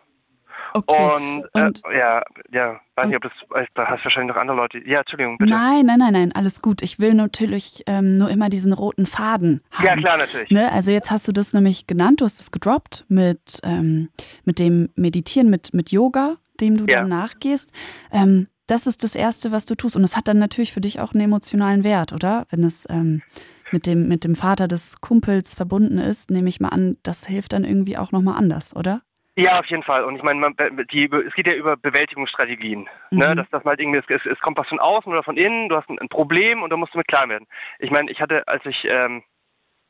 Okay. Und, Und- äh, ja, ja, weiß nicht, ob das, da hast wahrscheinlich noch andere Leute. Ja, Entschuldigung, bitte. Nein, nein, nein, nein, alles gut. Ich will natürlich ähm, nur immer diesen roten Faden haben. Ja, klar, natürlich. Ne? Also jetzt hast du das nämlich genannt, du hast es gedroppt mit, ähm, mit dem Meditieren, mit, mit Yoga, dem du Ja. dann nachgehst. Ähm, das ist das Erste, was du tust. Und es hat dann natürlich für dich auch einen emotionalen Wert, oder? Wenn es ähm, mit, dem, mit dem Vater des Kumpels verbunden ist, nehme ich mal an, das hilft dann irgendwie auch nochmal anders, oder? Ja, auf jeden Fall. Und ich meine, man, die, es geht ja über Bewältigungsstrategien. Ne? Mhm. Dass das mal halt irgendwie, es, es kommt was von außen oder von innen, du hast ein, ein Problem und da musst du mit klar werden. Ich meine, ich hatte, als ich ähm,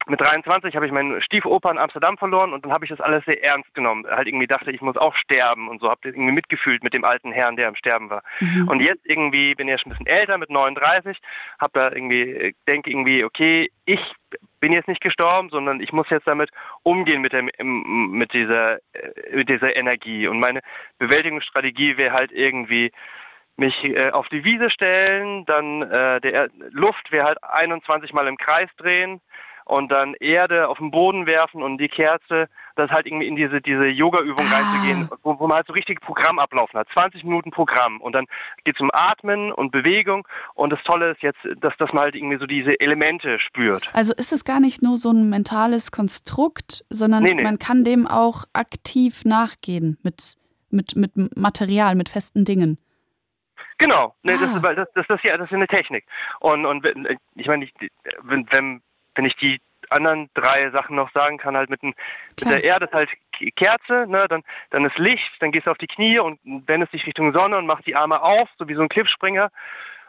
mit 23 habe ich meinen Stiefoper in Amsterdam verloren und dann habe ich das alles sehr ernst genommen. Halt irgendwie dachte, ich muss auch sterben und so, habe irgendwie mitgefühlt mit dem alten Herrn, der am Sterben war. Mhm. Und jetzt irgendwie bin ich ja schon ein bisschen älter, mit 39, habe da irgendwie, denke irgendwie, okay, ich bin jetzt nicht gestorben, sondern ich muss jetzt damit umgehen mit, dem, mit, dieser, äh, mit dieser Energie. Und meine Bewältigungsstrategie wäre halt irgendwie, mich äh, auf die Wiese stellen, dann äh, der Luft wäre halt 21 Mal im Kreis drehen und dann Erde auf den Boden werfen und die Kerze, das halt irgendwie in diese diese Yoga-Übung Ah. reinzugehen, wo, wo man halt so richtig Programm ablaufen hat, 20 Minuten Programm und dann geht es um Atmen und Bewegung und das Tolle ist jetzt, dass, dass man halt irgendwie so diese Elemente spürt. Also ist es gar nicht nur so ein mentales Konstrukt, sondern Nee, nee. man kann dem auch aktiv nachgehen mit, mit, mit Material, mit festen Dingen. Genau, ne, das, Ah. ist, weil das, das, das, ist ja, das ist eine Technik. Und, und ich meine, wenn, wenn, wenn ich die anderen drei Sachen noch sagen kann, halt mit, dem, mit der Erde ist halt Kerze, ne, dann, dann ist Licht, dann gehst du auf die Knie und wendest dich Richtung Sonne und machst die Arme auf, so wie so ein Cliffspringer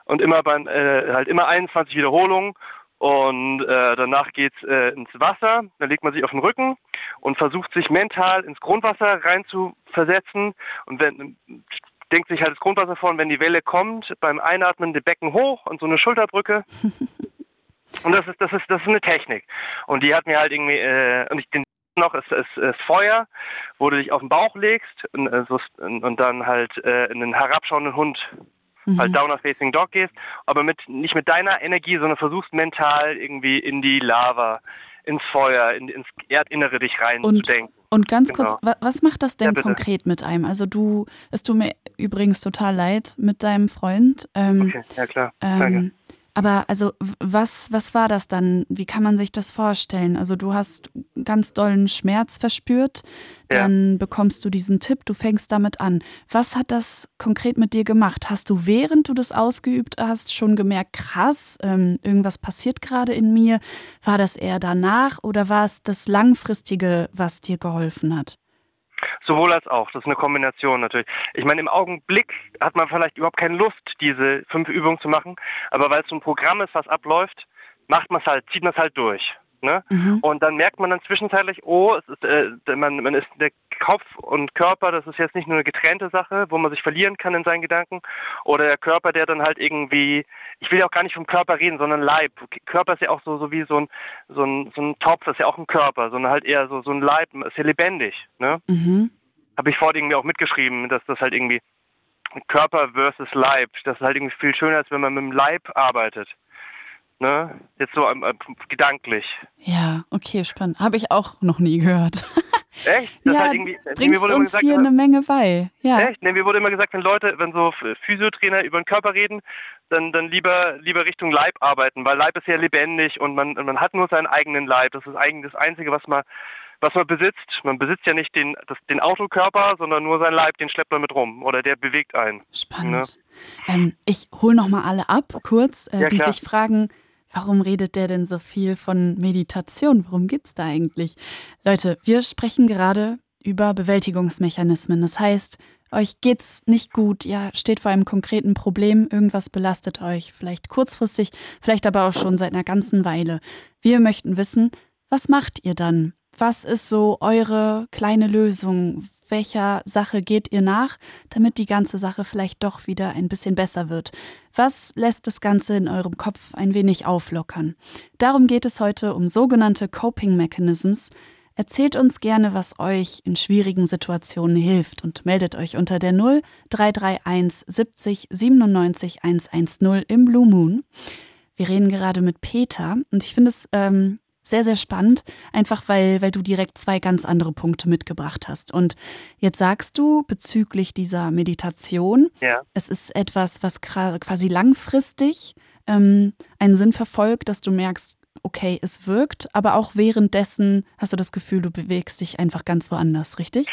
und immer beim, äh, halt immer 21 Wiederholungen und äh, danach geht's äh, ins Wasser, dann legt man sich auf den Rücken und versucht sich mental ins Grundwasser rein zu versetzen und wenn denkt sich halt das Grundwasser vor und wenn die Welle kommt, beim Einatmen die Becken hoch und so eine Schulterbrücke. (laughs) und das ist, das ist, das ist eine Technik. Und die hat mir halt irgendwie, äh, und ich den noch ist, ist, ist Feuer, wo du dich auf den Bauch legst und, äh, und, dann halt äh, in einen herabschauenden Hund Mhm. halt Downer Facing Dog gehst, aber mit nicht mit deiner Energie, sondern versuchst mental irgendwie in die Lava, ins Feuer, in, ins Erdinnere dich rein Und-. Und ganz Genau. kurz, wa was macht das denn Ja, konkret mit einem? Also du, es tut mir übrigens total leid mit deinem Freund. Ähm, Okay, ja klar. Danke. Aber also was, was war das dann? Wie kann man sich das vorstellen? Also du hast ganz dollen Schmerz verspürt, Ja. dann bekommst du diesen Tipp, du fängst damit an. Was hat das konkret mit dir gemacht? Hast du während du das ausgeübt hast schon gemerkt, krass, ähm, irgendwas passiert gerade in mir? War das eher danach oder war es das Langfristige, was dir geholfen hat? Sowohl als auch. Das ist eine Kombination natürlich. Ich meine, im Augenblick hat man vielleicht überhaupt keine Lust, diese fünf Übungen zu machen, aber weil es so ein Programm ist, was abläuft, macht man es halt, zieht man es halt durch. Ne? Mhm. Und dann merkt man dann zwischenzeitlich, oh, es ist, äh, man, man ist der Kopf und Körper, das ist jetzt nicht nur eine getrennte Sache, wo man sich verlieren kann in seinen Gedanken, oder der Körper, der dann halt irgendwie, ich will ja auch gar nicht vom Körper reden, sondern Leib. Körper ist ja auch so, so wie so ein, so ein, so ein Topf, das ist ja auch ein Körper, sondern halt eher so, so ein Leib, ist ja lebendig. Ne? Mhm. Habe ich vorhin irgendwie auch mitgeschrieben, dass das halt irgendwie Körper versus Leib, das ist halt irgendwie viel schöner, als wenn man mit dem Leib arbeitet. Ne? Jetzt so gedanklich. Ja, okay, spannend. Habe ich auch noch nie gehört. Echt? Das (laughs) ja, halt irgendwie, bringst uns gesagt, hier eine Menge bei. Ja. Echt? Nee, mir wurde immer gesagt, wenn Leute, wenn so Physiotrainer über den Körper reden, dann, dann lieber, lieber Richtung Leib arbeiten, weil Leib ist ja lebendig und man, man hat nur seinen eigenen Leib. Das ist eigentlich das Einzige, was man, was man besitzt. Man besitzt ja nicht den, das, den Autokörper, sondern nur seinen Leib, den schleppt man mit rum oder der bewegt einen. Spannend. Ne? Ähm, ich hole nochmal alle ab, kurz, äh, ja, die sich fragen, Warum redet der denn so viel von Meditation? Worum geht's da eigentlich? Leute, wir sprechen gerade über Bewältigungsmechanismen. Das heißt, euch geht's nicht gut, ja, steht vor einem konkreten Problem, irgendwas belastet euch, vielleicht kurzfristig, vielleicht aber auch schon seit einer ganzen Weile. Wir möchten wissen, was macht ihr dann? Was ist so eure kleine Lösung? Welcher Sache geht ihr nach, damit die ganze Sache vielleicht doch wieder ein bisschen besser wird? Was lässt das Ganze in eurem Kopf ein wenig auflockern? Darum geht es heute um sogenannte Coping Mechanisms. Erzählt uns gerne, was euch in schwierigen Situationen hilft und meldet euch unter der 0331 70 97 110 im Blue Moon. Wir reden gerade mit Peter und ich finde es ähm, sehr, sehr spannend, einfach weil, weil du direkt zwei ganz andere Punkte mitgebracht hast. Und jetzt sagst du bezüglich dieser Meditation, ja. es ist etwas, was quasi langfristig ähm, einen Sinn verfolgt, dass du merkst, okay, es wirkt, aber auch währenddessen hast du das Gefühl, du bewegst dich einfach ganz woanders, richtig?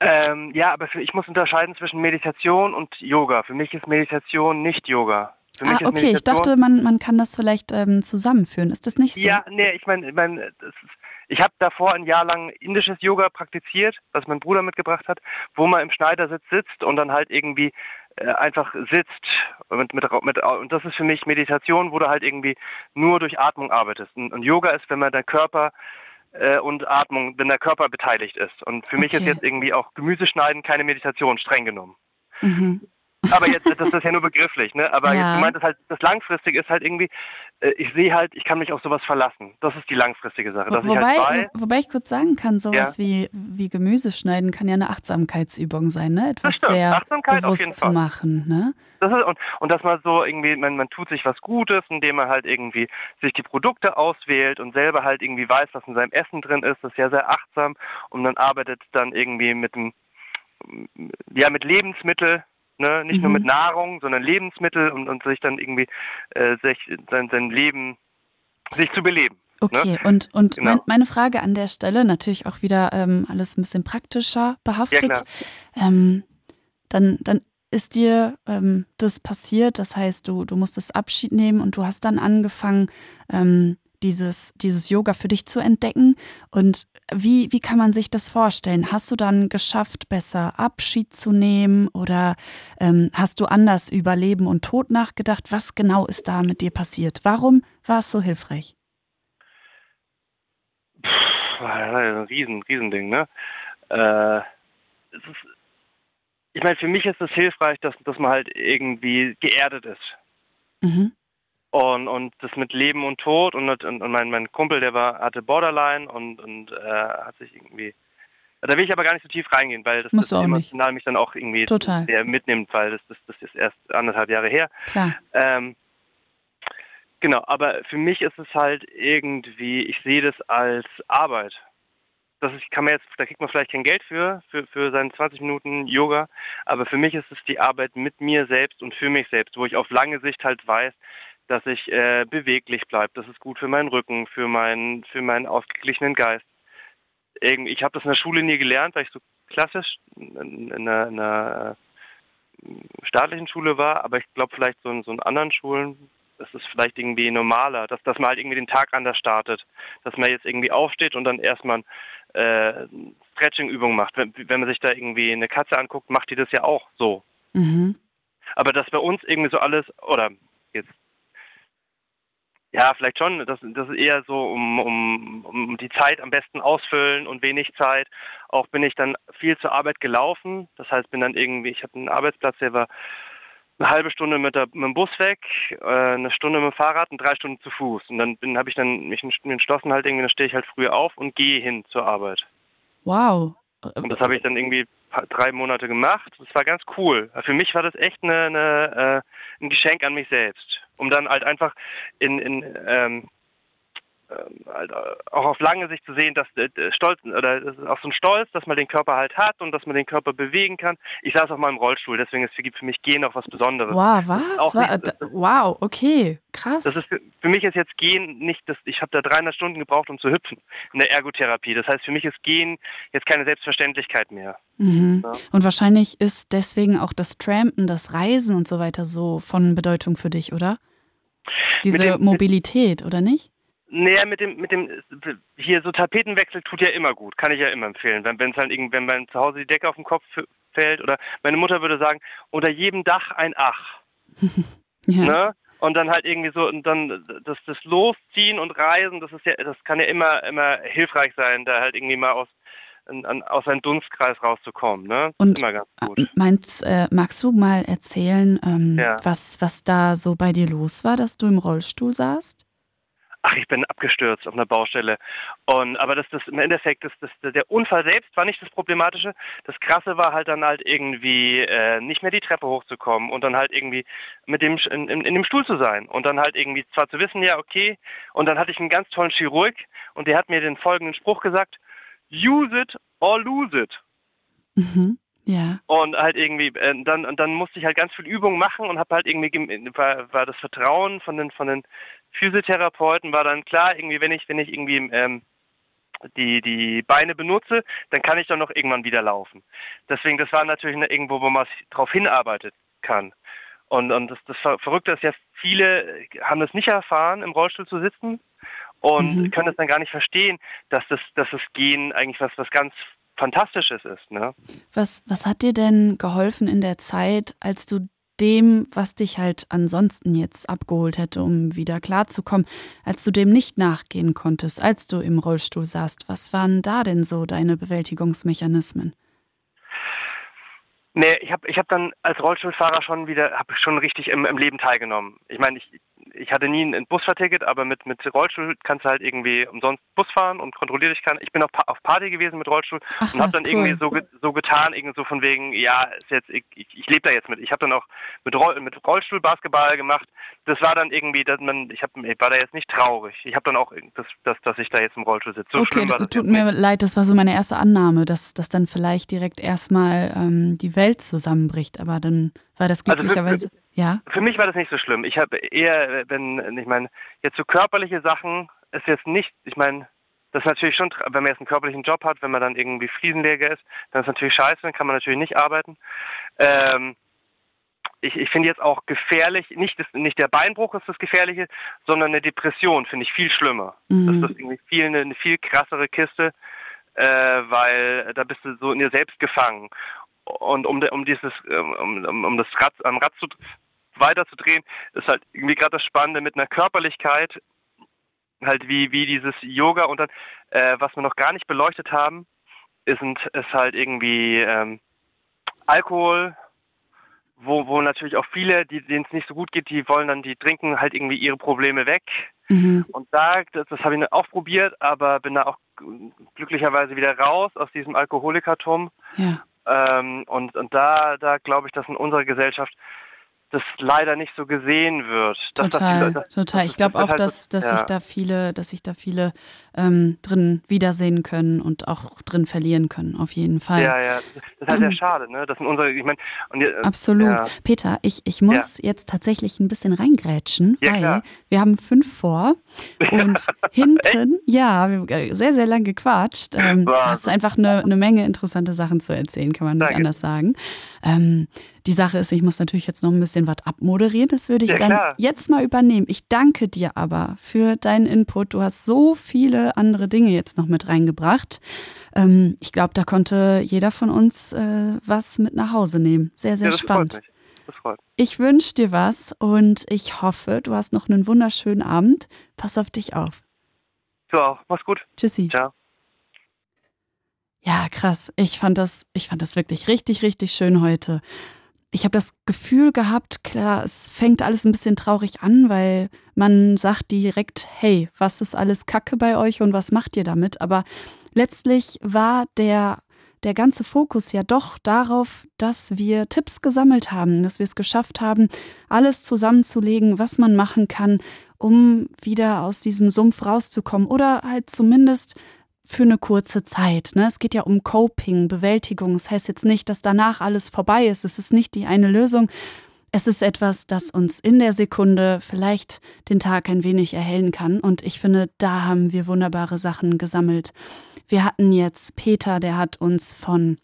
Ähm, ja, aber für, ich muss unterscheiden zwischen Meditation und Yoga. Für mich ist Meditation nicht Yoga. Für ah, okay, ich dachte, man, man kann das vielleicht ähm, zusammenführen. Ist das nicht so? Ja, nee, ich meine, ich, mein, ich habe davor ein Jahr lang indisches Yoga praktiziert, was mein Bruder mitgebracht hat, wo man im Schneidersitz sitzt und dann halt irgendwie äh, einfach sitzt mit, mit, mit, und das ist für mich Meditation, wo du halt irgendwie nur durch Atmung arbeitest. Und, und Yoga ist, wenn man der Körper äh, und Atmung, wenn der Körper beteiligt ist. Und für okay. mich ist jetzt irgendwie auch Gemüse schneiden keine Meditation, streng genommen. Mhm. Aber jetzt, das ist ja nur begrifflich, ne? Aber ja. jetzt gemeint ist halt, das Langfristige ist halt irgendwie, äh, ich sehe halt, ich kann mich auf sowas verlassen. Das ist die langfristige Sache. Dass wobei, ich halt wobei ich kurz sagen kann, sowas ja. wie, wie Gemüse schneiden kann ja eine Achtsamkeitsübung sein, ne? Etwas sehr bewusst zu machen, ne? Das ist, und, und dass man so irgendwie, man, man tut sich was Gutes, indem man halt irgendwie sich die Produkte auswählt und selber halt irgendwie weiß, was in seinem Essen drin ist. Das ist ja sehr achtsam und man arbeitet dann irgendwie mit dem ja, mit Lebensmitteln, ne? nicht mhm. nur mit mhm. Nahrung, sondern Lebensmittel und, und sich dann irgendwie äh, sich, sein, sein Leben sich zu beleben. Ne? Okay, ne? und, und genau. mein, meine Frage an der Stelle, natürlich auch wieder ähm, alles ein bisschen praktischer behaftet. Ja, ähm, dann, dann ist dir ähm, das passiert, das heißt, du, du musstest Abschied nehmen und du hast dann angefangen, ähm, dieses, dieses Yoga für dich zu entdecken? Und wie, wie kann man sich das vorstellen? Hast du dann geschafft, besser Abschied zu nehmen oder ähm, hast du anders über Leben und Tod nachgedacht? Was genau ist da mit dir passiert? Warum war es so hilfreich? Puh, ein riesen, Riesending, ne? Äh, ist, ich meine, für mich ist es hilfreich, dass, dass man halt irgendwie geerdet ist. Mhm. Und, und das mit Leben und Tod und, und, und mein, mein Kumpel, der war, hatte Borderline und, und äh, hat sich irgendwie. Da will ich aber gar nicht so tief reingehen, weil das, das emotional nicht. mich dann auch irgendwie Total. sehr mitnimmt, weil das, das, das ist erst anderthalb Jahre her. Klar. Ähm, genau, aber für mich ist es halt irgendwie, ich sehe das als Arbeit. Das ist, kann man jetzt, da kriegt man vielleicht kein Geld für, für, für seine 20 Minuten Yoga, aber für mich ist es die Arbeit mit mir selbst und für mich selbst, wo ich auf lange Sicht halt weiß, dass ich äh, beweglich bleibe. Das ist gut für meinen Rücken, für meinen, für meinen ausgeglichenen Geist. Ich habe das in der Schule nie gelernt, weil ich so klassisch in, in, einer, in einer äh, staatlichen Schule war, aber ich glaube vielleicht so in, so in anderen Schulen, das ist vielleicht irgendwie normaler, dass, dass man halt irgendwie den Tag anders startet, dass man jetzt irgendwie aufsteht und dann erstmal äh, Stretching-Übungen macht. Wenn, wenn man sich da irgendwie eine Katze anguckt, macht die das ja auch so. Mhm. Aber dass bei uns irgendwie so alles, oder jetzt ja, vielleicht schon. Das, das ist eher so um, um, um die Zeit am besten ausfüllen und wenig Zeit. Auch bin ich dann viel zur Arbeit gelaufen. Das heißt, bin dann irgendwie, ich hatte einen Arbeitsplatz, der war eine halbe Stunde mit, der, mit dem Bus weg, äh, eine Stunde mit dem Fahrrad und drei Stunden zu Fuß. Und dann habe ich dann mich entschlossen, halt irgendwie, dann stehe ich halt früher auf und gehe hin zur Arbeit. Wow. Und das habe ich dann irgendwie drei Monate gemacht. Das war ganz cool. Für mich war das echt eine, eine, äh, ein Geschenk an mich selbst um dann halt einfach in, in ähm, ähm, halt auch auf lange Sicht zu sehen, dass äh, Stolz oder auch so ein Stolz, dass man den Körper halt hat und dass man den Körper bewegen kann. Ich saß auch mal im Rollstuhl, deswegen ist für mich Gehen auch was Besonderes. Wow, was? War, nicht, wow, okay, krass. Das ist für, für mich ist jetzt Gehen nicht, das, ich habe da 300 Stunden gebraucht, um zu hüpfen in der Ergotherapie. Das heißt, für mich ist Gehen jetzt keine Selbstverständlichkeit mehr. Mhm. Ja. Und wahrscheinlich ist deswegen auch das Trampen, das Reisen und so weiter so von Bedeutung für dich, oder? Diese dem, Mobilität, oder nicht? Naja, mit dem, mit dem, hier so Tapetenwechsel tut ja immer gut, kann ich ja immer empfehlen. Wenn es halt wenn man zu Hause die Decke auf den Kopf fällt oder meine Mutter würde sagen, unter jedem Dach ein Ach. (laughs) ja. Ne? Und dann halt irgendwie so, und dann das, das Losziehen und Reisen, das ist ja, das kann ja immer, immer hilfreich sein, da halt irgendwie mal aus, an, aus einem Dunstkreis rauszukommen. Ne? Das und immer ganz gut. Meinst, äh, magst du mal erzählen, ähm, ja. was, was da so bei dir los war, dass du im Rollstuhl saßt? Ach, ich bin abgestürzt auf einer Baustelle. Und aber das, das im Endeffekt, das, das, der Unfall selbst war nicht das Problematische. Das Krasse war halt dann halt irgendwie äh, nicht mehr die Treppe hochzukommen und dann halt irgendwie mit dem in, in, in dem Stuhl zu sein und dann halt irgendwie zwar zu wissen, ja okay. Und dann hatte ich einen ganz tollen Chirurg und der hat mir den folgenden Spruch gesagt: Use it or lose it. Mhm. Ja. Und halt irgendwie, äh, dann, dann musste ich halt ganz viel Übung machen und habe halt irgendwie, war, war das Vertrauen von den, von den Physiotherapeuten war dann klar, irgendwie, wenn ich, wenn ich irgendwie ähm, die, die Beine benutze, dann kann ich doch noch irgendwann wieder laufen. Deswegen, das war natürlich irgendwo, wo man darauf hinarbeitet kann. Und, und das, das Verrückte ist ja, viele haben das nicht erfahren, im Rollstuhl zu sitzen und mhm. können es dann gar nicht verstehen, dass das, dass das Gehen eigentlich was, was ganz Fantastisches ist. Ne? Was, was hat dir denn geholfen in der Zeit, als du dem, was dich halt ansonsten jetzt abgeholt hätte, um wieder klarzukommen, als du dem nicht nachgehen konntest, als du im Rollstuhl saßt, was waren da denn so deine Bewältigungsmechanismen? Nee, ich habe ich hab dann als Rollstuhlfahrer schon wieder, habe schon richtig im, im Leben teilgenommen. Ich meine, ich, ich hatte nie ein Busfahrticket, aber mit, mit Rollstuhl kannst du halt irgendwie umsonst Bus fahren und kontrolliert dich kann. Ich bin auf, auf Party gewesen mit Rollstuhl Ach, und habe dann cool. irgendwie so, so getan, irgendwie so von wegen, ja, ist jetzt, ich, ich, ich lebe da jetzt mit. Ich habe dann auch mit, Roll, mit Rollstuhl Basketball gemacht. Das war dann irgendwie, dass man, ich, hab, ich war da jetzt nicht traurig. Ich habe dann auch, das, das, dass ich da jetzt im Rollstuhl sitze. So okay, schlimm war das tut mir leid, das war so meine erste Annahme, dass, dass dann vielleicht direkt erstmal ähm, die Welt zusammenbricht, aber dann war das glücklicherweise. Also für, ja. Für mich war das nicht so schlimm. Ich habe eher, wenn, ich meine, jetzt so körperliche Sachen ist jetzt nicht, ich meine, das ist natürlich schon, wenn man jetzt einen körperlichen Job hat, wenn man dann irgendwie Fliesenleger ist, dann ist natürlich scheiße, dann kann man natürlich nicht arbeiten. Ähm, ich, ich finde jetzt auch gefährlich, nicht, das, nicht der Beinbruch ist das Gefährliche, sondern eine Depression finde ich viel schlimmer. Mhm. Das ist irgendwie viel, eine, eine viel krassere Kiste, äh, weil da bist du so in dir selbst gefangen. Und um, um dieses, ähm, um, um das Rad, am Rad zu, weiterzudrehen, ist halt irgendwie gerade das Spannende mit einer Körperlichkeit, halt wie, wie dieses Yoga und dann, äh, was wir noch gar nicht beleuchtet haben, ist, ist halt irgendwie ähm, Alkohol, wo, wo natürlich auch viele, denen es nicht so gut geht, die wollen dann, die trinken halt irgendwie ihre Probleme weg. Mhm. Und da, das, das habe ich auch probiert, aber bin da auch glücklicherweise wieder raus aus diesem Alkoholikertum. Ja. Ähm, und, und da, da glaube ich, dass in unserer Gesellschaft das leider nicht so gesehen wird. Total, das, das, total. ich glaube auch, halt dass, dass ja. sich da viele, dass sich da viele ähm, drin wiedersehen können und auch drin verlieren können, auf jeden Fall. Ja, ja, das ist halt sehr (clears throat) schade, ne? Das sind unsere, ich meine, äh, Absolut. Ja. Peter, ich, ich muss ja. jetzt tatsächlich ein bisschen reingrätschen, weil klar. wir haben fünf vor (laughs) und hinten, ja, wir haben sehr, sehr lang gequatscht. Ähm, hast einfach eine, eine Menge interessante Sachen zu erzählen, kann man nicht Danke. anders sagen. Ähm, die Sache ist, ich muss natürlich jetzt noch ein bisschen was abmoderieren. Das würde ich ja, dann klar. jetzt mal übernehmen. Ich danke dir aber für deinen Input. Du hast so viele andere Dinge jetzt noch mit reingebracht. Ähm, ich glaube, da konnte jeder von uns äh, was mit nach Hause nehmen. Sehr, sehr ja, spannend. Das freut. Ich wünsche dir was und ich hoffe, du hast noch einen wunderschönen Abend. Pass auf dich auf. Du auch. Mach's gut. Tschüssi. Ciao. Ja, krass. Ich fand das, ich fand das wirklich richtig, richtig schön heute. Ich habe das Gefühl gehabt, klar, es fängt alles ein bisschen traurig an, weil man sagt direkt, hey, was ist alles Kacke bei euch und was macht ihr damit? Aber letztlich war der der ganze Fokus ja doch darauf, dass wir Tipps gesammelt haben, dass wir es geschafft haben, alles zusammenzulegen, was man machen kann, um wieder aus diesem Sumpf rauszukommen oder halt zumindest für eine kurze Zeit. Ne? Es geht ja um Coping, Bewältigung. Das heißt jetzt nicht, dass danach alles vorbei ist. Es ist nicht die eine Lösung. Es ist etwas, das uns in der Sekunde vielleicht den Tag ein wenig erhellen kann. Und ich finde, da haben wir wunderbare Sachen gesammelt. Wir hatten jetzt Peter, der hat uns von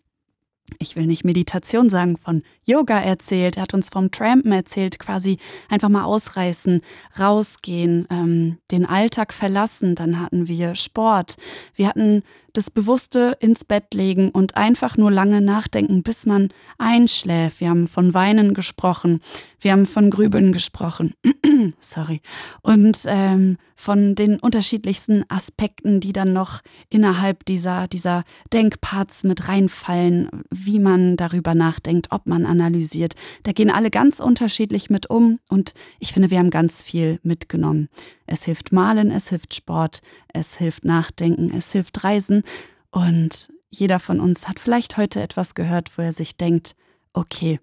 ich will nicht Meditation sagen, von Yoga erzählt. Er hat uns vom Trampen erzählt, quasi einfach mal ausreißen, rausgehen, ähm, den Alltag verlassen. Dann hatten wir Sport. Wir hatten das Bewusste ins Bett legen und einfach nur lange nachdenken, bis man einschläft. Wir haben von Weinen gesprochen, wir haben von Grübeln gesprochen, (clears throat) sorry, und ähm, von den unterschiedlichsten Aspekten, die dann noch innerhalb dieser, dieser Denkparts mit reinfallen, wie man darüber nachdenkt, ob man analysiert. Da gehen alle ganz unterschiedlich mit um und ich finde, wir haben ganz viel mitgenommen. Es hilft Malen, es hilft Sport, es hilft Nachdenken, es hilft Reisen. Und jeder von uns hat vielleicht heute etwas gehört, wo er sich denkt, okay,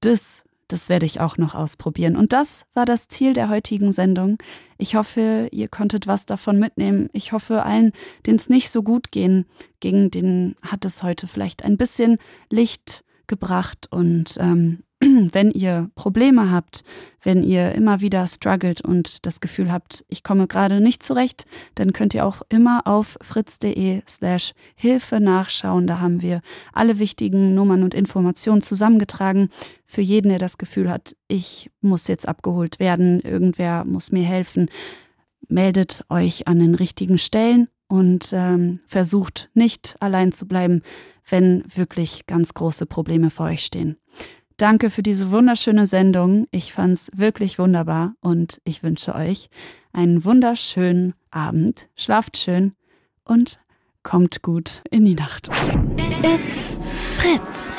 das, das werde ich auch noch ausprobieren. Und das war das Ziel der heutigen Sendung. Ich hoffe, ihr konntet was davon mitnehmen. Ich hoffe, allen, denen es nicht so gut gehen, gegen den hat es heute vielleicht ein bisschen Licht gebracht und ähm, (clears throat) wenn ihr Probleme habt, wenn ihr immer wieder struggelt und das Gefühl habt, ich komme gerade nicht zurecht, dann könnt ihr auch immer auf fritz.de slash Hilfe nachschauen. Da haben wir alle wichtigen Nummern und Informationen zusammengetragen. Für jeden, der das Gefühl hat, ich muss jetzt abgeholt werden, irgendwer muss mir helfen, meldet euch an den richtigen Stellen und ähm, versucht nicht allein zu bleiben, wenn wirklich ganz große Probleme vor euch stehen. Danke für diese wunderschöne Sendung. Ich fand's wirklich wunderbar und ich wünsche euch einen wunderschönen Abend. Schlaft schön und kommt gut in die Nacht. It's Fritz.